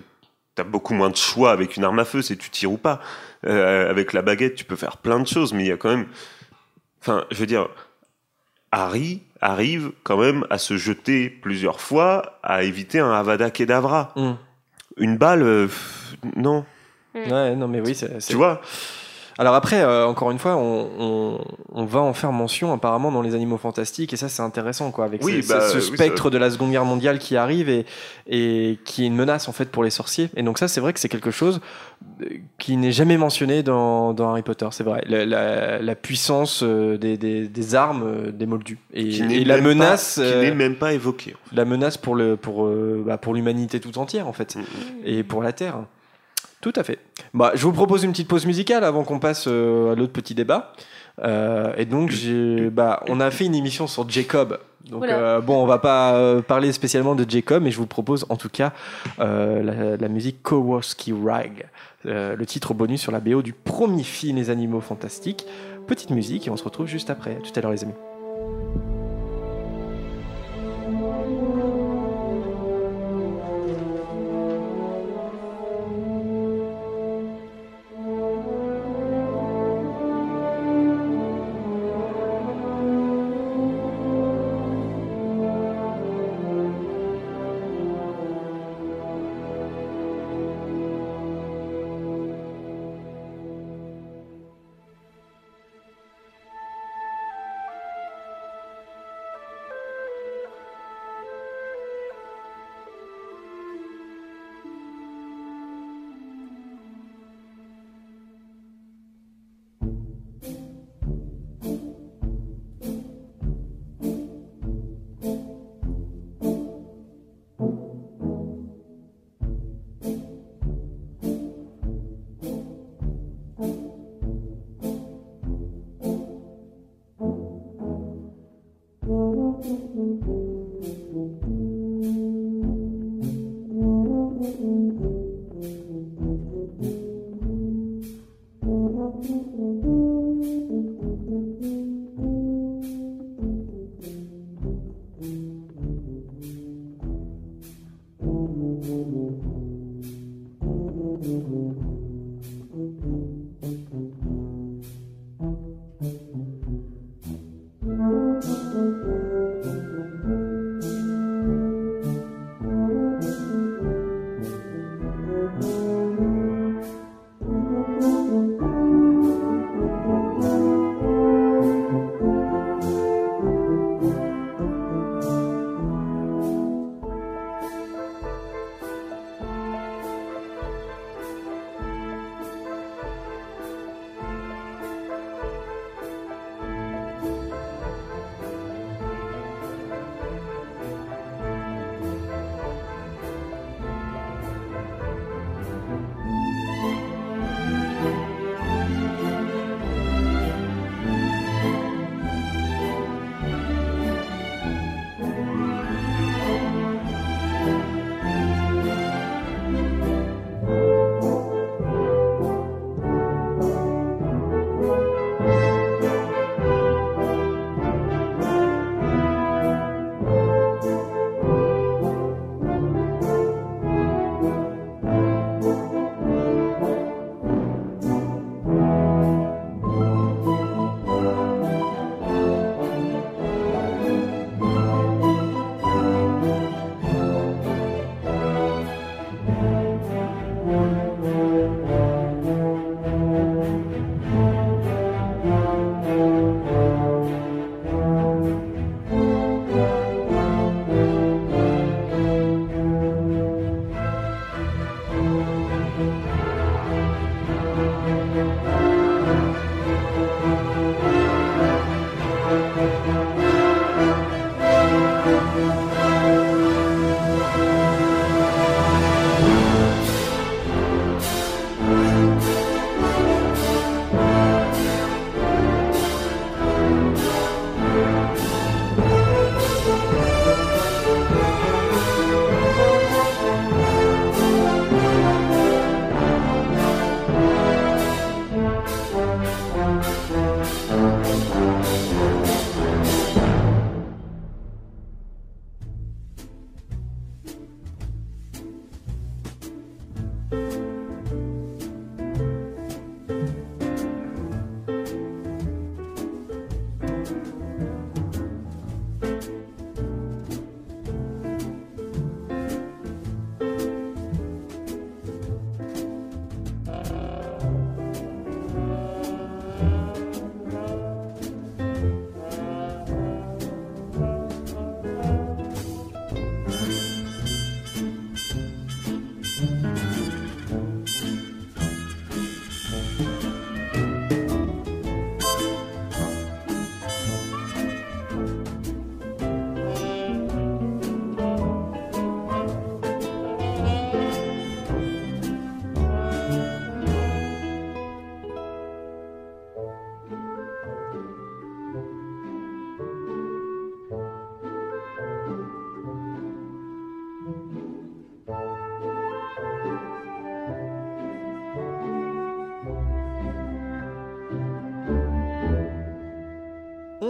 T'as beaucoup moins de choix avec une arme à feu, c'est tu tires ou pas. Euh, avec la baguette, tu peux faire plein de choses, mais il y a quand même. Enfin, je veux dire, Harry arrive quand même à se jeter plusieurs fois, à éviter un Avada Kedavra. Hmm. Une balle, euh, non. Ouais, non mais oui, c'est. c'est- Tu vois Alors après, euh, encore une fois, on, on, on va en faire mention apparemment dans les animaux fantastiques et ça c'est intéressant quoi, avec Oui, ce, bah, ce- ce oui, spectre de la Seconde Guerre mondiale qui arrive et, et qui est une menace en fait pour les sorciers. Et donc ça c'est vrai que c'est quelque chose euh, qui n'est jamais mentionné dans, dans Harry Potter, c'est vrai. La, la- la puissance euh, des, des, des armes des Moldus et, Qui et la pas- menace, qui euh, n'est même pas évoquée. la menace pour le pour bah, pour l'humanité tout entière en fait Mm. et pour la Terre. Tout à fait. Bah, je vous propose une petite pause musicale avant qu'on passe euh, à l'autre petit débat. Euh, et donc, bah, on a fait une émission sur Jacob. Donc, Voilà. euh, bon, on va pas euh, parler spécialement de Jacob, mais je vous propose en tout cas euh, la, la musique Kowalski Rag, euh, le titre bonus sur la BO du premier film Les Animaux Fantastiques. Petite musique et on se retrouve juste après. À tout à l'heure, les amis.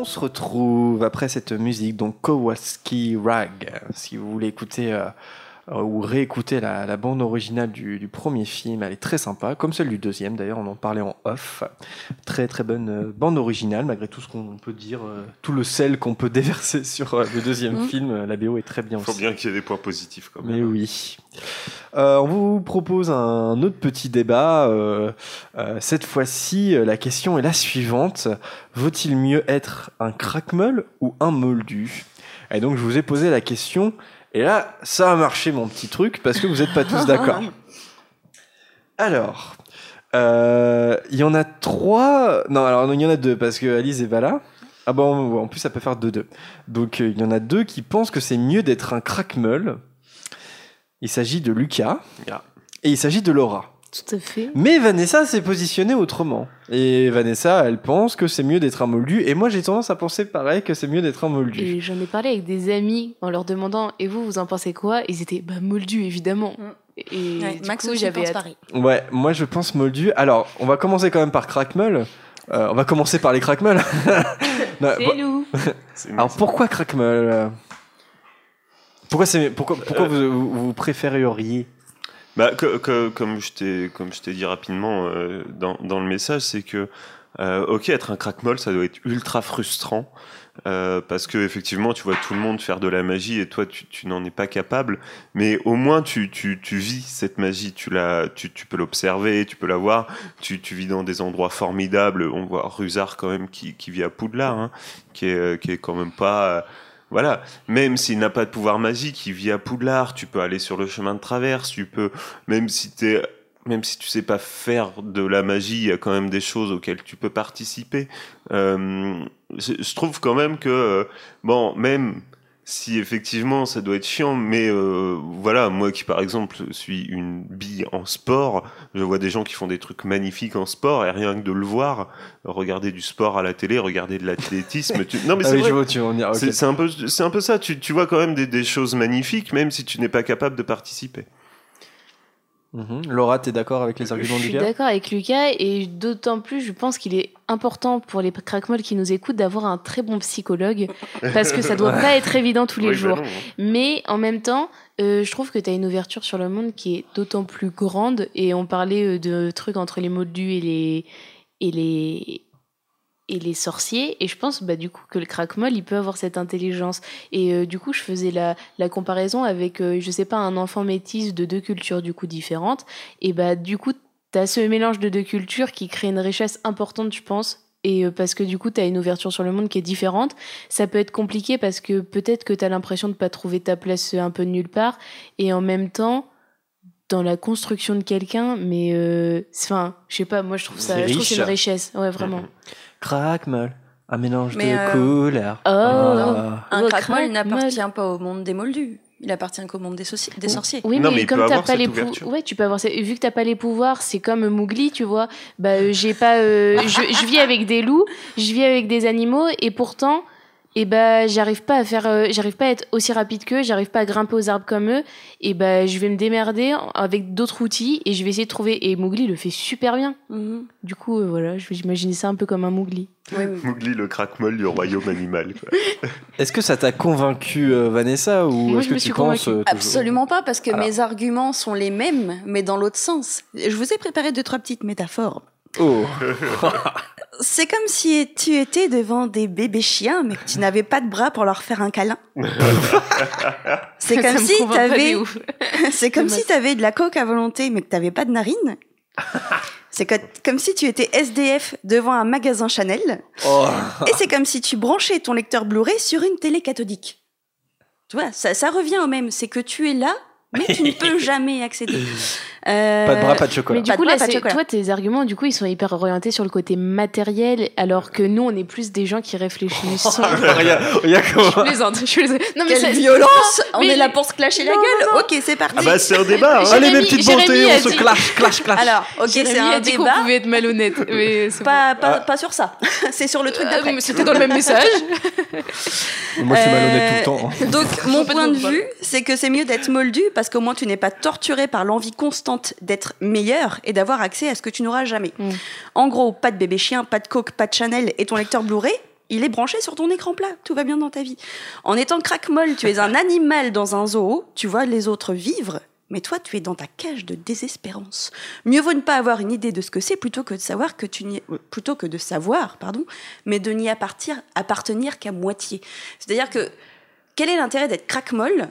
On se retrouve après cette musique, donc Kowalski Rag. Si vous voulez écouter euh, ou réécouter la, bande originale du premier film, elle est très sympa, comme celle du deuxième d'ailleurs, on en parlait en off. Très très bonne euh, bande originale, malgré tout ce qu'on peut dire, euh, tout le sel qu'on peut déverser sur euh, le deuxième Mhm. film, la BO est très bien Il faut aussi. bien qu'il y ait des points positifs quand même. Mais oui. Euh, on vous propose un autre petit débat. Euh, euh, cette fois-ci, euh, la question est la suivante. Vaut-il mieux être un crackmeul ou un moldu? Et donc, je vous ai posé la question. Et là, ça a marché, mon petit truc, parce que vous n'êtes pas tous d'accord. Alors, euh, il y en a trois. Non, alors il y en a deux, parce que Alice est pas là. Ah bon, en plus, ça peut faire 2-2. Donc, euh, il y en a deux qui pensent que c'est mieux d'être un crackmeul. Il s'agit de Lucas et il s'agit de Laura. Tout à fait. Mais Vanessa s'est positionnée autrement. Et Vanessa, elle pense que c'est mieux d'être un moldu. Et moi, j'ai tendance à penser pareil, que c'est mieux d'être un moldu. Et j'en ai parlé avec des amis en leur demandant Et vous, vous en pensez quoi? Ils étaient Bah, moldu, évidemment. Et Ouais, du Max coup, aussi j'avais pareil. Ouais, moi je pense moldu. Alors, on va commencer quand même par Crackmull. Euh, on va commencer par les Crackmull. Non, C'est. C'est- alors pourquoi Crackmull? Euh Pourquoi, c'est, pourquoi, pourquoi vous, vous, vous préféreriez? Bah, que- que- comme je t'ai comme je t'ai dit rapidement euh, dans, dans le message, c'est que euh, ok, être un crackmol, ça doit être ultra frustrant euh, parce que effectivement, tu vois tout le monde faire de la magie et toi, tu, tu n'en es pas capable. Mais au moins, tu, tu, tu vis cette magie, tu la, tu, tu peux l'observer, tu peux la voir. Tu, tu vis dans des endroits formidables. On voit Rusard quand même qui, qui vit à Poudlard, hein, qui est qui est quand même pas euh, voilà, même s'il n'a pas de pouvoir magique, il vit à Poudlard, tu peux aller sur le chemin de traverse, tu peux, même si t'es, même si tu sais pas faire de la magie, il y a quand même des choses auxquelles tu peux participer. Euh, je, trouve quand même que, euh, bon, même si effectivement ça doit être chiant, mais euh, voilà, moi qui par exemple suis une bille en sport, je vois des gens qui font des trucs magnifiques en sport et rien que de le voir, regarder du sport à la télé, regarder de l'athlétisme, tu... non mais Ah c'est oui, vrai. je vois où tu veux en venir. ok. C'est c'est un peu, c'est un peu ça. Tu, tu vois quand même des, des choses magnifiques, même si tu n'es pas capable de participer. Mhm. Laura, t'es d'accord avec les Je arguments suis du gars d'accord avec Lucas et d'autant plus, je pense qu'il est important pour les crackmolls qui nous écoutent d'avoir un très bon psychologue parce que ça doit pas être évident tous les Oui, bah jours. non, hein. Mais en même temps, euh, je trouve que tu as une ouverture sur le monde qui est d'autant plus grande. Et on parlait euh, de trucs entre les moldus et les, et les, et les sorciers. Et je pense bah, du coup que le crackmoll, il peut avoir cette intelligence. Et euh, du coup, je faisais la, la comparaison avec, euh, je sais pas, un enfant métis de deux cultures du coup différentes. Et bah du coup, tu as ce mélange de deux cultures qui crée une richesse importante, je pense. Et euh, parce que du coup, tu as une ouverture sur le monde qui est différente. Ça peut être compliqué parce que peut-être que tu as l'impression de pas trouver ta place euh, un peu nulle part. Et en même temps, dans la construction de quelqu'un, mais enfin, je sais pas, moi je trouve ça, je trouve c'est une riche. richesse. Ouais, vraiment. Mhm. Crackmull, un mélange Mais, de euh, couleurs. Oh, Ah. Un crackmol crackmol. n'appartient pas au monde des moldus. Il appartient qu'au monde des, soci- des sorciers. Oui, Non, mais, mais comme t'as pas les pouvoirs, ouais, tu peux avoir. Vu que t'as pas les pouvoirs, c'est comme Mowgli, tu vois. Bah, euh, j'ai pas. euh, je, je vis avec des loups, je vis avec des animaux, et pourtant, et bah, j'arrive pas à faire. euh, j'arrive pas à être aussi rapide qu'eux, j'arrive pas à grimper aux arbres comme eux, et bah, je vais me démerder avec d'autres outils, et je vais essayer de trouver. Et Mowgli le fait super bien. Mhm. Du coup, euh, voilà, je vais imaginer ça un peu comme un Mowgli. Oui. Mowgli, le crackmol du royaume animal. Est-ce que ça t'a convaincu, euh, Vanessa, ou Moi, est-ce je que me tu suis penses euh, Absolument pas, parce que Alors. mes arguments sont les mêmes, mais dans l'autre sens. Je vous ai préparé deux, trois petites métaphores. Oh. C'est comme si tu étais devant des bébés chiens, mais que tu n'avais pas de bras pour leur faire un câlin. C'est comme me si de ouf. c'est comme si t'avais de la coke à volonté, mais que t'avais pas de narine. C'est co- comme si tu étais SDF devant un magasin Chanel. Oh. Et c'est comme si tu branchais ton lecteur Blu-ray sur une télé cathodique. Tu vois, ça, ça revient au même. C'est que tu es là, mais tu ne peux jamais y accéder. Euh, Pas de bras, pas de chocolat. Mais du Pas de coup, bras, là, pas de c'est- chocolat. toi, tes arguments, du coup, ils sont hyper orientés sur le côté matériel, alors que nous, on est plus des gens qui réfléchissent. regarde, regarde je comment. plaisante, je plaisante. Non, mais Quelle violence On mais- est là pour se clasher la gueule non, Ok, c'est parti. Ah bah c'est un débat. hein. Allez, mes petites bontés, a on se clash, clash, clash. Alors, ok, c'est un a dit qu'on débat. pouvait être malhonnête. Mais Pas, pas, Ah. pas sur ça. c'est sur le truc bon. d'après. Euh, mais C'était dans le même message. Moi, je suis malhonnête Euh, tout le temps. hein. Donc, mon point de vue, c'est que c'est mieux d'être moldu parce qu'au moins tu n'es pas torturé par l'envie constante d'être meilleur et d'avoir accès à ce que tu n'auras jamais. Mm. En gros, pas de bébé chien, pas de coke, pas de Chanel et ton lecteur Blu-ray, il est branché sur ton écran plat. Tout va bien dans ta vie. En étant crack-molle, tu es un animal dans un zoo, tu vois les autres vivre. Mais toi, tu es dans ta cage de désespérance. Mieux vaut ne pas avoir une idée de ce que c'est plutôt que de savoir que tu euh, plutôt que de savoir, pardon, mais de n'y appartenir qu'à moitié. C'est-à-dire que quel est l'intérêt d'être crack-molle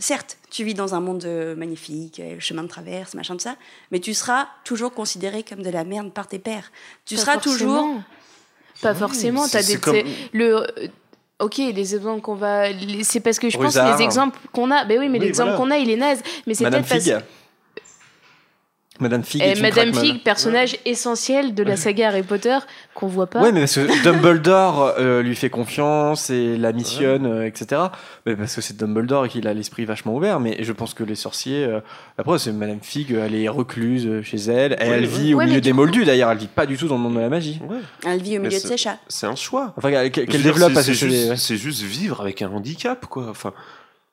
Certes, tu vis dans un monde euh, magnifique, euh, chemin de traverse, machin de ça, mais tu seras toujours considéré comme de la merde par tes pères. Tu Pas seras toujours. forcément. Pas forcément. T'as des. comme- Le. euh, Ok, les exemples qu'on va. C'est parce que je pense que les exemples qu'on a. Ben oui, mais Oui, l'exemple voilà. qu'on a, il est naze. Mais c'est peut-être parce. Madame Fig. Est une Madame crackmolle. Fig, personnage essentiel de la saga Harry Potter qu'on voit pas. Ouais, mais parce que Dumbledore euh, lui fait confiance et la missionne, euh, etc. Mais parce que c'est Dumbledore et qu'il a l'esprit vachement ouvert. Mais je pense que les sorciers. euh, la preuve, c'est Madame Fig, elle est recluse euh, chez elle. Ouais, elle ouais. vit au Ouais, milieu des coup- moldus d'ailleurs. Elle vit pas du tout dans le monde de la magie. Ouais. Elle vit au milieu de ses chats. C'est un choix. Enfin, qu'elle développe c'est- à c'est ses juste, juste vivre avec un handicap, quoi. Enfin,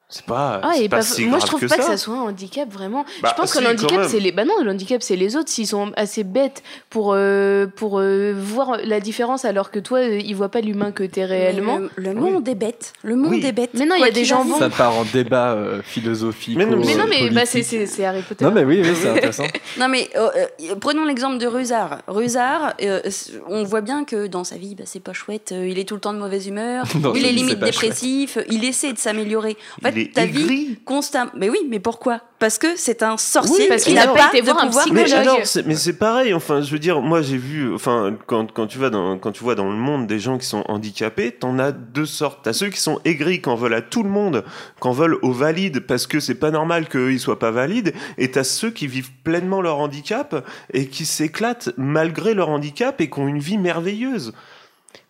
C'est pas, Ah, c'est et pas pas- si moi grave je trouve que pas que ça. soit un handicap vraiment. Bah, je pense si, que le quand handicap même. c'est les bah non le handicap c'est les autres s'ils sont assez bêtes pour euh, pour euh, voir la différence alors que toi euh, ils voient pas l'humain que t'es réellement. Le, le monde est bête. Le monde Oui. est bête. Mais non, il y a des gens bons. Ça part en débat euh, philosophique. Mais non, Mais non mais bah, c'est Harry Potter. Non, mais oui, oui, c'est intéressant. Non mais euh, euh, prenons l'exemple de Rusard. Rusard, euh, on voit bien que dans sa vie, bah, c'est pas chouette. il est tout le temps de mauvaise humeur. Il est limite dépressif. Il essaie de s'améliorer. En Il est ta vie aigri. constamment. Mais oui, mais pourquoi? Parce que c'est un sorcier. parce qui qu'il n'a a pas été de voir un pouvoir. psychologue. Mais c'est- mais c'est pareil. Enfin, je veux dire, moi, j'ai vu. Enfin, quand, quand tu vas dans quand tu vois dans le monde des gens qui sont handicapés, t'en as deux sortes. T'as ceux qui sont aigris, qu'en veulent à tout le monde, qu'en veulent aux valides, parce que c'est pas normal qu'eux ils soient pas valides. Et t'as ceux qui vivent pleinement leur handicap et qui s'éclatent malgré leur handicap et qui ont une vie merveilleuse.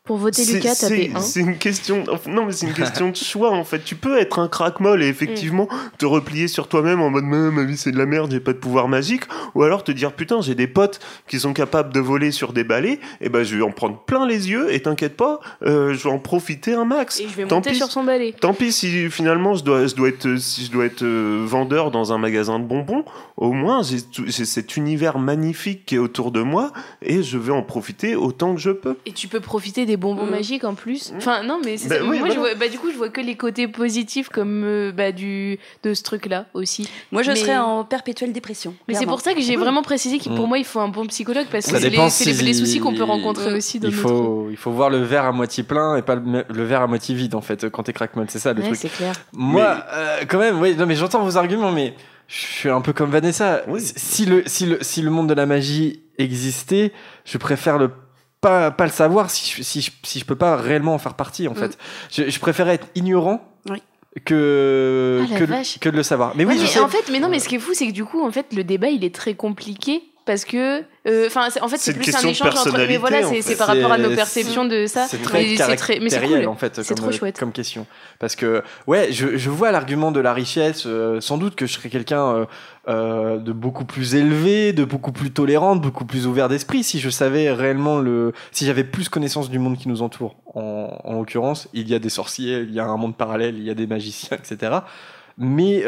Pour voter C'est- Lucas tapez c'est 1. c'est une question. non, mais c'est une question de choix en fait. Tu peux être un crack-molle et effectivement te replier sur toi-même en mode Ma- ma vie c'est de la merde, j'ai pas de pouvoir magique, ou alors te dire putain j'ai des potes qui sont capables de voler sur des balais, et ben je vais en prendre plein les yeux et t'inquiète pas, euh, je vais en profiter un max. Et je vais Tant monter pis. sur son balai. Tant pis si finalement je dois, je dois être, si je dois être euh, vendeur dans un magasin de bonbons, au moins j'ai cet univers magnifique qui est autour de moi et je vais en profiter autant que je peux. Et tu peux profiter des bonbons Mm. magiques en plus. Enfin, non, mais c'est Bah ça. oui, moi, je vois, bah, du coup, je vois que les côtés positifs comme euh, bah, du, de ce truc-là aussi. Moi, je Mais- serais en perpétuelle dépression. Mais c'est pour ça que j'ai vraiment précisé que pour Mm. moi, il faut un bon psychologue parce que Ça c'est dépend les, c'est les- si- les soucis qu'on peut rencontrer aussi dans Il notre. faut, il faut voir le verre à moitié plein et pas le, le verre à moitié vide en fait quand t'es crackmon, c'est ça le Ouais, truc. c'est clair. Moi, euh, quand même, oui, non mais j'entends vos arguments, mais je suis un peu comme Vanessa. Oui. Si le, si le, si le monde de la magie existait, je préfère le pas, pas le savoir si je, si, je, si je peux pas réellement en faire partie en Mm. fait. Je, je préfère être ignorant Oui. que, Ah, que, que de le savoir. Mais oui, Ouais, mais en fait, mais non, mais ce qui est fou, c'est que du coup, en fait, le débat, il est très compliqué parce que, euh, enfin, en fait, C'est plus un échange entre, mais voilà, en c'est fait. c'est par rapport à nos perceptions de ça. C'est très très, mais cool. en fait C'est comme, trop chouette. comme question. Parce que, ouais, je, je vois l'argument de la richesse. euh, sans doute que je serais quelqu'un euh, euh, de beaucoup plus élevé, de beaucoup plus tolérant, de beaucoup plus ouvert d'esprit si je savais réellement le. Si j'avais plus connaissance du monde qui nous entoure. En, en l'occurrence, il y a des sorciers, il y a un monde parallèle, il y a des magiciens, etc. Mais.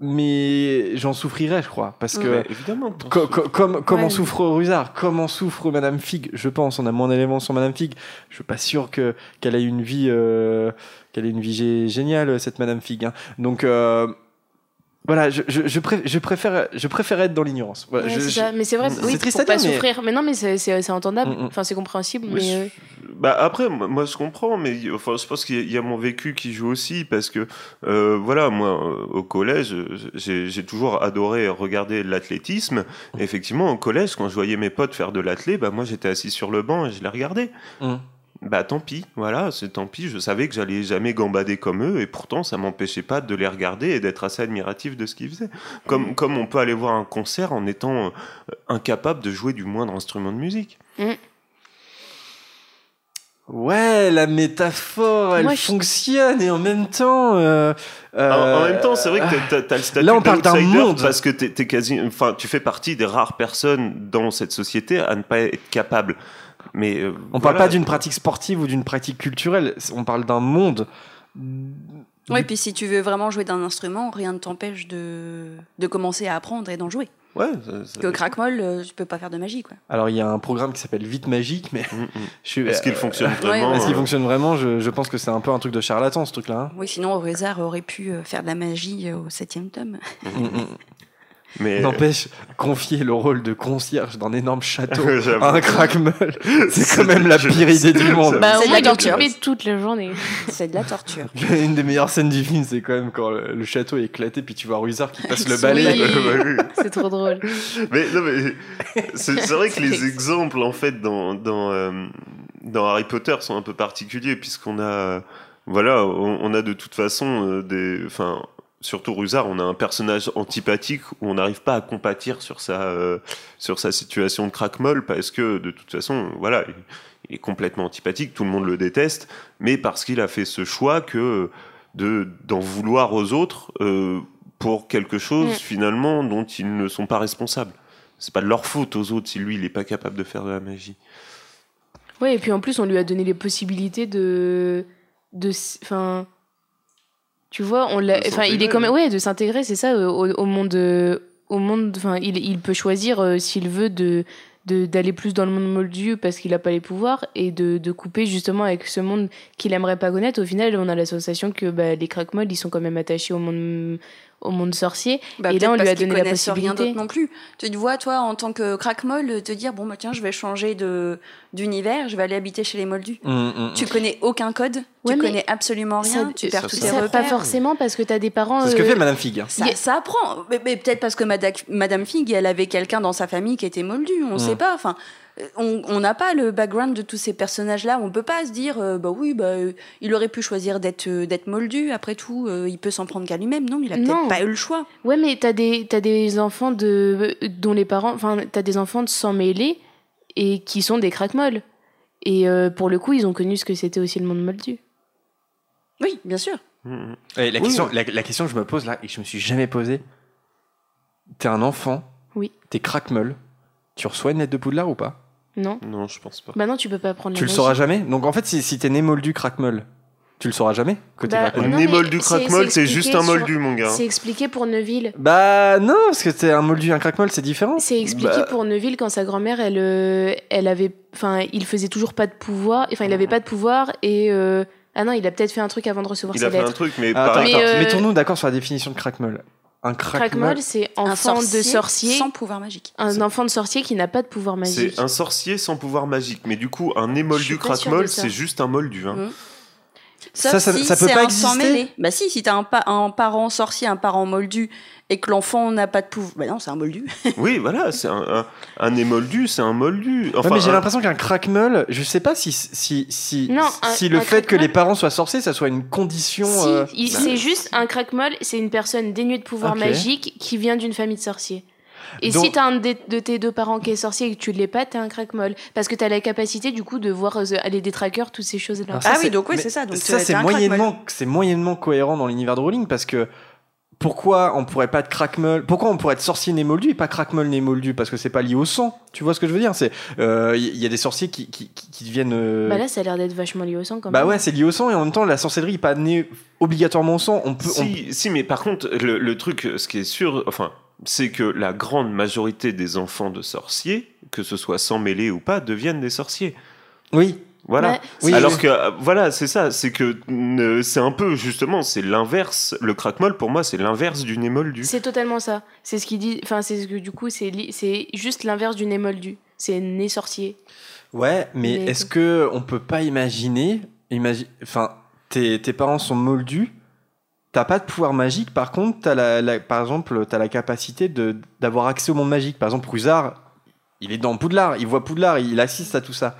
Euh, mais j'en souffrirais, je crois, parce que Mais évidemment. Co- co- comme, comme Ouais. en souffre Rusard, comme en souffre Madame Fig, je pense, on a moins d'éléments sur Madame Fig. Je suis pas sûr que qu'elle ait une vie, euh, qu'elle ait une vie gé- géniale cette Madame Fig. hein. Donc euh, voilà, je, je, je, pré- je préfère, je préfère être dans l'ignorance. Voilà, Ouais. Mais c'est vrai, c'est oui, triste pour à pas dire, mais- souffrir. Mais non, mais c'est c'est- c'est entendable. Mm, mm. Enfin, c'est compréhensible. Oui, mais je- euh, Bah après, moi moi, je comprends, mais enfin, je pense qu'il y a- il y, a mon vécu qui joue aussi parce que euh, voilà, moi euh, au collège, j'ai j'ai toujours adoré regarder l'athlétisme. Effectivement, au collège, quand je voyais mes potes faire de l'athlé, bah moi j'étais assis sur le banc et je les regardais. Mm. Bah tant pis, voilà, c'est tant pis. Je savais que j'allais jamais gambader comme eux et pourtant ça m'empêchait pas de les regarder et d'être assez admiratif de ce qu'ils faisaient. Comme comme on peut aller voir un concert en étant euh, incapable de jouer du moindre instrument de musique. Ouais, la métaphore, elle Moi, je- fonctionne et en même temps. euh, En, en euh, même temps, c'est vrai que t'as- t'as le statut Là, on parle d'un d'outsider monde. parce que t'es, t'es quasi, enfin, tu fais partie des rares personnes dans cette société à ne pas être capable. Mais euh, On parle voilà. pas d'une pratique sportive ou d'une pratique culturelle. On parle d'un monde. Ouais, puis si tu veux vraiment jouer d'un instrument, rien ne t'empêche de, de commencer à apprendre et d'en jouer. Ouais, ça- ça- Que crackmoll, euh, tu peux pas faire de magie, quoi. Alors il y a un programme qui s'appelle Vite Magique, mais Mm, mm. je suis. Est-ce qu'il fonctionne ouais, vraiment Est-ce qu'il euh, fonctionne vraiment? Je, je pense que c'est un peu un truc de charlatan ce truc-là. hein. Oui, sinon Résard aurait pu euh, faire de la magie euh, au septième tome. Mais N'empêche, confier le rôle de concierge d'un énorme château à un crackmeul, c'est C'est quand même la pire idée du monde. bah, C'est de la torture. occupé toute la journée. C'est de la torture. Une des meilleures scènes du film, c'est quand même quand le, le château est éclaté, puis tu vois Rusard qui passe le balai. Oui. C'est trop drôle. mais non, mais c'est, vrai que les exemples en fait dans dans euh, dans Harry Potter sont un peu particuliers puisqu'on a voilà on, on a de toute façon euh, des enfin surtout Rusard on a un personnage antipathique où on n'arrive pas à compatir sur sa euh, sur sa situation de crack-molle parce que de toute façon voilà il, il est complètement antipathique tout le monde le déteste mais parce qu'il a fait ce choix que de d'en vouloir aux autres euh, pour quelque chose Mm. finalement dont ils ne sont pas responsables c'est pas de leur faute aux autres si lui il est pas capable de faire de la magie Ouais, et puis en plus, on lui a donné les possibilités de. de Enfin. Tu vois, on l'a. Enfin, il est quand même. ouais. De s'intégrer, c'est ça, au, au monde. euh, Au monde. Enfin, il, il peut choisir euh, s'il veut de de- d'aller plus dans le monde moldu parce qu'il n'a pas les pouvoirs et de, de couper justement avec ce monde qu'il aimerait pas connaître. Au final, on a la sensation que bah, les crackmolds, ils sont quand même attachés au monde, au monde sorcier. Bah, Et là, on lui a donné la rien possibilité. d'autre non plus. Tu te vois, toi, en tant que crackmoll, te dire bon, bah tiens, je vais changer de d'univers, je vais aller habiter chez les moldus. Hum, hum, Tu connais aucun code, Ouais, tu connais absolument rien, ça- tu perds ça- tous tes repères. pas forcément parce que tu as des parents. C'est ce que euh, fait Madame Fig. Ça, a- ça apprend. Mais, mais peut-être parce que Mada- Madame Fig, elle avait quelqu'un dans sa famille qui était moldu. On ne sait pas. Enfin, on n'a pas le background de tous ces personnages-là. On peut pas se dire, euh, bah oui, bah, euh, il aurait pu choisir d'être euh, d'être moldu. Après tout, euh, il peut s'en prendre qu'à lui-même. Non, il a Non. peut-être pas eu le choix. Ouais, mais t'as des, t'as des enfants de, dont les parents. Enfin, t'as des enfants de sang mêlé et qui sont des crackmolls. Et euh, pour le coup, ils ont connu ce que c'était aussi le monde moldu. Oui, bien sûr. Mhm. Et la, Oui. question, la, la question que je me pose là et que je me suis jamais posée t'es un enfant, Oui. t'es crackmeul, tu reçois une lettre de Poudlard ou pas? Non Non, je pense pas. Bah non, tu peux pas prendre Tu le sauras jamais Donc en fait, si, si t'es né moldu crackmeul, tu le sauras jamais côté Bah, Un non, mais émoldu c'est- crackmol, c'est c'est juste expliqué un sur- moldu, mon gars. C'est expliqué pour Neuville. Bah non, parce que t'es un moldu et un crackmeul, c'est différent. C'est expliqué Bah- pour Neuville quand sa grand-mère, elle, euh, elle avait, enfin, il faisait toujours pas de pouvoir. Enfin, il avait pas de pouvoir et euh, ah non, il a peut-être fait un truc avant de recevoir Il sa a fait un lettre. truc, mais Ah, attends. Mais, attends, euh, mettons-nous d'accord sur la définition de crackmeul. Un crackmeul. Crackmoll, c'est Un enfant de sorcier, sans pouvoir magique. un enfant de sorcier qui n'a pas de pouvoir magique. C'est un sorcier sans pouvoir magique. Mais du coup, un émoldu ça. c'est juste un moldu. Hein. Ça, Sauf ça- si ça peut pas exister. Bah si, si t'as un, pa- un parent sorcier, un parent moldu, et que l'enfant n'a pas de pouvoir... Bah non, c'est un moldu. Oui, voilà, c'est un, un, un émoldu, c'est un moldu. Enfin, ouais, mais j'ai un- l'impression qu'un crackmeul, je sais pas si si si, Non, un- si le un fait que les parents soient sorciers, ça soit une condition. Si, euh, il- c'est juste un crackmoll, c'est une personne dénuée de pouvoir Ok. magique qui vient d'une famille de sorciers. Et Donc- si t'as un de, de tes deux parents qui est sorcier et que tu l'es pas, t'es un crackmoll. Parce que t'as la capacité du coup de voir euh, aller des trackers, toutes ces choses-là. Ah oui, donc oui, c'est ça, donc ça, c'est moyennement, c'est moyennement cohérent dans l'univers de Rowling parce que pourquoi on pourrait pas être crackmeul Pourquoi on pourrait être sorcier né moldu et pas crackmeul né moldu Parce que c'est pas lié au sang. Tu vois ce que je veux dire? C'est euh, il y, a des sorciers qui qui, qui, qui deviennent. euh, Bah là, ça a l'air d'être vachement lié au sang quand bah même. ouais, c'est lié au sang et en même temps la sorcellerie est pas née obligatoirement au sang. On peut. on- Si, si, mais par contre, le, le truc, ce qui est sûr, enfin, c'est que la grande majorité des enfants de sorciers, que ce soit sans mêlée ou pas, deviennent des sorciers. Oui. Voilà. Ouais, Oui, Alors oui. que, euh, voilà, c'est ça, c'est que euh, c'est un peu, justement, c'est l'inverse. Le crackmol, pour moi, c'est l'inverse du némoldu. C'est totalement ça. C'est ce qu'il dit. Enfin, c'est ce que du coup, c'est li- c'est juste l'inverse du né moldu. C'est né sorcier. Ouais, mais, Mais- est-ce que on peut pas imaginer, imagine, enfin, tes, tes parents sont moldus, t'as pas de pouvoir magique, par contre, t'as la, la- par exemple, t'as la capacité de d'avoir accès au monde magique. Par exemple, Ruzard, il est dans Poudlard, il voit Poudlard, il assiste à tout ça.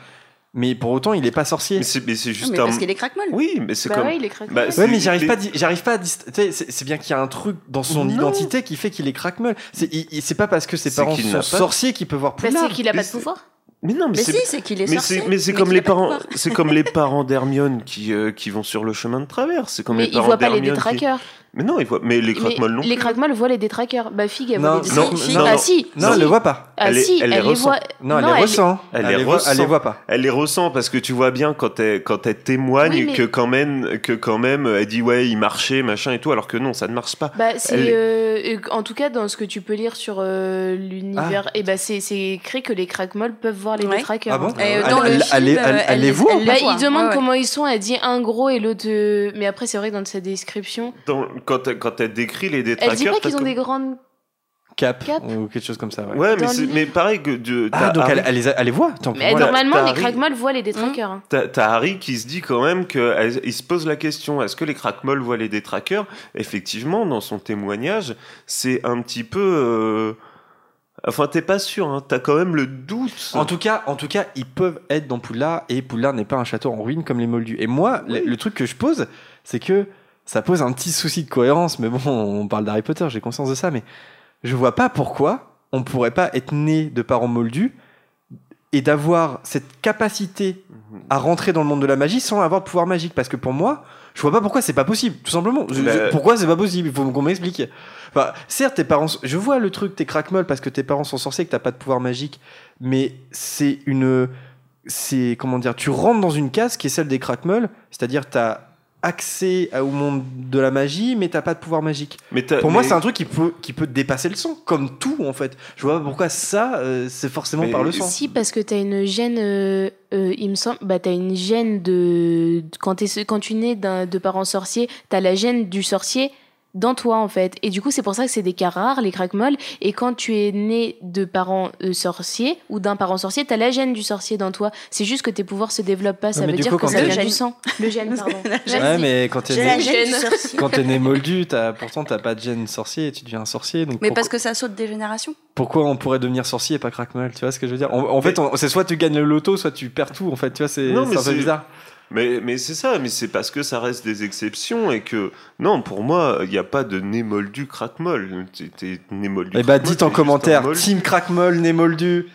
Mais pour autant, il est pas sorcier. Mais c'est mais c'est juste mais un. parce qu'il est. Oui, mais c'est Bah comme. ouais, il est. Bah, Ouais, mais j'arrive pas, di- j'arrive pas à c'est c'est bien qu'il y a un truc dans son Non. identité qui fait qu'il est crackmeul. C'est c'est pas parce que ses C'est parents qu'il sont pas- sorciers qu'il peut voir Bah, Poudlard. c'est qu'il a Mais pas de pouvoir. Mais non, mais, Mais c'est. si, c'est qu'il est Mais sorcier. c'est, mais c'est mais comme les parents, c'est comme les parents d'Hermione qui, euh, qui vont sur le chemin de travers. C'est comme Mais les il parents voit pas les d'Hermione qui- détraqueurs. Mais non, ils voient, mais les crackmolls non les crackmolls voient les détraqueurs. Bah, Fig, elle Non, voit les non, détraqueurs. non, ah non. si. Non, si. elle le voit pas. Ah Elle les- si, elle les elle les ressent. voit. Non, elle les ressent. elle les voit, ressent. elle les voit pas. Elle les ressent parce que tu vois bien quand elle, quand elle témoigne Oui, mais- que quand même, que quand même, elle dit ouais, il marchait, machin et tout, alors que non, ça ne marche pas. Bah, c'est Elle- euh, euh, en tout cas dans ce que tu peux lire sur euh, l'univers, et bah c'est écrit que les crackmolls peuvent voir les Ouais. détraqueurs. Ah bon euh, dans le film, elle les- voit il demande comment ils sont, elle dit un gros et l'autre. Mais après, c'est vrai que dans sa description, quand, elle, quand elle décrit les elle détraqueurs. dit pas qu'ils ont des grandes. Cap, Cap. ou quelque chose comme ça. Ouais. Ouais, mais, pareil que de, Ah, donc elle, Harry- elle les, a- elle les voit Mais voilà. normalement, les crackmolls voient les détraqueurs. hein. T'as Harry qui se dit quand même qu'il se pose la question est-ce que les crackmolls voient les détraqueurs? Effectivement, dans son témoignage, c'est un petit peu. euh, Enfin, t'es pas sûr, hein, t'as quand même le doute. En tout cas, en tout cas, ils peuvent être dans Poudlard et Poudlard n'est pas un château en ruine comme les Moldus. Et moi, le truc que je pose, c'est que ça pose un petit souci de cohérence. Mais bon, on parle d'Harry Potter, j'ai conscience de ça, mais je vois pas pourquoi on pourrait pas être né de parents Moldus et d'avoir cette capacité à rentrer dans le monde de la magie sans avoir de pouvoir magique. Parce que pour moi, je vois pas pourquoi c'est pas possible, tout simplement. Je- Bah- je- pourquoi c'est pas possible? Il faut qu'on m'explique. Enfin, certes, tes parents, je vois le truc, t'es crackmol parce que tes parents sont sorciers et que t'as pas de pouvoir magique, mais c'est une, c'est comment dire, tu rentres dans une case qui est celle des crackmol, c'est-à-dire t'as accès au monde de la magie, mais t'as pas de pouvoir magique. Mais Pour moi, c'est un truc qui peut, qui peut dépasser le sang, comme tout en fait. Je vois pas pourquoi ça, euh, c'est forcément Mais par le sang. Si, parce que t'as une gène, euh, euh, il me semble, bah t'as une gène de. Quand, t'es- quand tu nais de parents sorciers, t'as la gène du sorcier dans toi en fait. Et du coup, c'est pour ça que c'est des cas rares, les craquemolles. Et quand tu es né de parents euh, sorciers ou d'un parent sorcier, t'as la gène du sorcier dans toi. C'est juste que tes pouvoirs se développent pas. Ça veut dire coup, que quand ça vient Le du sang. Le gène, pardon. Ouais, mais quand t'es né, Gène. quand t'es né moldu, t'as, pourtant t'as pas de gène sorcier et tu deviens un sorcier. Donc Mais pourquoi, parce que ça saute des générations. pourquoi on pourrait devenir sorcier et pas craquemol Tu vois ce que je veux dire? En, en fait, c'est soit tu gagnes le loto, soit tu perds tout. En fait, tu vois, c'est- bizarre. Mais, mais c'est ça, mais c'est parce que ça reste des exceptions et que, non, pour moi, il n'y a pas de né moldu craque-molle. T'es- T'es né moldu. Eh bah, dites en commentaire. Team Crackmol, né moldu,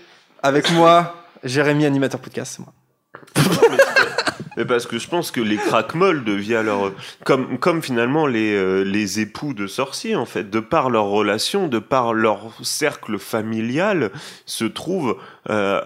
avec moi, Jérémy, animateur podcast, c'est moi. Mais parce que je pense que les craquemolles deviennent leur. Comme, comme finalement les, euh, les époux de sorciers, en fait, de par leur relation, de par leur cercle familial, se trouvent. euh,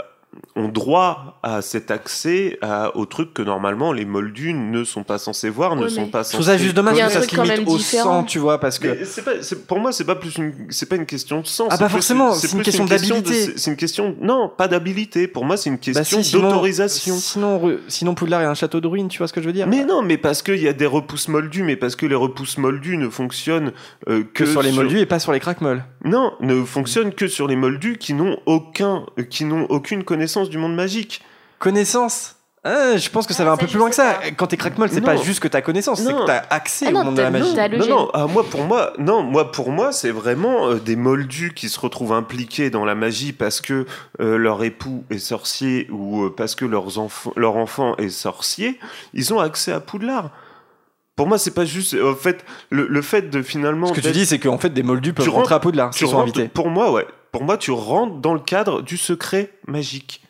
ont droit à cet accès à, aux trucs que normalement les moldus ne sont pas censés voir, ne sont pas Je censés. trouve ça juste dommage que ça se limite au différent. sang, tu vois, parce que. Pas, c'est- pour moi, c'est pas plus une, c'est pas une question de sens. Ah bah plus- forcément, c'est une question d'habilité. C'est une question, non, pas d'habilité. Pour moi, c'est une Bah question si, sinon- d'autorisation. Sinon, re- sinon, Poudlard est un château de ruines, tu vois ce que je veux dire? Mais non, mais parce qu'il y a des repousses moldus, mais parce que les repousses moldus ne fonctionnent euh, Que sur les moldus et pas sur les craquemolles. Non, ne fonctionnent que sur les moldus qui n'ont aucun, qui n'ont aucune connaissance du monde magique. Connaissance Ah, je pense que ça va Ah, un ça, peu plus loin que ça. pas. Quand t'es craquemolle, c'est pas juste que t'as connaissance, c'est que t'as accès Ah au monde de la magie. non, non, ah, moi pour moi, non, moi pour moi, c'est vraiment euh, des moldus qui se retrouvent impliqués dans la magie parce que euh, leur époux est sorcier ou euh, parce que leurs enfants, leur enfant est sorcier. Ils ont accès à Poudlard. Pour moi, c'est pas juste. En fait, le, le fait de finalement. Ce que tu dis, c'est qu'en fait, des moldus peuvent Tu rentrer rentres- à Poudlard tu sont invités. Pour moi, ouais. Pour moi, tu rentres dans le cadre du secret magique.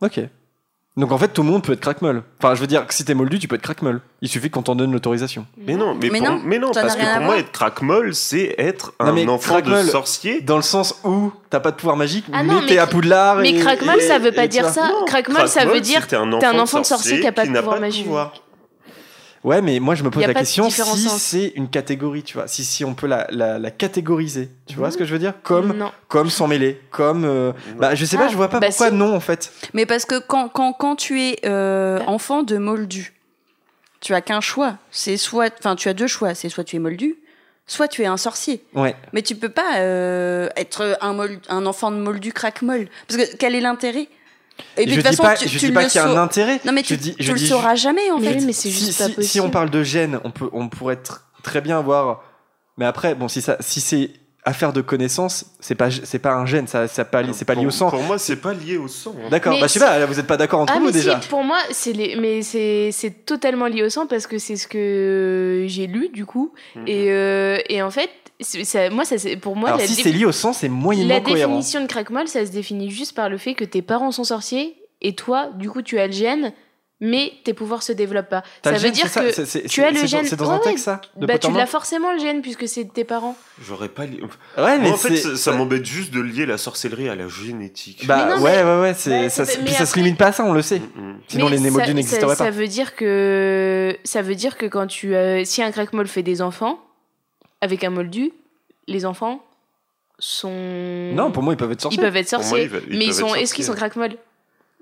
Ok. Donc en fait, tout le monde peut être craquemolle. Enfin, je veux dire que si t'es moldu, tu peux être craquemolle. Il suffit qu'on t'en donne l'autorisation. Mais non, mais, Mais pour- non, mais non, parce que pour moi, être craquemolle, c'est être un enfant de sorcier. Dans le sens où t'as pas de pouvoir magique, Ah mais non, t'es mais- à Poudlard. Mais et- ça veut pas dire ça. Non, Craquemolle, ça veut dire t'es un t'es enfant de sorcier qui a pas de pouvoir magique. Ouais, mais moi je me pose la question si c'est une catégorie, tu vois. Si, si on peut la, la, la catégoriser. Tu vois ce que je veux dire? Comme, Non. comme sans mêler. Comme. euh, Bah, je sais pas, Ah, je vois pas bah pourquoi si. non en fait. Mais parce que quand, quand, quand tu es euh, enfant de moldu, tu as qu'un choix. C'est soit, enfin, tu as deux choix. C'est soit tu es moldu, soit tu es un sorcier. Ouais. Mais tu peux pas euh, être un, mol- un enfant de moldu craque-molle. Parce que quel est l'intérêt Et je dis façon, pas, tu, je tu dis pas le qu'il y a un intérêt. Non, mais je tu, dis, tu je le dis sauras jamais en fait. mais c'est si, juste pas si- possible. si on parle de gènes, on, peut, on pourrait tr- très bien avoir. Mais après, bon, si, ça, si c'est affaire de connaissance, c'est pas, c'est pas un gène, ça, ça pas, li- c'est pas lié Pour- au sang. Pour moi, c'est pas lié au sang. hein. D'accord, bah je sais pas, là, vous êtes pas d'accord entre Ah vous mais déjà. si, pour moi, c'est les... mais c'est c'est totalement lié au sang parce que c'est ce que j'ai lu du coup Mhm. et, euh, et en fait, ça, moi ça c'est pour moi Alors la, si c'est lié au sang, c'est moyennement la cohérent. définition de craquemolle, ça se définit juste par le fait que tes parents sont sorciers et toi, du coup, tu as le gène, mais tes pouvoirs se développent pas. Ça veut gène, dire que tu as le gène. C'est dans Ouais, un ouais. texte ça de bah tu l'as forcément le gène puisque c'est de tes parents. J'aurais pas lié. Ouais, mais en fait, ça, ça m'embête juste de lier la sorcellerie à la génétique. Bah non, ouais, mais- ouais, ouais, Bah, ça, puis ça se limite pas à ça, on le sait. Mm, mm. Sinon Mais les ça- n'existeraient Ça pas. veut dire que ça veut dire que quand tu euh, si un craquemolle fait des enfants avec un moldu, les enfants sont Non, pour moi ils peuvent être ils sorciers. peuvent être moi, sorciers, ils ils mais ils sont est-ce qu'ils sont sorciers. craquemolles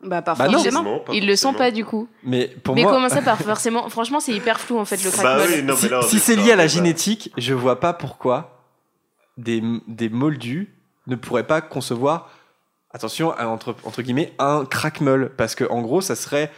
Bah, pas Bah non. forcément. Forcément, pas Ils le sont pas du coup. Mais pour mais moi, comment ça par forcément? Franchement, c'est hyper flou en fait le Bah craquemolle. oui, non, si, mais là, on si est c'est lié à la génétique, je vois pas pourquoi des, des moldus ne pourraient pas concevoir, attention, un- entre, entre guillemets, un crackmeul. Parce que en gros, ça serait.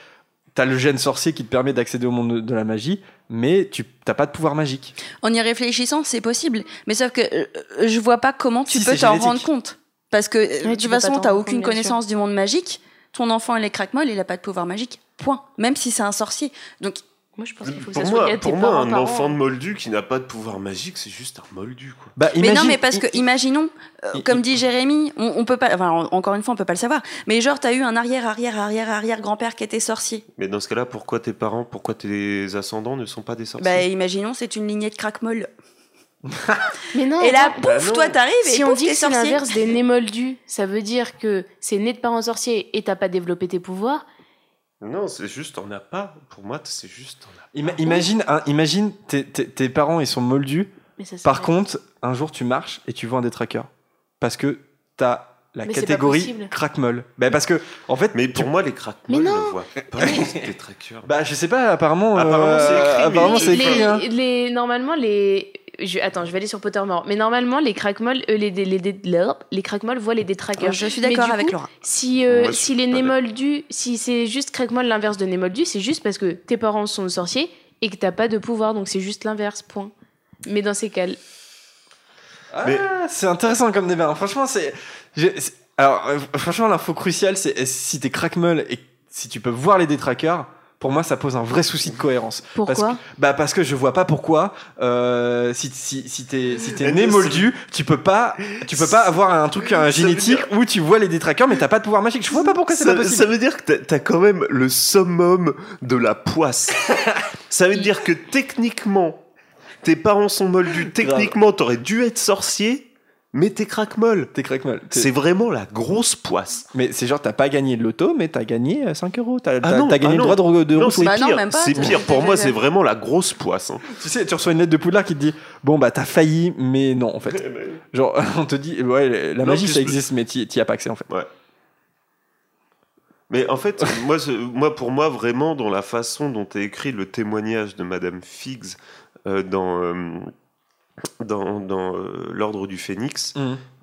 T'as le gène sorcier qui te permet d'accéder au monde de la magie, mais tu t'as pas de pouvoir magique. En y réfléchissant, c'est possible. Mais sauf que euh, je vois pas comment tu Si, peux t'en génétique. rendre compte. Parce que euh, de tu toute façon, t'as aucune connaissance du monde magique. Ton enfant, il est craquemolle, il a pas de pouvoir magique. Point. Même si c'est un sorcier. Donc, Moi, je pense qu'il faut que Pour ça soit lié moi, tes pour moi un parents. enfant de moldu qui n'a pas de pouvoir magique, c'est juste un moldu. Quoi. Bah, mais non, imagine- mais parce que, imaginons, euh, comme dit Jérémy, on, on peut pas, enfin, encore une fois, on peut pas le savoir. Mais genre, t'as eu un arrière, arrière, arrière, arrière grand-père qui était sorcier. Mais dans ce cas-là, pourquoi tes parents, pourquoi tes ascendants ne sont pas des sorciers? Bah, imaginons, c'est une lignée de craquemolle. Mais non, Et là. Bah pouf, non. toi, t'arrives et si on pouf, dit que c'est sorcier. l'inverse des nés moldus, ça veut dire que c'est né de parents sorciers et t'as pas développé tes pouvoirs. Non, c'est juste, on n'a pas. Pour moi, c'est juste, on a Ima- imagine, un- imagine tes, tes- tes parents ils sont moldus. Mais ça Par contre, un jour tu marches et tu vois un détraqueur. Parce que t'as la Mais c'est pas catégorie possible. crack-molle. Bah, parce que, en fait, Mais tu- pour moi, les crack Mais je non. le vois pas des trackers. bah, je sais pas, apparemment. Apparemment, c'est écrit, mais apparemment, c'est les, écrit. hein. les- normalement, les. Je, attends, je vais aller sur Pottermore. Mais normalement, les crackmolls, euh, les, les, les, les, voient les détraqueurs. Je suis d'accord avec coup, Laura. Si, euh, si les némoldus, si c'est juste crackmoll l'inverse de némoldu, c'est juste parce que tes parents sont sorciers et que t'as pas de pouvoir, donc c'est juste l'inverse, point. Mais dans ces cas, Ah, c'est intéressant comme débat. Franchement, c'est. Alors, euh, franchement, l'info cruciale, c'est si t'es crack-molle et si tu peux voir les détraqueurs. Pour moi, ça pose un vrai souci de cohérence. pourquoi? Parce Bah parce que je vois pas pourquoi euh, si si si t'es si t'es né moldu, tu peux pas tu peux pas avoir un truc un génétique dire- où tu vois les détraqueurs mais t'as pas de pouvoir magique. Je vois pas pourquoi c'est pas possible. ça veut dire que t'as- t'as quand même le summum de la poisse. ça veut dire que techniquement, tes parents sont moldus. Techniquement, t'aurais dû être sorcier, mais t'es crack-molle. T'es crack-molle. T'es- C'est vraiment la grosse poisse. Mais c'est genre t'as pas gagné de l'auto mais t'as gagné euh, 5 euros. T'as t'as gagné ah le droit de, de Non, route. c'est Bah pire. C'est pire. Pour moi, c'est vraiment la grosse poisse. hein. Tu sais tu reçois une lettre de Poudlard qui te dit bon bah t'as failli mais non en fait. Genre on te dit ouais la magie ça existe mais t'y as pas accès en fait. Mais en fait, moi, moi, pour moi, vraiment, dans la façon dont est écrit le témoignage de Madame Figgs euh, dans, euh, dans, dans euh, l'Ordre du Phénix,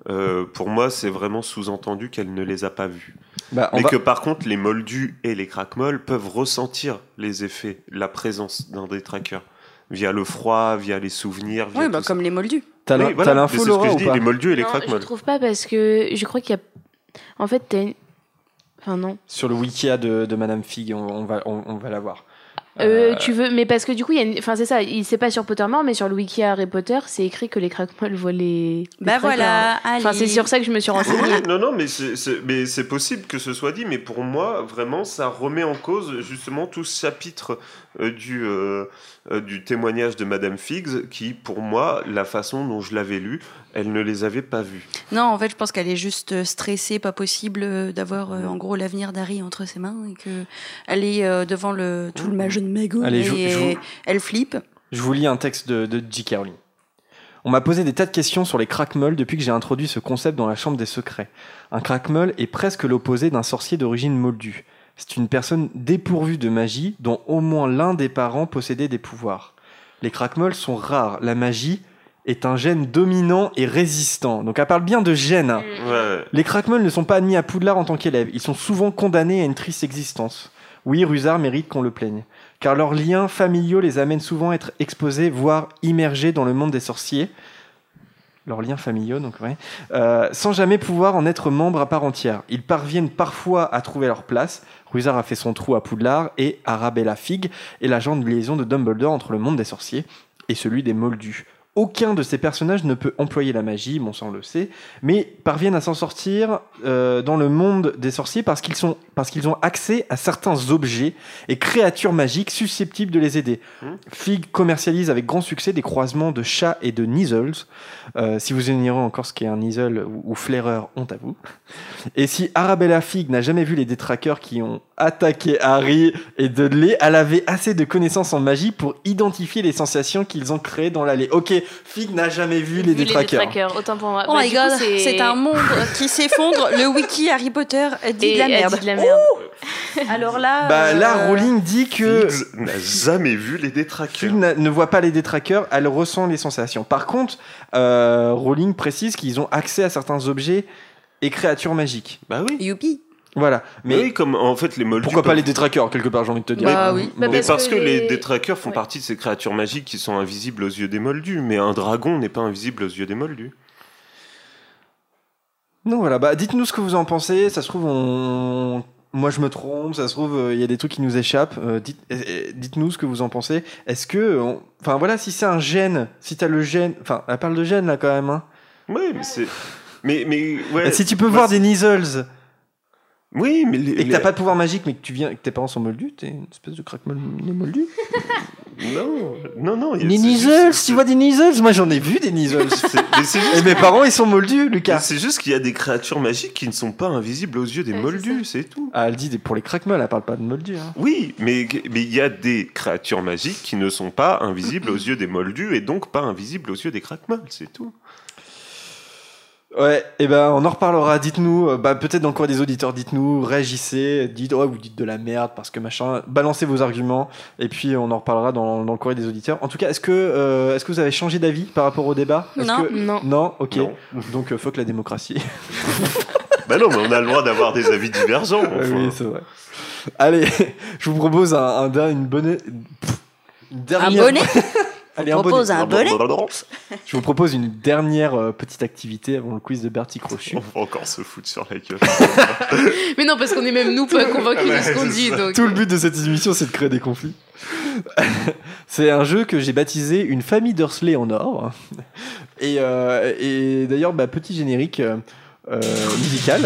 euh, pour moi, c'est vraiment sous-entendu qu'elle ne les a pas vus. Bah Mais va- que par contre, les moldus et les crackmolls peuvent ressentir les effets, la présence d'un détraqueur. Via le froid, via les souvenirs. Via Oui, tout bah, ça. comme les moldus. t'as Oui, voilà, l'info c'est ce que Laura je ou dis, pas les moldus et les Non, je trouve pas parce que je crois qu'il y a. En fait, t'as une. Enfin, non. Sur le Wikia de, de Madame Fig on, on va on, on va la voir. Euh, tu veux, mais parce que du coup, il y a une... enfin, c'est ça, il c'est pas sur Pottermore, mais sur le wiki Harry Potter, c'est écrit que les crackmolls voient les. les Bah voilà, Enfin, c'est sur ça que je me suis renseignée. non, non, mais c'est- c'est mais c'est possible que ce soit dit, mais pour moi, vraiment, ça remet en cause justement tout ce chapitre euh, du, euh, euh, du témoignage de Madame Figgs, qui, pour moi, la façon dont je l'avais lu, elle ne les avait pas vus. Non, en fait, je pense qu'elle est juste euh, stressée, pas possible euh, d'avoir euh, en gros l'avenir d'Harry entre ses mains et que elle est euh, devant le tout le mage de Mago et je- je vous- elle flippe. Je vous lis un texte de, de J.K. Rowling. On m'a posé des tas de questions sur les crackmolls depuis que j'ai introduit ce concept dans la chambre des secrets. Un crackmoll est presque l'opposé d'un sorcier d'origine moldue. C'est une personne dépourvue de magie dont au moins l'un des parents possédait des pouvoirs. Les crackmolls sont rares. La magie est un gène dominant et résistant. Donc elle parle bien de gène. hein. Ouais. Les crackmolls ne sont pas admis à Poudlard en tant qu'élèves. Ils sont souvent condamnés à une triste existence. Oui, Rusard mérite qu'on le plaigne. Car leurs liens familiaux les amènent souvent à être exposés, voire immergés dans le monde des sorciers. Leurs liens familiaux, donc, ouais. Euh, sans jamais pouvoir en être membre à part entière. Ils parviennent parfois à trouver leur place. Rusard a fait son trou à Poudlard et Arabella Fig est l'agent de liaison de Dumbledore entre le monde des sorciers et celui des Moldus. Aucun de ces personnages ne peut employer la magie, sang le sait, mais parviennent à s'en sortir euh, dans le monde des sorciers parce qu'ils sont parce qu'ils ont accès à certains objets et créatures magiques susceptibles de les aider. Hmm. Fig commercialise avec grand succès des croisements de chats et de Neasels. Euh, si vous ignorez encore ce qu'est un Neasel ou, ou flaireur, honte à vous. Et si Arabella Fig n'a jamais vu les détraqueurs qui ont attaqué Harry et Dudley, elle avait assez de connaissances en magie pour identifier les sensations qu'ils ont créées dans l'allée. Ok, Fig n'a jamais vu les détraqueurs. autant pour moi. Oh Bah, my god, c'est un monde qui s'effondre. Le wiki Harry Potter dit Et de la merde. dit de la merde. Alors là, Bah là, euh, Rowling dit que Figgs n'a jamais vu les détraqueurs. Fig ne voit pas les détraqueurs, elle ressent les sensations. Par contre, euh, Rowling précise qu'ils ont accès à certains objets et créatures magiques. Bah oui. Youpi. Voilà. Mais oui, comme en fait les moldus. pourquoi pas les détraqueurs quelque part, j'ai envie de te dire. Bah oui. Bah, Mais parce parce, que que, les les- détraqueurs font Ouais. partie de ces créatures magiques qui sont invisibles aux yeux des moldus, mais un dragon n'est pas invisible aux yeux des moldus. Donc voilà, bah dites-nous ce que vous en pensez. Ça se trouve, on... moi je me trompe. Ça se trouve, euh, il y a des trucs qui nous échappent. Euh, dites, euh, euh, dites-nous ce que vous en pensez. Est-ce que, on- enfin voilà, si c'est un gène, si t'as le gène, enfin, elle parle de gène là quand même. Hein. Oui, mais c'est. Mais, mais ouais. Si tu peux moi, voir c'est- des Neasels Oui, mais les- et que les- t'as pas de pouvoir magique, mais que tu viens, que tes parents sont moldus, t'es une espèce de crack moldu. Non, non, non. c'est Nizzles, juste- tu vois des Nizzles? Moi j'en ai vu des Nizzles. Et mes parents ils sont moldus, Lucas. C'est juste qu'il y a des créatures magiques qui ne sont pas invisibles aux yeux des Ouais, moldus, c'est tout. Ah, elle dit des- pour les craquemolles, elle parle pas de moldus. Hein. Oui, mais mais il y a des créatures magiques qui ne sont pas invisibles aux yeux des moldus et donc pas invisibles aux yeux des craquemolles, c'est tout. Ouais, et ben on en reparlera. Dites-nous, euh, bah, peut-être dans le cours des auditeurs, dites-nous, réagissez, dites, ouais, vous dites de la merde parce que machin, balancez vos arguments et puis on en reparlera dans, dans le courrier des auditeurs. En tout cas, est-ce que, euh, est-ce que vous avez changé d'avis par rapport au débat? Non. que- Non. Non, ok. Non. Donc euh, fuck la démocratie. Bah non, mais on a le droit d'avoir des avis divergents. enfin. oui, c'est vrai. Allez, je vous propose un, un, une bonne. Une Un dernière... bonnet? Allez, un propose un bonnet Je vous propose une dernière euh, petite activité avant le quiz de Bertie Crochu. On va encore se foutre sur la gueule. Mais non, parce qu'on est même nous pas convaincus de ce qu'on dit. Donc... Tout le but de cette émission, c'est de créer des conflits. c'est un jeu que j'ai baptisé Une famille Dursley en or. Et, euh, et d'ailleurs, bah, petit générique euh, euh, musical.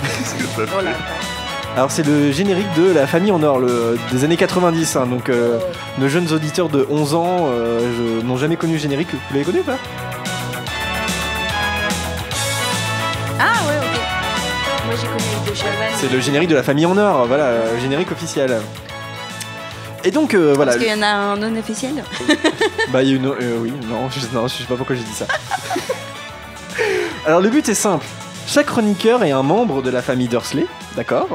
Qu'est-ce que ça fait Alors, c'est le générique de La famille en or le- des années 90. hein. donc, euh, nos jeunes auditeurs de 11 ans euh, n'ont jamais connu le générique. Vous l'avez connu ou pas? Ah ouais, ok. Moi j'ai connu avec de Chavannes. C'est le générique de La famille en or. Voilà, le générique officiel. Et donc, euh, voilà. Parce qu'il y en a un non officiel. Bah, il y a une. euh, oui, non je, non, je sais pas pourquoi j'ai dit ça. Alors, le but est simple. Chaque chroniqueur est un membre de la famille Dursley, d'accord?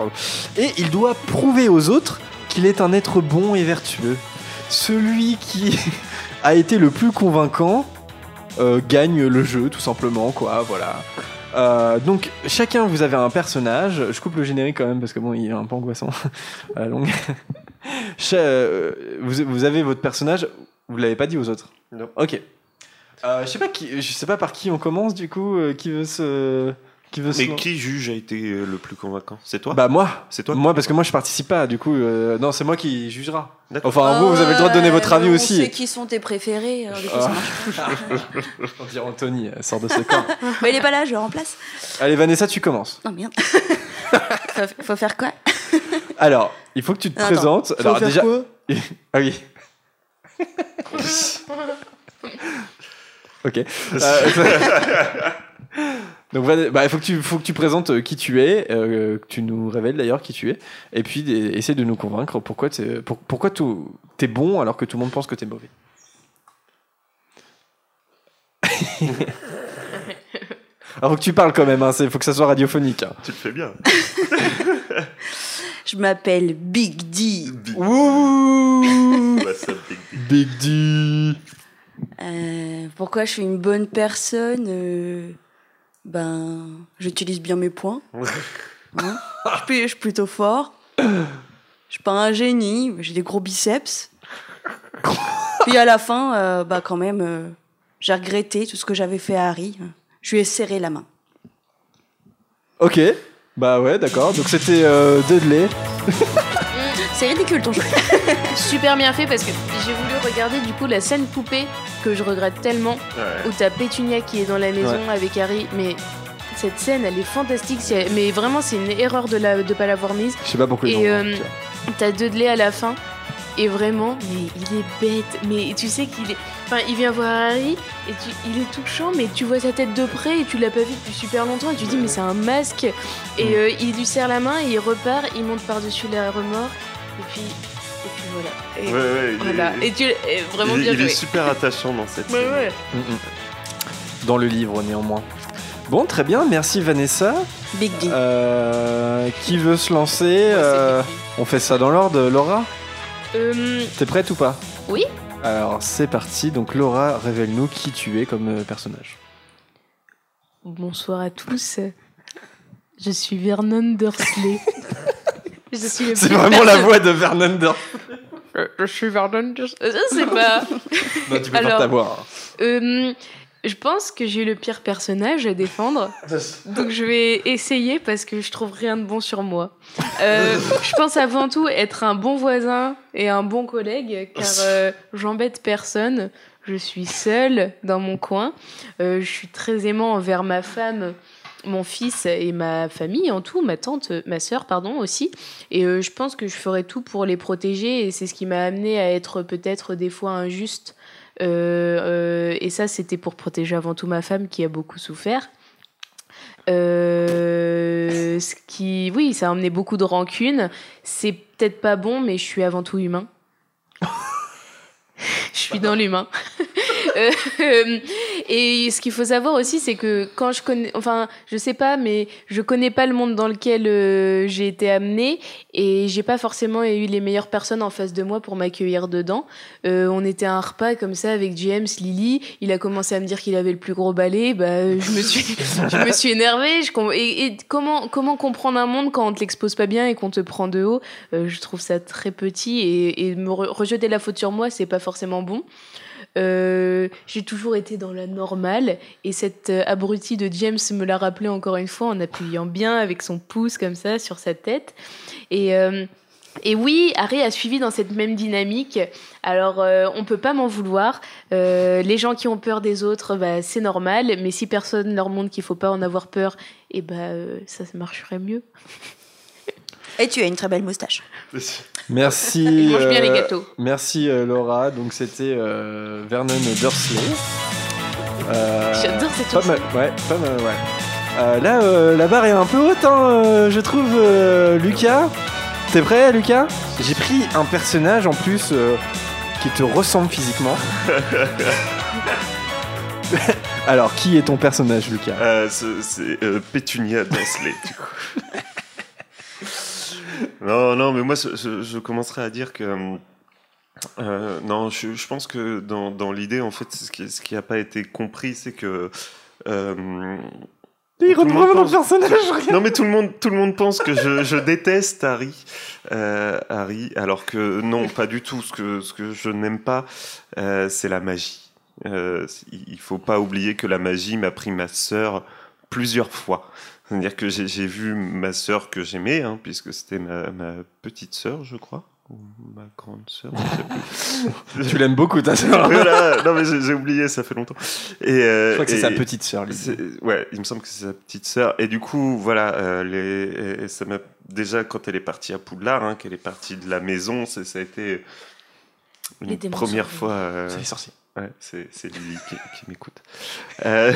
Et il doit prouver aux autres qu'il est un être bon et vertueux. Celui qui a été le plus convaincant euh, gagne le jeu, tout simplement, quoi, voilà. Euh, donc, chacun, vous avez un personnage. Je coupe le générique quand même parce que bon, il est un peu angoissant à la longue. Vous, avez votre personnage. Vous l'avez pas dit aux autres? Non. Ok. Euh, je sais pas qui, je sais pas par qui on commence du coup. qui veut se, qui veut se. Mais qui juge a été euh, le plus convaincant? C'est toi? Bah moi. C'est toi? Moi parce que moi je participe pas. Du coup, euh, non, c'est moi qui jugera. Enfin, vous, vous avez le droit de donner votre avis on aussi. sait qui sont tes préférés. alors du coup, ça Ah. marche. On dirait Anthony, elle sort de ce corps. Mais il est pas là, je le remplace. Allez Vanessa, tu commences. Non, merde. faut, faut faire quoi? Alors, il faut que tu te Attends, présentes. faut Alors faire déjà. quoi? Ah oui. ok. Euh, Donc voilà, bah, il faut que tu faut que tu présentes euh, qui tu es, euh, que tu nous révèles d'ailleurs qui tu es, et puis essaie de nous convaincre pourquoi t'es pour- pourquoi tout- t'es bon alors que tout le monde pense que t'es mauvais. Alors faut que tu parles quand même, il faut que ça soit radiophonique. hein. Tu le fais bien. Je m'appelle Big D. Ouh Bah, Big D. Big D. Euh, pourquoi je suis une bonne personne Euh, Ben, j'utilise bien mes points. Hein je, suis, je suis plutôt fort. Je suis pas un génie, mais j'ai des gros biceps. Puis à la fin, euh, bah quand même, euh, j'ai regretté tout ce que j'avais fait à Harry. Je lui ai serré la main. Ok, bah ouais, d'accord. Donc c'était euh, Dudley. C'est ridicule ton jeu. Super bien fait parce que j'ai voulu regarder du coup la scène poupée que je regrette tellement Ouais. où t'as Pétunia qui est dans la maison avec Harry. Mais cette scène elle est fantastique. Mais vraiment c'est une erreur de la de pas l'avoir mise. Je sais pas pourquoi Et, euh, t'as Dudley à la fin et vraiment mais il est bête. Mais tu sais qu'il est enfin il vient voir Harry et tu... il est touchant mais tu vois sa tête de près et tu l'as pas vu depuis super longtemps et tu dis mais c'est un masque. Et Mm. euh, il lui serre la main et il repart il monte par dessus la remorque et puis et puis voilà et, Ouais, ouais, il voilà est- et tu et vraiment il, bien il est super attachant dans cette Ouais, scène. ouais. Mm, mm. Dans le livre, néanmoins. Bon, très bien, merci Vanessa. Big D. Euh, qui veut se lancer Euh, On fait ça dans l'ordre, Laura Euh, T'es prête ou pas? Oui. Alors c'est parti, donc Laura, révèle-nous qui tu es comme personnage. Bonsoir à tous. Je suis Vernon Dursley. je suis le C'est vraiment la voix de Vernon Dursley. Je- Je suis. Je sais pas. Non, tu peux Alors- faire ta voix. hein. Euh, je pense que j'ai le pire personnage à défendre. Donc je vais essayer parce que je trouve rien de bon sur moi. Euh, je pense avant tout être un bon voisin et un bon collègue car euh, j'embête personne. Je suis seule dans mon coin. Euh, je suis très aimant envers ma femme mon fils et ma famille en tout, ma tante, ma sœur, pardon, aussi. Et euh, je pense que je ferai tout pour les protéger. Et c'est ce qui m'a amené à être peut-être des fois injuste. Euh, euh, et ça, c'était pour protéger avant tout ma femme qui a beaucoup souffert. Ce qui, oui, ça a emmené beaucoup de rancune. C'est peut-être pas bon, mais je suis avant tout humain. je suis dans l'humain. Euh, et ce qu'il faut savoir aussi, c'est que quand je connais, enfin, je sais pas, mais je connais pas le monde dans lequel euh, j'ai été amenée et j'ai pas forcément eu les meilleures personnes en face de moi pour m'accueillir dedans. Euh, on était à un repas comme ça avec James, Lily. Il a commencé à me dire qu'il avait le plus gros balai. Bah, je me suis, je me suis énervée. Et, comment, comment comprendre un monde quand on te l'expose pas bien et qu'on te prend de haut? Je trouve ça très petit et, et me rejeter la faute sur moi, c'est pas forcément bon. Euh, j'ai toujours été dans la normale et cette euh, abruti de James me l'a rappelé encore une fois en appuyant bien avec son pouce comme ça sur sa tête. Et, euh, et oui, Harry a suivi dans cette même dynamique. Alors, euh, on peut pas m'en vouloir. Les gens qui ont peur des autres, bah, c'est normal. Mais si personne leur montre qu'il faut pas en avoir peur, et eh bah, euh, ça marcherait mieux. Et tu as une très belle moustache. Merci. Il mange bien les gâteaux. Merci Laura. Donc c'était Vernon Dursley. J'adore cette pas mal, ouais, pas mal, ouais. là, la barre est un peu haute, hein, je trouve, Lucas. T'es prêt, Lucas? J'ai pris un personnage en plus euh, qui te ressemble physiquement. Alors, qui est ton personnage, Lucas? Euh, C'est euh, Pétunia Dursley, du coup. non, non, mais moi, je, je, commencerai à dire que. Euh, non, je, je, pense que dans, dans l'idée, en fait, ce qui n'a pas été compris, c'est que. Euh, il retrouve notre personnage. Non, mais tout le monde, tout le monde pense que je, je déteste Harry, euh, Harry, alors que non, pas du tout. Ce que, ce que je n'aime pas, euh, c'est la magie. Euh, il faut pas oublier que la magie m'a pris ma sœur plusieurs fois. C'est-à-dire que j'ai vu ma sœur que j'aimais, hein, puisque c'était ma, ma petite sœur, je crois ma grande sœur. tu l'aimes beaucoup ta sœur. voilà, non mais j'ai oublié, ça fait longtemps. Et euh, je crois que c'est sa petite sœur. Ouais, il me semble que c'est sa petite sœur. Et du coup, voilà, euh, les, et ça m'a déjà quand elle est partie à Poudlard, hein, qu'elle est partie de la maison, ça a été une première fois. Euh, c'est les sorciers. C'est Lily qui, m'écoute. Euh,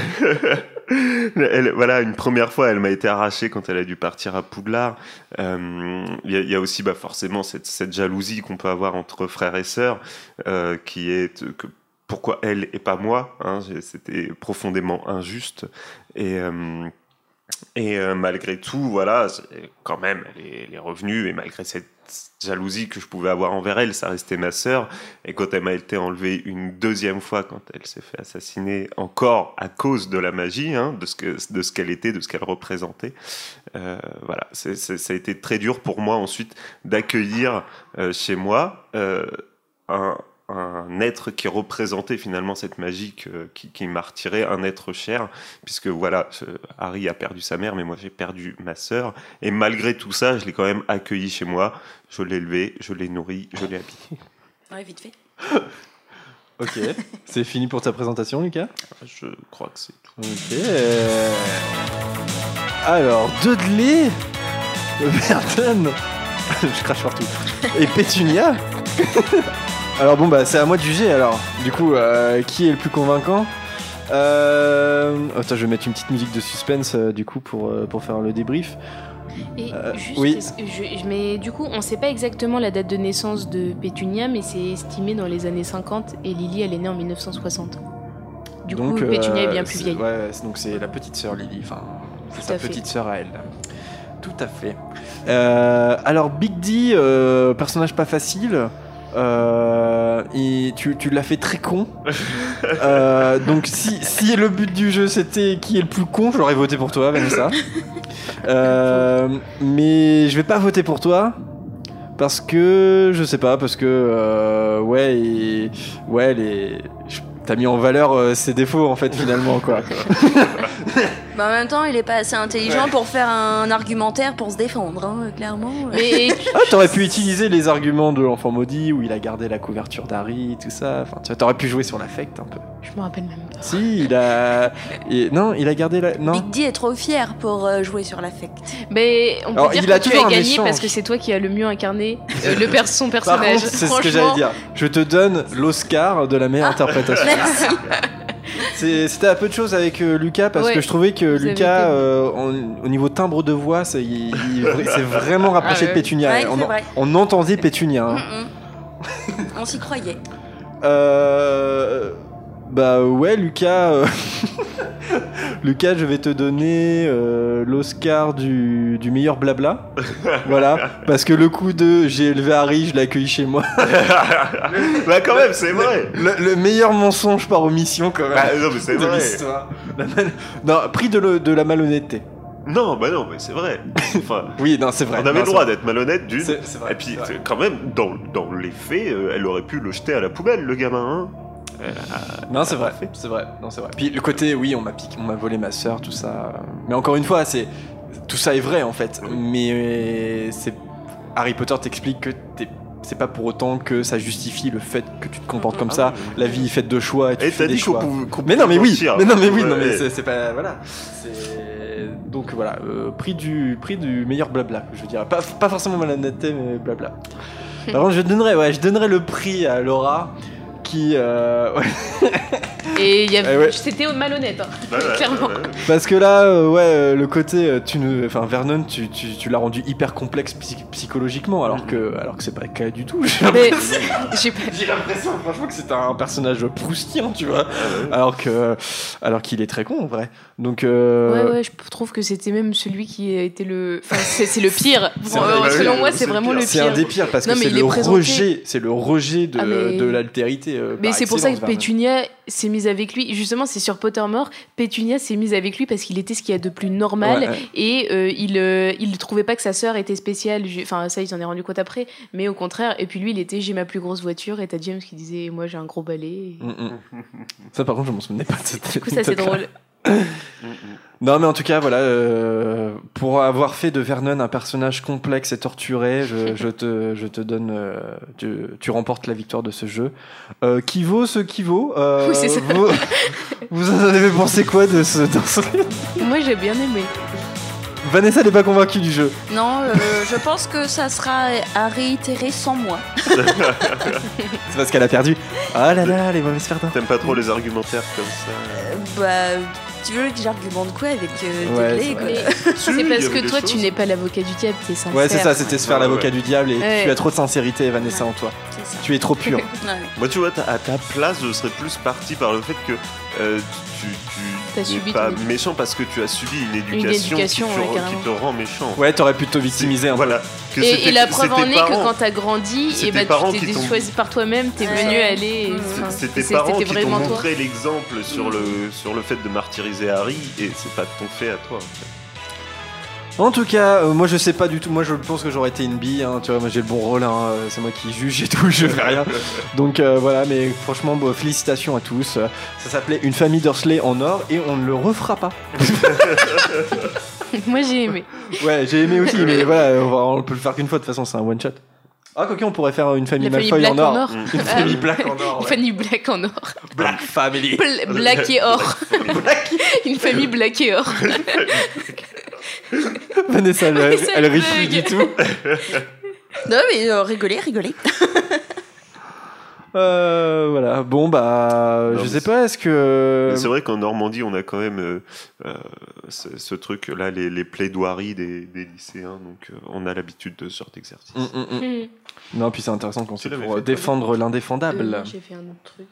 voilà, une première fois, elle m'a été arrachée quand elle a dû partir à Poudlard. Il euh, y, y, a aussi bah, forcément cette, jalousie qu'on peut avoir entre frères et sœurs, euh, qui est que pourquoi elle et pas moi. Hein, C'était profondément injuste. Et malgré tout, voilà, quand même, elle est, elle est, revenue, et malgré cette jalousie que je pouvais avoir envers elle, ça restait ma sœur. Et quand elle m'a été enlevée une deuxième fois, quand elle s'est fait assassiner, encore à cause de la magie, hein, de ce qu'elle était, de ce qu'elle représentait, euh, voilà, ça a été très dur pour moi ensuite d'accueillir euh, chez moi euh, un un être qui représentait finalement cette magie que, qui, qui m'a retiré, un être cher, puisque voilà, Harry a perdu sa mère, mais moi j'ai perdu ma sœur, et malgré tout ça, je l'ai quand même accueilli chez moi, je l'ai élevé, je l'ai nourri, je l'ai habillé. Ouais, vite fait. ok, c'est fini pour ta présentation, Lucas? Je crois que c'est tout. Ok. Alors, Dudley, Vernon, je crache partout, et Pétunia? Alors bon bah c'est à moi de juger alors. Du coup, euh, qui est le plus convaincant euh... attends, je vais mettre une petite musique de suspense euh, du coup pour, euh, pour faire le débrief. Et juste, oui. je, mais du coup, on sait pas exactement la date de naissance de Pétunia, mais c'est estimé dans les années 50 et Lily elle est née en 1960. Du donc, coup, Pétunia est bien plus vieille. Ouais, donc c'est la petite sœur Lily, enfin c'est sa petite sœur à elle. Tout à fait. alors Big D, personnage pas facile. Euh, et tu, tu l'as fait très con. euh, donc si, si le but du jeu c'était qui est le plus con, j'aurais voté pour toi, Vanessa. Euh, mais je vais pas voter pour toi. Parce que je sais pas, parce que euh, ouais, et, ouais, les, t'as mis en valeur ses défauts en fait finalement quoi. Bah, en même temps, il est pas assez intelligent pour faire un argumentaire pour se défendre, hein, clairement. Mais Ah, t'aurais pu utiliser les arguments de l'enfant maudit où il a gardé la couverture d'Harry, tout ça. Enfin, tu vois, t'aurais pu jouer sur l'affect un peu. je me rappelle même pas. Si, il a. Non, il a gardé la. Non. Big D est trop fier pour euh, jouer sur l'affect. Mais on peut Alors, dire il que a toujours un gagné parce que c'est toi qui as le mieux incarné euh, le pers son Par personnage. contre, c'est ce que Franchement, j'allais dire. Je te donne l'Oscar de la Ah. meilleure interprétation. Merci. C'était un peu de choses avec euh, Lucas parce Ouais, que je trouvais que Lucas, euh, en- au niveau timbre de voix, c'est vraiment rapproché Ah ouais. de Pétunia. Ouais, on, on entendait Pétunia. hein. Mm, mm. On s'y croyait. Euh, bah ouais, Lucas. euh, Lucas, je vais te donner euh, l'Oscar du, du meilleur blabla. voilà, parce que le coup de j'ai élevé Harry, je l'ai accueilli chez moi. bah quand même, c'est vrai. Le, le meilleur mensonge par omission, quand même. Bah, non, mais c'est vrai. mal- Non, prix de, le- de la malhonnêteté. Non, bah non, mais c'est vrai. Enfin, Oui, non, c'est vrai. on avait Non, le droit d'être malhonnête d'une. C'est c'est vrai. Et puis, quand même, dans, dans les faits, euh, elle aurait pu le jeter à la poubelle, le gamin. hein. Non, c'est vrai, c'est vrai, non, c'est vrai. Puis le côté, oui, on m'a piqué, on m'a volé ma sœur, tout ça. euh, Mais encore une fois, c'est tout ça est vrai en fait. Mais euh, c'est Harry Potter t'explique que t'es- c'est pas pour autant que ça justifie le fait que tu te comportes comme ça. La vie est faite de choix et tu Et fais t'as des dit choix. qu'on Mais non, mais oui, mais non, mais oui, non, mais c'est- c'est pas voilà. C'est donc voilà, euh, prix du prix du meilleur blabla. Je veux dire, pas pas forcément malhonnêteté, mais blabla. Par contre, je donnerais, ouais, je donnerais le prix à Laura qui euh, ouais, Et il y avait- Eh ouais. c'était malhonnête, hein, ouais, clairement. ouais. Parce que là, euh, ouais, euh, le côté, euh, tu ne, enfin Vernon, tu, tu, tu l'as rendu hyper complexe psy- psychologiquement, alors que, alors que c'est pas le cas du tout. J'ai l'impression- franchement, que c'est un personnage proustillant, tu vois, alors que, alors qu'il est très con en vrai. Donc, euh, Ouais, ouais, je trouve que c'était même celui qui a été le. Enfin, c'est le pire. Bon, euh, selon moi, c'est c'est le vraiment pire. c'est un des pires parce Non, que c'est le présenté- rejet, c'est le rejet de, Ah, mais- de l'altérité. euh, Mais c'est pour ça que. Pétunia s'est mise avec lui. Justement, c'est sur Pottermore. Pétunia s'est mise avec lui parce qu'il était ce qu'il y a de plus normal. Ouais, ouais. Et euh, il, euh, il trouvait pas que sa sœur était spéciale. Enfin, ça, il s'en est rendu compte après. Mais au contraire. Et puis lui, il était j'ai ma plus grosse voiture. Et t'as James qui disait moi, j'ai un gros balai. Mm, mm. Ça, par contre, je m'en souvenais pas de cette Du coup, ça, c'est drôle. Non, mais en tout cas, voilà, euh, pour avoir fait de Vernon un personnage complexe et torturé, je, je te, je te donne, euh, tu, tu remportes la victoire de ce jeu. Euh, qui vaut ce qui vaut euh, Oui, c'est ça. Vous, vous en avez pensé quoi de ce, dans ce- Moi, j'ai bien aimé. Vanessa n'est pas convaincue du jeu. Non, euh, je pense que ça sera à réitérer sans moi. C'est parce qu'elle a perdu. Ah là là, les mauvaises perdants. T'aimes pas trop les argumentaires comme ça Euh, bah, tu veux que j'argumente quoi avec euh, Ouais, Dudley, c'est parce que toi, choses. tu n'es pas l'avocat du diable, t'es sincère. Ouais, c'est ça, c'était se faire l'avocat ouais. du diable et Ouais. tu as trop de sincérité, Vanessa, en toi. Tu es trop pur. Ouais. Moi, tu vois, à ta place, je serais plus parti par le fait que euh, tu, T'as subi n'es pas méchant parce que tu as subi une éducation, éducation, qui, te, ouais, rend- carrément. qui te rend méchant. Ouais, t'aurais pu te victimiser un peu. Voilà. Que Et, la preuve tes en est que quand t'as grandi, et tes bah, parents tu qui t'es t'ont- choisi par toi-même, t'es Ouais. venu aller. C'est tes c'était parents qui t'ont montré l'exemple sur le, sur le fait de martyriser Harry et c'est pas ton fait à toi. en fait. En tout cas, euh, moi je sais pas du tout. Moi je pense que j'aurais été une bille. hein, tu vois, moi j'ai le bon rôle. hein, euh, c'est moi qui juge et tout. Je fais rien. Donc euh, voilà, mais franchement, bon, félicitations à tous. Ça s'appelait Une famille Dursley en or et on ne le refera pas. Moi, j'ai aimé. Ouais, j'ai aimé aussi, mais voilà, on, va- on peut le faire qu'une fois. De toute façon, c'est un one shot. Ah, quoi on pourrait faire une famille Malfoy Black en or. en or. Une famille Black en or. Une famille black en or. Black Family. Bl- black et or. Une famille black et or. Vanessa, elle, Ça elle rit du tout. Non, mais euh, rigolez, rigolez. Euh, voilà. Bon bah, Non, je sais pas. Est-ce que C'est vrai qu'en Normandie, on a quand même euh, euh, ce, ce truc-là, les, les plaidoiries des, des lycéens, donc euh, on a l'habitude de ce genre d'exercice. Mm, mm, mm. Non, puis c'est intéressant c'est l'avais pour défendre l'indéfendable. J'ai fait un autre truc.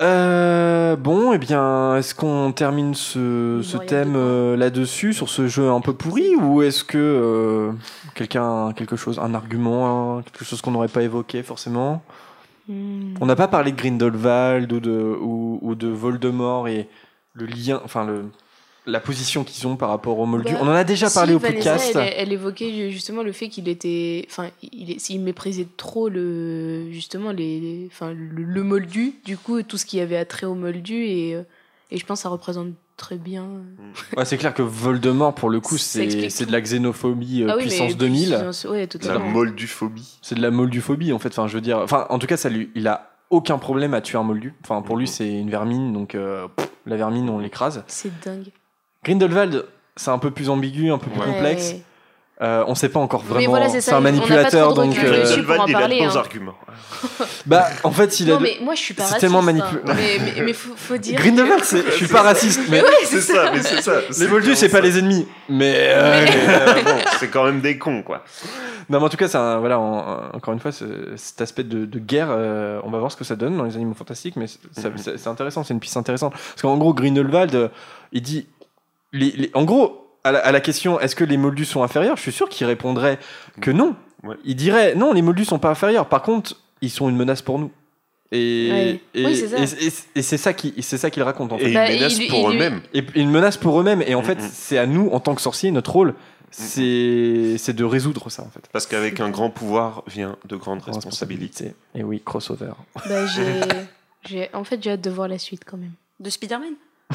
Euh, bon, eh bien, est-ce qu'on termine ce, ce thème euh, là-dessus, sur ce jeu un peu pourri, ou est-ce que euh, quelqu'un quelque chose, un argument, hein, quelque chose qu'on n'aurait pas évoqué forcément? Hmm. On n'a pas parlé de Grindelwald ou de, ou, ou de Voldemort et le lien, enfin le, la position qu'ils ont par rapport au Moldu. Bah, On en a déjà Si, parlé au Vanessa, podcast. Elle, elle évoquait justement le fait qu'il était, enfin, il, méprisait trop le, justement les, enfin, le, le moldu. Du coup, tout ce qui avait attrait au moldu et, euh, et je pense que ça représente très bien. Ouais, c'est clair que Voldemort, pour le coup, c'est explique c'est de la xénophobie euh, Ah oui, puissance 2000. puissance- Ouais, La molduphobie. C'est de la molduphobie, en fait. Enfin, je veux dire. Enfin, en tout cas, ça lui, il a aucun problème à tuer un moldu. Enfin, pour lui, Mhm. c'est une vermine, donc euh, pff, la vermine, on l'écrase. C'est dingue. Grindelwald, c'est un peu plus ambigu, un peu plus Ouais. complexe. Ouais. Euh, on sait pas encore Mais vraiment. voilà, c'est c'est un on n'a pas manipulateur, trop de donc. euh, Grindelwald, il a de bons hein. arguments. Bah, en fait, il a. Non, mais moi je suis pas c'est raciste. tellement hein. manipu- Mais, mais, mais faut, faut dire. Grindelwald, que- c'est- je suis pas raciste, mais. C'est ça, mais c'est ça. Les moldus, c'est pas les ennemis. Mais. euh, Euh, bon, c'est quand même des cons, quoi. Non, mais en tout cas, c'est un- voilà, en- encore une fois, ce- cet aspect de, de guerre, euh, on va voir ce que ça donne dans les animaux fantastiques, mais c'est- Mhm. c'est c'est intéressant, c'est une piste intéressante. Parce qu'en gros, Grindelwald, euh, il dit. Les- les- en gros, à la, à la question est-ce que les moldus sont inférieurs Je suis sûr qu'il répondrait que non. Ouais. Il dirait non, les moldus sont pas inférieurs. Par contre, ils sont une menace pour nous. Et, Ouais. et, Oui, c'est ça. et- et- et c'est ça qui- c'est ça qu'il raconte en fait. Et ils Bah, menacent il- pour eux-mêmes. Et une menace pour eux-mêmes. Et en fait, Mhm. c'est à nous, en tant que sorciers, notre rôle, c'est de résoudre ça en fait. Parce qu'avec un grand pouvoir vient de grandes responsabilités. Et oui, crossover. Bah, j'ai- En fait, j'ai hâte de voir la suite quand même. De Spider-Man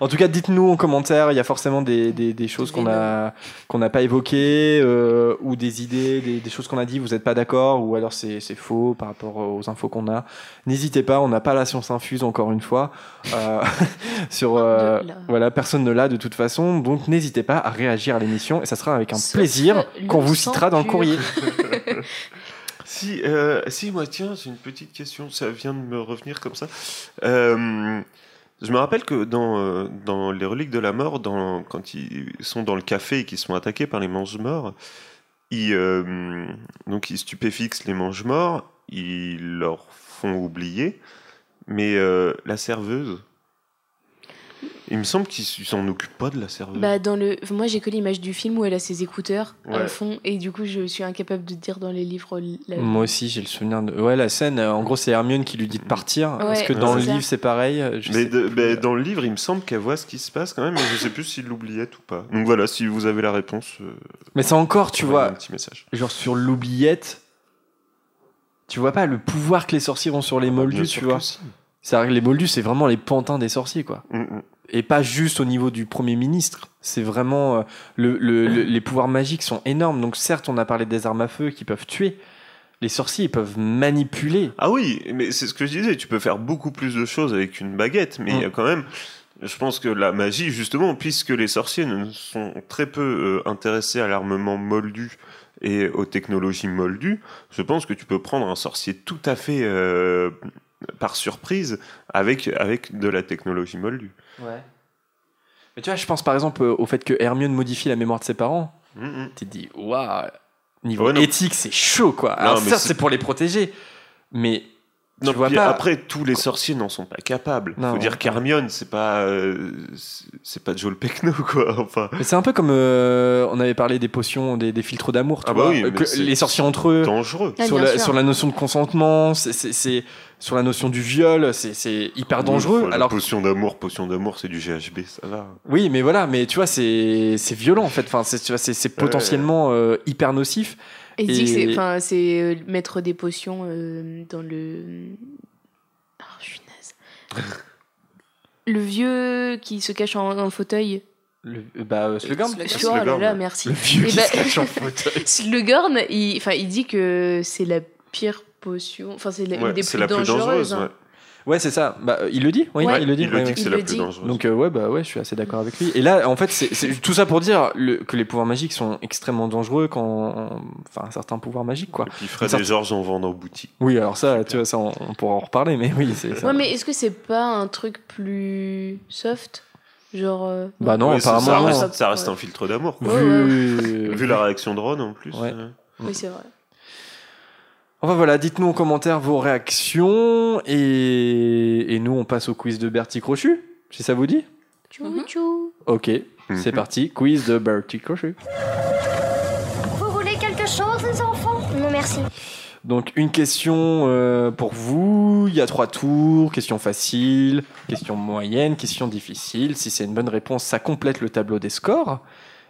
En tout cas, dites-nous en commentaire, il y a forcément des, des, des choses qu'on a qu'on n'a pas évoquées euh, ou des idées, des, des choses qu'on a dit, vous n'êtes pas d'accord ou alors c'est c'est faux par rapport aux infos qu'on a. N'hésitez pas, on n'a pas la science infuse encore une fois. Euh, sur euh, voilà, personne ne l'a de toute façon, donc n'hésitez pas à réagir à l'émission et ça sera avec un Sauf plaisir qu'on vous citera dans le courrier. Si, euh, si, moi, tiens, j'ai une petite question, ça vient de me revenir comme ça. Euh, je me rappelle que dans, euh, dans Les Reliques de la Mort, quand ils sont dans le café et qu'ils sont attaqués par les mange-morts, ils, euh, donc ils stupéfixent les mange-morts, ils leur font oublier, mais euh, la serveuse, il me semble qu'ils s'en occupent pas de la serveuse. Bah, dans le... Moi, j'ai que l'image du film où elle a ses écouteurs à Ouais. fond, et du coup, je suis incapable de dire dans les livres. la- Moi aussi, j'ai le souvenir de. Ouais, la scène, euh, en gros, c'est Hermione qui lui dit de partir. Est-ce que Ouais, dans c'est le ça. livre, c'est pareil Euh, Je Mais de- dans le livre, il me semble qu'elle voit ce qui se passe quand même, mais je sais plus s'il l'oubliette ou pas. Donc voilà, si vous avez la réponse, euh, Mais c'est encore, tu vois, un petit message. genre sur l'oubliette, tu vois pas le pouvoir que les sorciers ont sur les Ah bah, moldus, tu vois. si. Que les moldus, c'est vraiment les pantins des sorciers, quoi. Mm, mm. Et pas juste au niveau du Premier ministre. C'est vraiment. euh, le, le- le- les pouvoirs magiques sont énormes. Donc, certes, on a parlé des armes à feu qui peuvent tuer. Les sorciers, ils peuvent manipuler. Ah oui, mais c'est ce que je disais, tu peux faire beaucoup plus de choses avec une baguette, mais il y a Mm. quand même, je pense que la magie, justement, puisque les sorciers ne sont très peu euh, intéressés à l'armement moldu et aux technologies moldues, je pense que tu peux prendre un sorcier tout à fait euh, par surprise avec, avec de la technologie moldue. Ouais. Mais tu vois, je pense par exemple au fait que Hermione modifie la mémoire de ses parents. Mm, mm. Tu te dis, waouh, niveau Ouais, non. éthique, c'est chaud, quoi. Alors, mais certes, c'est- c'est pour les protéger. Mais Non, tu vois puis pas. Après, tous les sorciers n'en sont pas capables. Non. Faut dire qu'Hermione, c'est pas, euh, c'est- pas Joel Peckno, quoi. Enfin, Mais c'est un peu comme euh, on avait parlé des potions, des, des filtres d'amour. tu Ah bah vois, oui, mais que c'est- les sorciers entre eux, dangereux. Ah, sur, la, sûr. sur la notion de consentement, c'est- c'est c'est- sur la notion du viol, c'est- c'est hyper dangereux. Oui, Alors potion d'amour, potion d'amour, c'est du GHB, ça va. oui, mais voilà, mais tu vois, c'est c'est violent en fait. Enfin, c'est tu vois, potentiellement euh, hyper nocif. Et il dit que c'est, Et- enfin, c'est euh, mettre des potions euh, dans le. Oh, je suis naze. le vieux qui se cache en, en fauteuil. Le, bah, euh, Slughorn. Slughorn. Oh là merci. Le vieux qui ben- se cache en fauteuil. Slughorn, il, enfin, il dit que c'est la pire potion. Enfin, c'est la- Ouais, une des plus la plus dangereuses. dangereuse. hein. ouais. Ouais, c'est ça. Bah, euh, il le dit. Oui, Ouais. il le dit. Il le dit ouais. que Il c'est la le plus dit. dangereuse. Donc euh, ouais bah ouais je suis assez d'accord avec lui et là en fait c'est tout ça pour dire le- que les pouvoirs magiques sont extrêmement dangereux quand enfin certains pouvoirs magiques quoi Et puis Fred et Georges en vendent en boutique. oui alors ça tu vois ça on, on pourra en reparler mais oui c'est ça Ouais, mais est-ce que c'est pas un truc plus soft? Genre. euh, bah non apparemment ça, reste, ça reste un filtre d'amour. vu, Vu la réaction de Ron en plus. Ouais. euh, Oui, c'est vrai. Enfin voilà dites-nous en commentaire vos réactions et, et nous on passe au quiz de Bertie Crochu si ça vous dit Tchou, Mhm. tchou. ok c'est Mhm. parti quiz de Bertie Crochu Vous voulez quelque chose, les enfants? Non, merci. Donc une question euh, pour vous, il y a trois tours, question facile, question moyenne, question difficile. Si c'est une bonne réponse, ça complète le tableau des scores.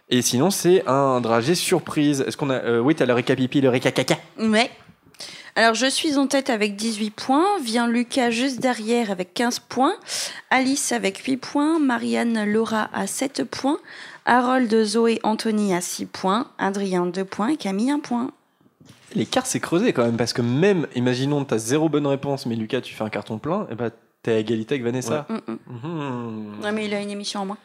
Et sinon, c'est un dragé surprise. Est-ce qu'on a... euh, oui, t'as le récapipi, le récacaca. Ouais. Alors, je suis en tête avec 18 points. Vient Lucas juste derrière avec 15 points. Alice avec 8 points. Marianne Laura à 7 points. Harold, Zoé, Anthony à 6 points. Adrien 2 points. Et Camille 1 point. L'écart s'est creusé quand même, parce que même, imaginons, t'as zéro bonne réponse, mais Lucas, tu fais un carton plein, et bah, t'es à égalité avec Vanessa. Ouais, mais il a une émission en moins.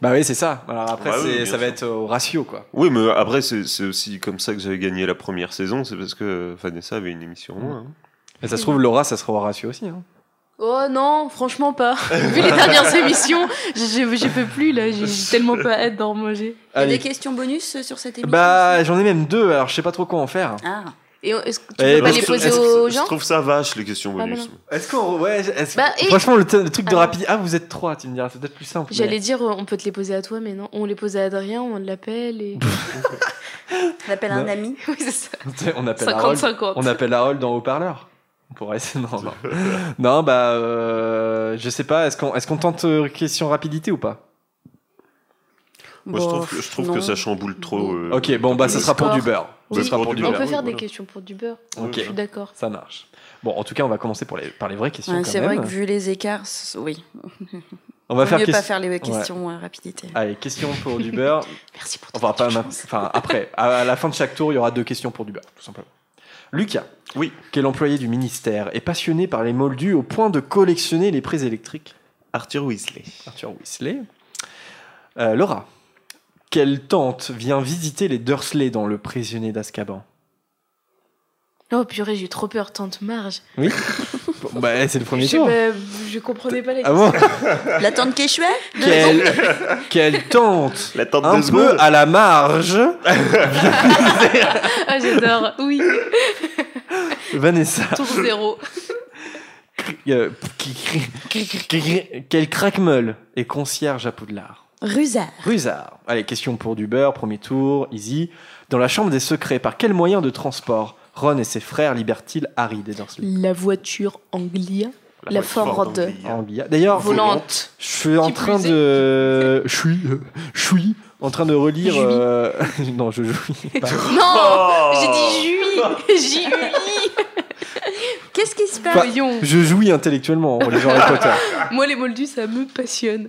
Bah oui, c'est ça. Alors après, Bah oui, ça va être au ratio, quoi. Oui, mais après, c'est aussi comme ça que j'avais gagné la première saison, c'est parce que Vanessa avait une émission. en moins, hein. Et ça se trouve, Laura, ça sera au ratio aussi. hein. Oh non, franchement pas. Vu les dernières émissions, je, peux plus là, j'ai tellement pas hâte d'en manger. Il y a des questions bonus euh, sur cette émission Bah, j'en ai même deux, alors je sais pas trop quoi en faire. Ah. Et on- est-ce que tu Eh, peux pas les poser je, aux je gens trouve ça vache, les questions Ah, bonus. non. Est-ce qu'on. Ouais, est-ce- Bah, et- Franchement, le, t- le truc de Ah. rapide. Ah, vous êtes trois, tu me diras, c'est peut-être plus simple. J'allais dire, euh, on peut te les poser à toi, mais non. On les pose à Adrien, on l'appelle et. On appelle un ami. oui, c'est ça. on appelle Harold. 50-50. On appelle Harold dans haut-parleur. On pourrait essayer. Non, non. non bah, euh, je sais pas. Est-ce qu'on est qu'on tente euh, question rapidité ou pas? Moi, je trouve, que- je trouve non. que ça chamboule trop. euh, Ok, bon, bah, ça sera pour du beurre. Oui. Du On beurre. peut faire voilà. des questions pour du beurre. Je suis d'accord. Ça marche. Bon, en tout cas, on va commencer pour les, par les vraies questions. Ouais, c'est vrai que vu les écarts, oui. On va Vaut faire mieux pas faire les questions euh, rapidité. Allez, question pour du beurre. Merci pour ton va pas enfin après, à à la fin de chaque tour, il y aura deux questions pour du beurre, tout simplement. Lucas, Oui. quel employé du ministère est passionné par les moldus au point de collectionner les prises électriques? Arthur Weasley. Arthur Weasley. Euh, Laura, quelle tante vient visiter les Dursley dans Le Prisonnier d'Azkaban? Oh purée, j'ai trop peur, tante Marge. Oui Bon, Bah, c'est le premier Je, tour. pas, je comprenais pas la Ah question. bon? La tante Quechua? Quelle, quelle tante La tante un de peu à la marge Ah, j'adore. Oui, Vanessa tour zéro. euh, quel craquemeule est concierge à Poudlard? Rusard. Rusard. Allez, question pour du beurre, premier tour, easy. Dans la chambre des secrets, par quel moyen de transport Ron et ses frères libèrent-ils Harry des Dursley La voiture Anglia. La voiture Ford. Anglia. D'ailleurs, Volante. je suis en train de. Je suis. Je suis en train de relire. Euh, non, je jouis. pas. Non Oh J'ai dit Jui J-U-I Qu'est-ce qui se passe Voyons. Je jouis intellectuellement en lisant Harry Potter. Moi, les moldus, ça me passionne.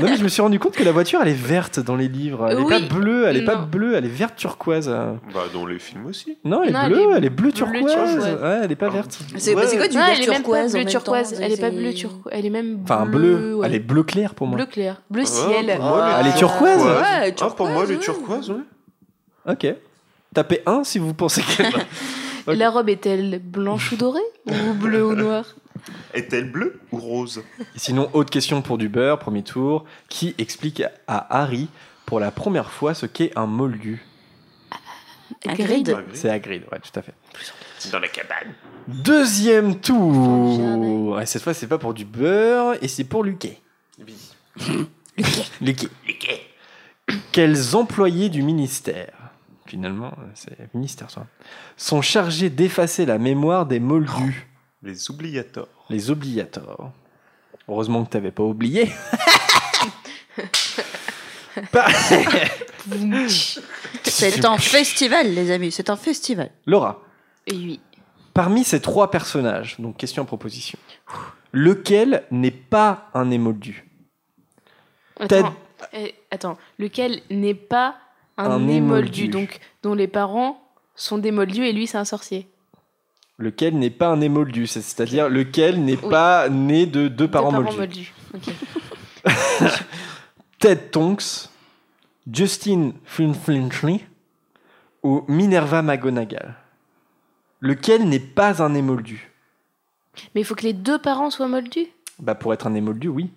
Non, mais je me suis rendu compte que la voiture, elle est verte dans les livres. Elle est Oui. pas bleue, elle est pas Non. bleue, elle est verte turquoise. Bah, dans les films aussi. Non, elle est Non, elle bleue, est elle est bleue bleu turquoise. turquoise. Ouais, elle est pas verte. C'est bah, quoi du non, elle est même pas turquoise en bleu même turquoise. temps, Elle est pas c'est- bleu turquoise. Elle est même Enfin, bleu. ouais. Elle est bleu clair pour moi. bleu clair. Bleu Ah, ciel. Elle les est turquoise Ouais, Ah, pour moi, les turquoise, turquoises, ouais. Ok. Tapez 1 si vous pensez qu'elle. La robe est-elle blanche ou dorée Ou bleu ou noir Est-elle bleue ou rose Et Sinon, autre question pour du beurre, premier tour. Qui explique à Harry pour la première fois ce qu'est un moldu Hagrid. C'est Hagrid, ouais, tout à fait. Dans la cabane. Deuxième tour. Et cette fois, c'est pas pour du beurre, et c'est pour Luquet. Luquet. Quels employés du ministère, finalement, c'est ministère ça, sont chargés d'effacer la mémoire des moldus, Les oubliators. les obligatoires Heureusement que t'avais pas oublié. Par- C'est un festival, les amis, c'est un festival. Laura, Et oui. parmi ces trois personnages, donc question proposition, lequel n'est pas un émoldu? Attends, eh, attends. lequel n'est pas un, Un émoldu, donc dont les parents sont des moldus et lui c'est un sorcier. Lequel n'est pas un émoldu, c'est- c'est-à-dire lequel n'est Oui. pas né de deux parents, moldus. Ted Tonks, Justin Flinflintley ou Minerva McGonagall. Lequel n'est pas un émoldu? Mais il faut que les deux parents soient moldus? Bah pour être un émoldu, oui.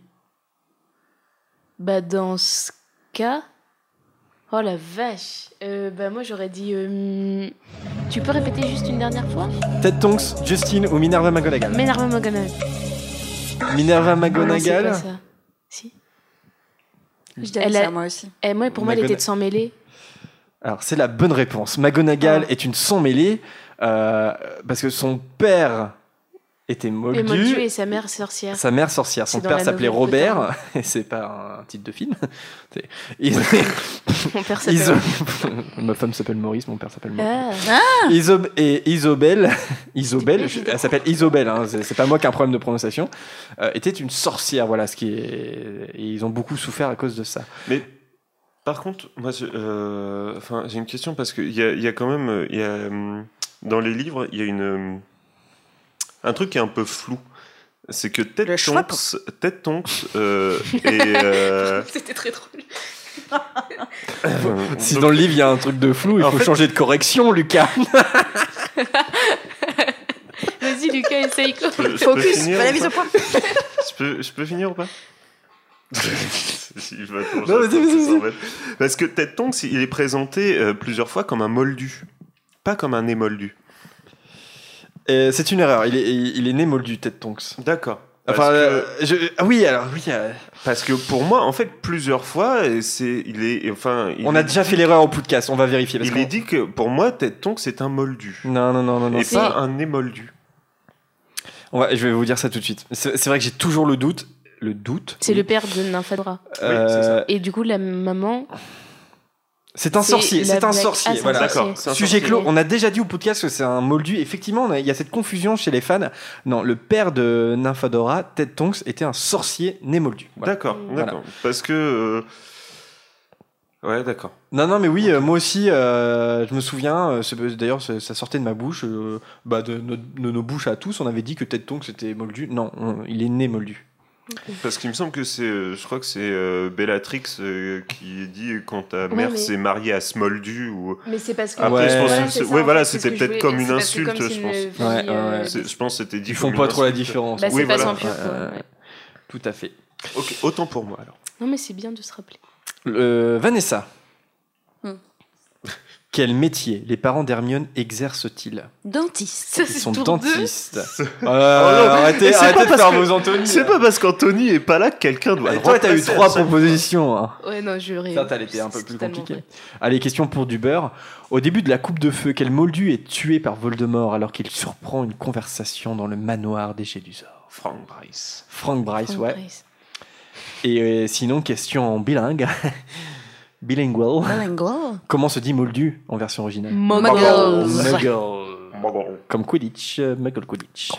Bah dans ce cas... Oh la vache Euh, Bah moi j'aurais dit... euh, Tu peux répéter juste une dernière fois? Ted Tonks, Justin ou Minerva McGonagall? Minerva McGonagall. Minerva Ah non, c'est pas McGonagall ça? Si. Je dirais Elle ça, a- moi aussi. Eh, moi pour moi elle était de s'en mêler. Alors c'est la bonne réponse. McGonagall Ah. est une sans mêlée euh, parce que son père était Et moldu. Et sa mère sorcière. Sa mère sorcière. Son père la s'appelait Robert. Et c'est pas un titre de film. Ils- Mon père s'appelle. Iso- Ma femme s'appelle Maurice, mon père s'appelle Maurice. Ah, Isob- et Isobel, Isobel, je- elle s'appelle Isobel, hein, c'est pas moi qui ai un problème de prononciation, euh, était une sorcière, voilà, ce qui est, et ils ont beaucoup souffert à cause de ça. Mais par contre, moi, euh, enfin, j'ai une question parce qu'il y a, il y a quand même, euh, il y a, hum, dans les livres, il y a une, hum, un truc qui est un peu flou. C'est que Ted Le Tonks, Ted Tonks euh, est, euh, C'était très drôle. Si donc- dans le livre il y a un truc de flou, il En faut fait- changer de correction, Lucas. Vas-y, Lucas, essaye quoi. Je peux- je peux Focus, finir pas la ou mise pas au point. Je peux, je peux finir ou pas Il va Non, vas-y, j'attends vas-y, qu'il vas-y. s'en mette. Parce que Ted Tonks, il est présenté euh, plusieurs fois comme un moldu, pas comme un émoldu. C'est une erreur, il est, il est né moldu, Ted Tonks. D'accord. Parce Enfin, que- euh, je- ah oui, alors oui, euh, Parce que pour moi, en fait, plusieurs fois, c'est, il est, enfin, il on a est- déjà fait l'erreur au podcast, on va vérifier. Parce Il est dit que pour moi, Ted Tonks c'est un moldu Non, non, non, non, non. et c'est- pas un émoldu. on va- je vais vous dire ça tout de suite. C'est vrai que j'ai toujours le doute. Le doute C'est le père de Nymphadora. Euh, ça. Et du coup, la maman. C'est un sorcier, c'est un sorcier. Ah, voilà. D'accord. Sujet clos. On a déjà dit au podcast que c'est un moldu. Effectivement, il y a cette confusion chez les fans. Non, le père de Nymphadora, Ted Tonks, était un sorcier né moldu. Voilà. D'accord, Voilà. d'accord. Parce que, euh, ouais, d'accord. Non, non, mais oui, euh, moi aussi, euh, je me souviens. euh, c'est- D'ailleurs, ça sortait de ma bouche, euh, bah, de, nos- de nos bouches à tous. On avait dit que Ted Tonks était moldu. Non, on- il est né moldu. Parce qu'il me semble que c'est, euh, je crois que c'est euh, Bellatrix euh, qui dit quand ta Ouais, mère mais- s'est mariée à Smoldu ou. Mais c'est parce que. Après, Ouais. je pense Voilà, que ouais, voilà, c'était peut-être comme une insulte, je pense. Ouais, ouais, ouais. C'est- Je pense que c'était dit. Ils font pas trop la insulte. différence. Bah, Oui, pas voilà. Tout à fait. Ok, autant pour moi alors. Non, mais c'est bien de se rappeler. Euh, Vanessa. Quel métier les parents d'Hermione exercent-ils? Dentiste. Ça, Ils sont dentistes. Euh, non, arrêtez de parce faire que- vos Anthony. C'est pas parce qu'Anthony est pas là que quelqu'un doit. Et toi, t'as eu trois propositions. hein. Ouais, non, j'aurais. Ça, elle était un peu plus compliqué. vrai. Allez, question pour du beurre. Au début de la coupe de feu, quel moldu est tué par Voldemort alors qu'il surprend une conversation dans le manoir des Gélusors Frank Bryce. Frank Bryce, Frank ouais. Bryce. Et euh, sinon, question en bilingue. Bilingual. Bilingual. Comment se dit moldu en version originale Muggles. Muggle. Comme Quidditch, euh, Muggle Quidditch.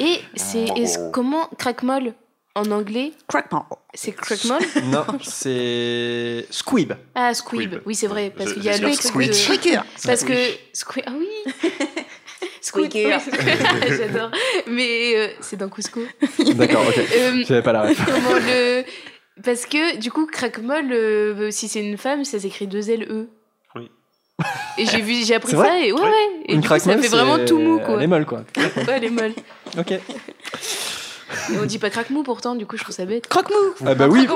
Et c'est. est-ce- Comment. Crackmall en anglais, Crackmall. c'est Crackmall Non, c'est Squib. Ah, Squib. Squib. Oui, c'est vrai. Parce Je- qu'il y a je le Squid. de- Squeaker. Parce que. Squid. Ah oui Squid. Oui. J'adore. Mais euh, c'est dans Cusco. D'accord, ok. Euh, J'avais pas la ref. comment le. Parce que du coup, Crackmall, euh, si c'est une femme, ça s'écrit deux L E. Oui. Et j'ai vu, j'ai appris C'est ça vrai et ouais, Oui. ouais. Et Une du coup, ça fait vraiment c'est- tout mou quoi. Elle est molle, quoi. Ouais, elle est molle. Ok. Et on dit pas crack-mou pourtant, du coup, je trouve ça bête. Croque-mou. Ah bah oui,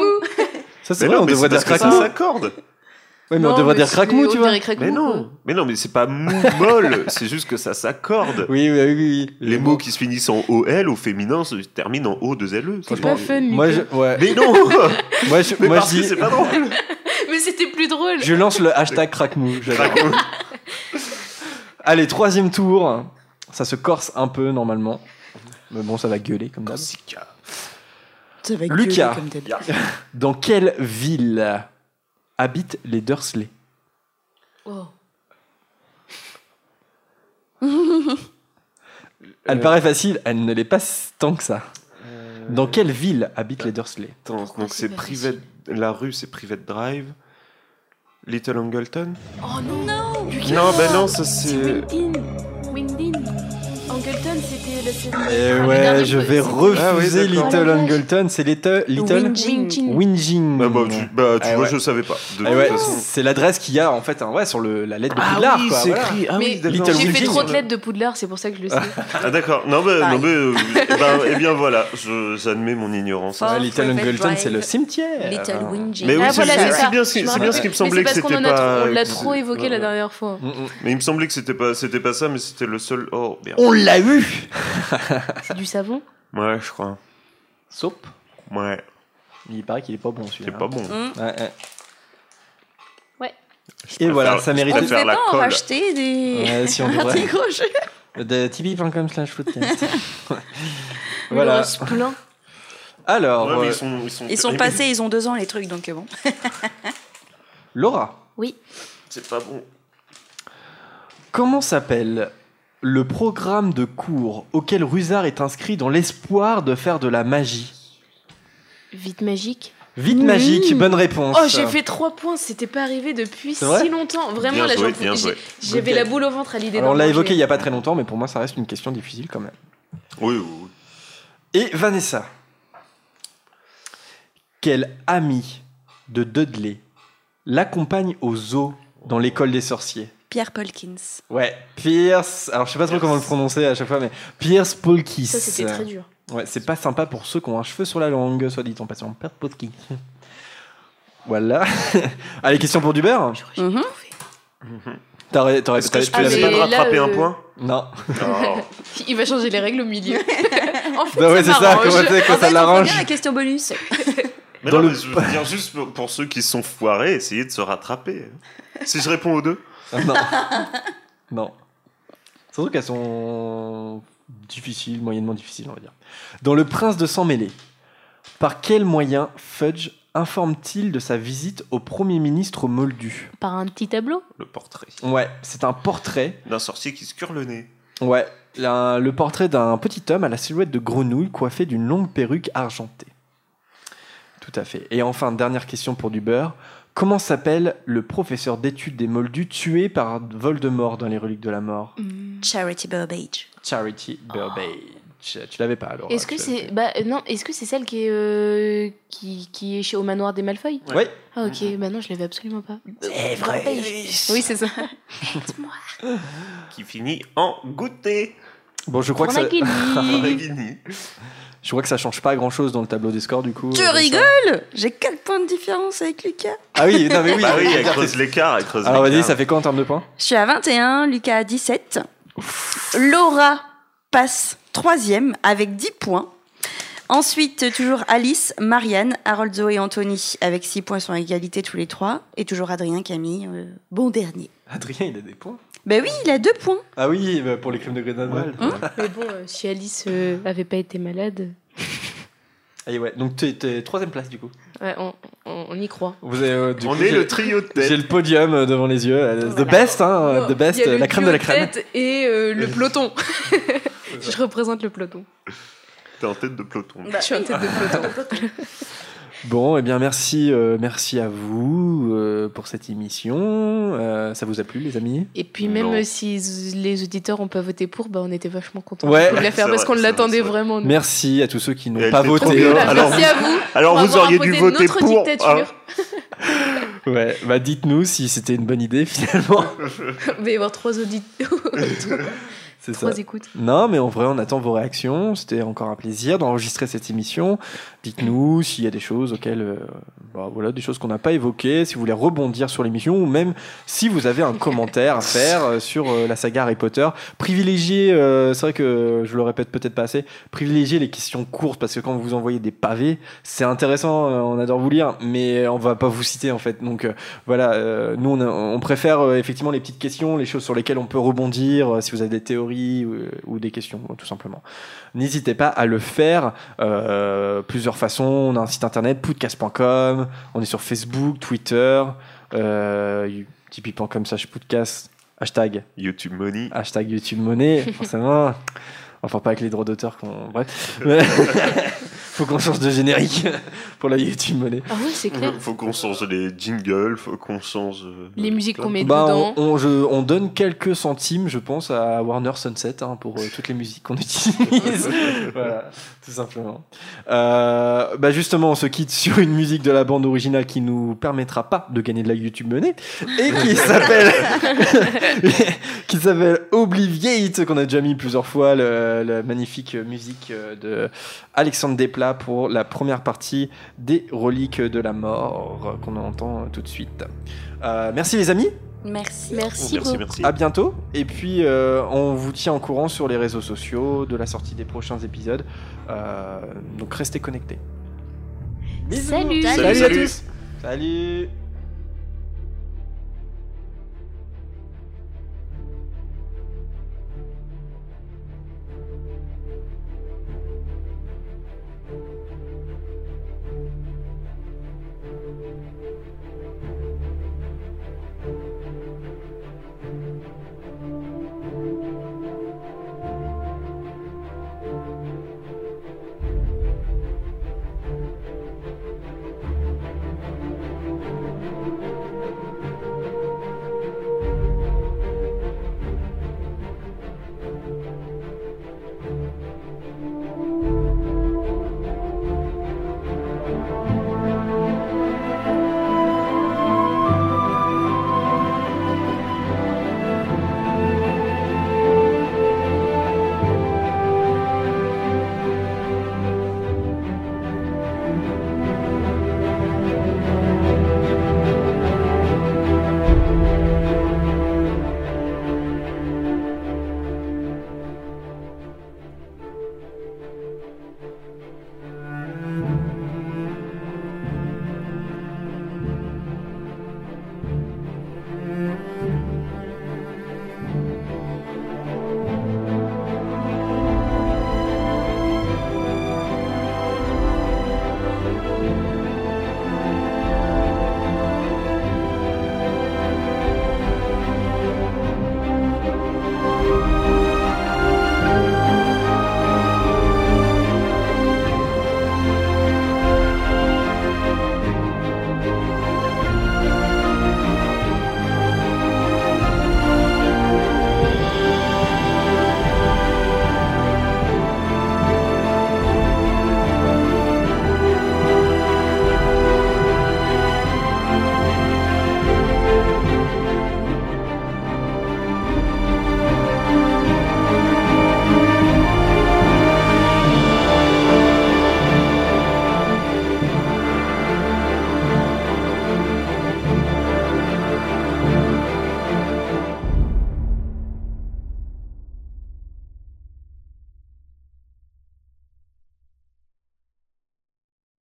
ça c'est Mais vrai, non, on mais devrait c'est dire parce que ça s'accorde. Ouais, mais on devrait mais dire crackmou, tu vois. Mais quoi. non, mais non, mais c'est pas mou molle, c'est juste que ça s'accorde. Oui, oui, oui. oui. Les mots qui se finissent en OL au féminin se terminent en O 2 LE. C'est pas fun, Moi, je, ouais. Mais non moi, je, Mais moi, parce je que dis, c'est pas drôle Mais c'était plus drôle. je lance le hashtag crackmou. j'adore. Allez, troisième tour. Ça se corse un peu normalement. Mais bon, ça va gueuler comme d'hab. Ça va Lucas. gueuler comme. Dans quelle ville habitent les Dursley Oh. Elle Euh, paraît facile, elle ne l'est pas tant que ça. Dans quelle ville habitent les Dursley? Attends, Pourquoi donc c'est c'est pas Private... La rue, c'est Private Drive. Little Angleton? Oh non Non Non, ben non, ça C'est. C'est- Eh Ah, ouais, je vais refuser Ah d'accord. Little. Angleton. C'est Little. Winging. Bah, bah, tu, bah, tu Ah vois, ouais. je savais pas. Eh c'est l'adresse qu'il y a en fait hein, ouais, sur le, la lettre de Ah Poudlard. oui, quoi, c'est voilà. écrit. Ah Mais J'ai fait trop de lettres de Poudlard, c'est pour ça que je le sais. Ah d'accord. Non, bah, mais, euh, eh ben, eh bien voilà, je- j'admets mon ignorance. Little Angleton, c'est le cimetière. Little Ah. Mais oui, ah c'est- bien ce qui- me c'est bien ce rappelle. qui me semblait que c'était pas- On l'a trop évoqué la dernière fois. Mm, mm. Mais il me semblait que c'était pas, c'était pas ça, mais c'était le seul. Oh merde. On l'a eu C'est du savon? Ouais, je crois. Soap Ouais, Il paraît qu'il est pas bon c'est celui-là. pas bon. Hum. Ouais, ouais. Je Et voilà, ça mérite- préfère devait la colle. racheter des. Ouais, si on devrait. De tipeee.com slash en voilà. plein. Alors, Ouais, euh, ils sont, ils sont, Ils sont passés, ils ont deux ans les trucs, donc bon. Laura, C'est pas bon. comment s'appelle le programme de cours auquel Rusard est inscrit dans l'espoir de faire de la magie Vite magique. Vite Oui. magique, bonne réponse. Oh, j'ai fait 3 points, c'était pas arrivé depuis vrai si longtemps. Vraiment, Bien j'ai- j'avais la boule au ventre à l'idée on l'a évoqué il y a pas très longtemps, mais pour moi ça reste une question difficile quand même. Oui, oui, oui. Et Vanessa, quel ami de Dudley l'accompagne au zoo dans l'école des sorciers? Pierre Polkins. Ouais, Pierce. Alors je sais pas trop comment le prononcer à chaque fois, mais Pierce Polkis. Ça, c'était très dur. Ouais, c'est pas sympa pour ceux qui ont un cheveu sur la langue, soit dit en passant. Pierce Polkis. Voilà. Allez, question pour du beurre Mhm. T'aurais, mais pas rattraper un euh, point Non. Oh. Il va changer les règles au milieu. en fait, Bah ouais, c'est ça ça, m'arrange. comment tu sais, quand En ça l'arrange. la question bonus. Mais Dans non, le- mais je veux dire juste pour, pour ceux qui sont foirés, essayez de se rattraper. Si je réponds aux deux, Non. non. Surtout qu'elles sont difficiles, moyennement difficiles, on va dire. Dans Le Prince de Sang Mêlé, par quel moyen Fudge informe-t-il de sa visite au Premier ministre Moldu? Par un petit tableau? Le portrait Ouais, c'est un portrait. d'un sorcier qui se cure le nez. Ouais, un- le portrait d'un petit homme à la silhouette de grenouille coiffé d'une longue perruque argentée. Tout à fait. Et enfin, dernière question pour du beurre. Comment s'appelle le professeur d'études des Moldus tué par Voldemort dans les Reliques de la Mort? Charity Burbage. Charity Burbage. Tu l'avais pas alors Est-ce que c'est bah euh, non Est-ce que c'est celle qui est euh, qui, qui est chez au manoir des Malfoy? Ouais. Ah ok, bah non, je l'avais absolument pas. C'est vrai. Oui, c'est ça. Qui finit en goûter. Bon, je crois que ça. je crois que ça change pas grand chose dans le tableau des scores du coup. Tu euh, rigoles J'ai 4 points de différence avec Lucas. Ah oui, non mais oui. bah oui, elle creuse l'écart, elle creuse Alors vas-y, ça fait quoi en termes de points? Je suis à 21, Lucas à 17. Laura passe troisième avec 10 points. Ensuite, toujours Alice, Marianne, Harold, Zoé et Anthony avec 6 points sont à égalité tous les trois. Et toujours Adrien, Camille, euh, bon dernier. Adrien, il a des points? Ben oui, il a 2 points. Ah oui, bah, pour les crimes de Grindelwald. Mais bon, euh, si Alice euh, avait pas été malade, Et ouais, donc t'es t'es troisième place du coup. ouais, on, on- on y croit. Vous avez, euh, du On coup, est j'ai- le trio de J'ai tête. le podium euh, devant les yeux. euh, The Voilà. best, hein, the best, Il y a le la crème de la duo crème. tête et euh, le peloton. je représente le peloton. T'es en tête de peloton. je suis en tête de peloton. Bon, eh bien merci, euh, merci à vous euh, pour cette émission. Euh, ça vous a plu, les amis? Et puis même Non. si les auditeurs ont pas voté pour, bah on était vachement contents Ouais. de la faire parce vrai, qu'on l'attendait vrai, vraiment. nous. Merci à tous ceux qui n'ont pas voté. Alors, merci à vous. Alors vous auriez dû voter notre pour. dictature. Ouais, bah dites-nous si c'était une bonne idée finalement. Il va y avoir trois auditeurs, C'est ça. trois écoutes. Non, mais en vrai, on attend vos réactions. C'était encore un plaisir d'enregistrer cette émission. Dites-nous s'il y a des choses auxquelles, euh, bah, voilà, des choses qu'on n'a pas évoquées, si vous voulez rebondir sur l'émission, ou même si vous avez un commentaire à faire euh, sur euh, la saga Harry Potter. Privilégiez, c'est vrai que je le répète peut-être pas assez, privilégiez les questions courtes parce que quand vous envoyez des pavés, c'est intéressant, on adore vous lire, mais on va pas vous citer en fait. Donc voilà, nous on, préfère effectivement les petites questions, les choses sur lesquelles on peut rebondir, si vous avez des théories ou des questions, tout simplement. N'hésitez pas à le faire. euh, plusieurs façons. On a un site internet, podcast.com. On est sur Facebook, Twitter, euh, tipeee.com slash podcast. Hashtag, YouTube Money. hashtag YouTube Monnaie, forcément. Enfin, pas avec les droits d'auteur qu'on. Bref. Faut qu'on change de générique pour la YouTube Monnaie. Ah oui, c'est clair. Faut qu'on change les jingles, faut qu'on change. euh, Les musiques qu'on met Bah, dedans. on, on- je- on donne quelques centimes, je pense, à Warner Sunset hein, pour euh, toutes les musiques qu'on utilise. voilà, tout simplement. Euh, bah justement, on se quitte sur une musique de la bande originale qui nous permettra pas de gagner de la YouTube Money et qui s'appelle qui s'appelle Obliviate qu'on a déjà mis plusieurs fois le- la magnifique musique de Alexandre Desplat pour la première partie des reliques de la mort euh, qu'on entend euh, tout de suite. Euh, merci les amis. Merci. Merci, Merci, beaucoup. merci. À bientôt. Et puis, euh, on vous tient au courant sur les réseaux sociaux de la sortie des prochains épisodes. Euh, donc, restez connectés. Salut. Salut, Salut à tous. Salut.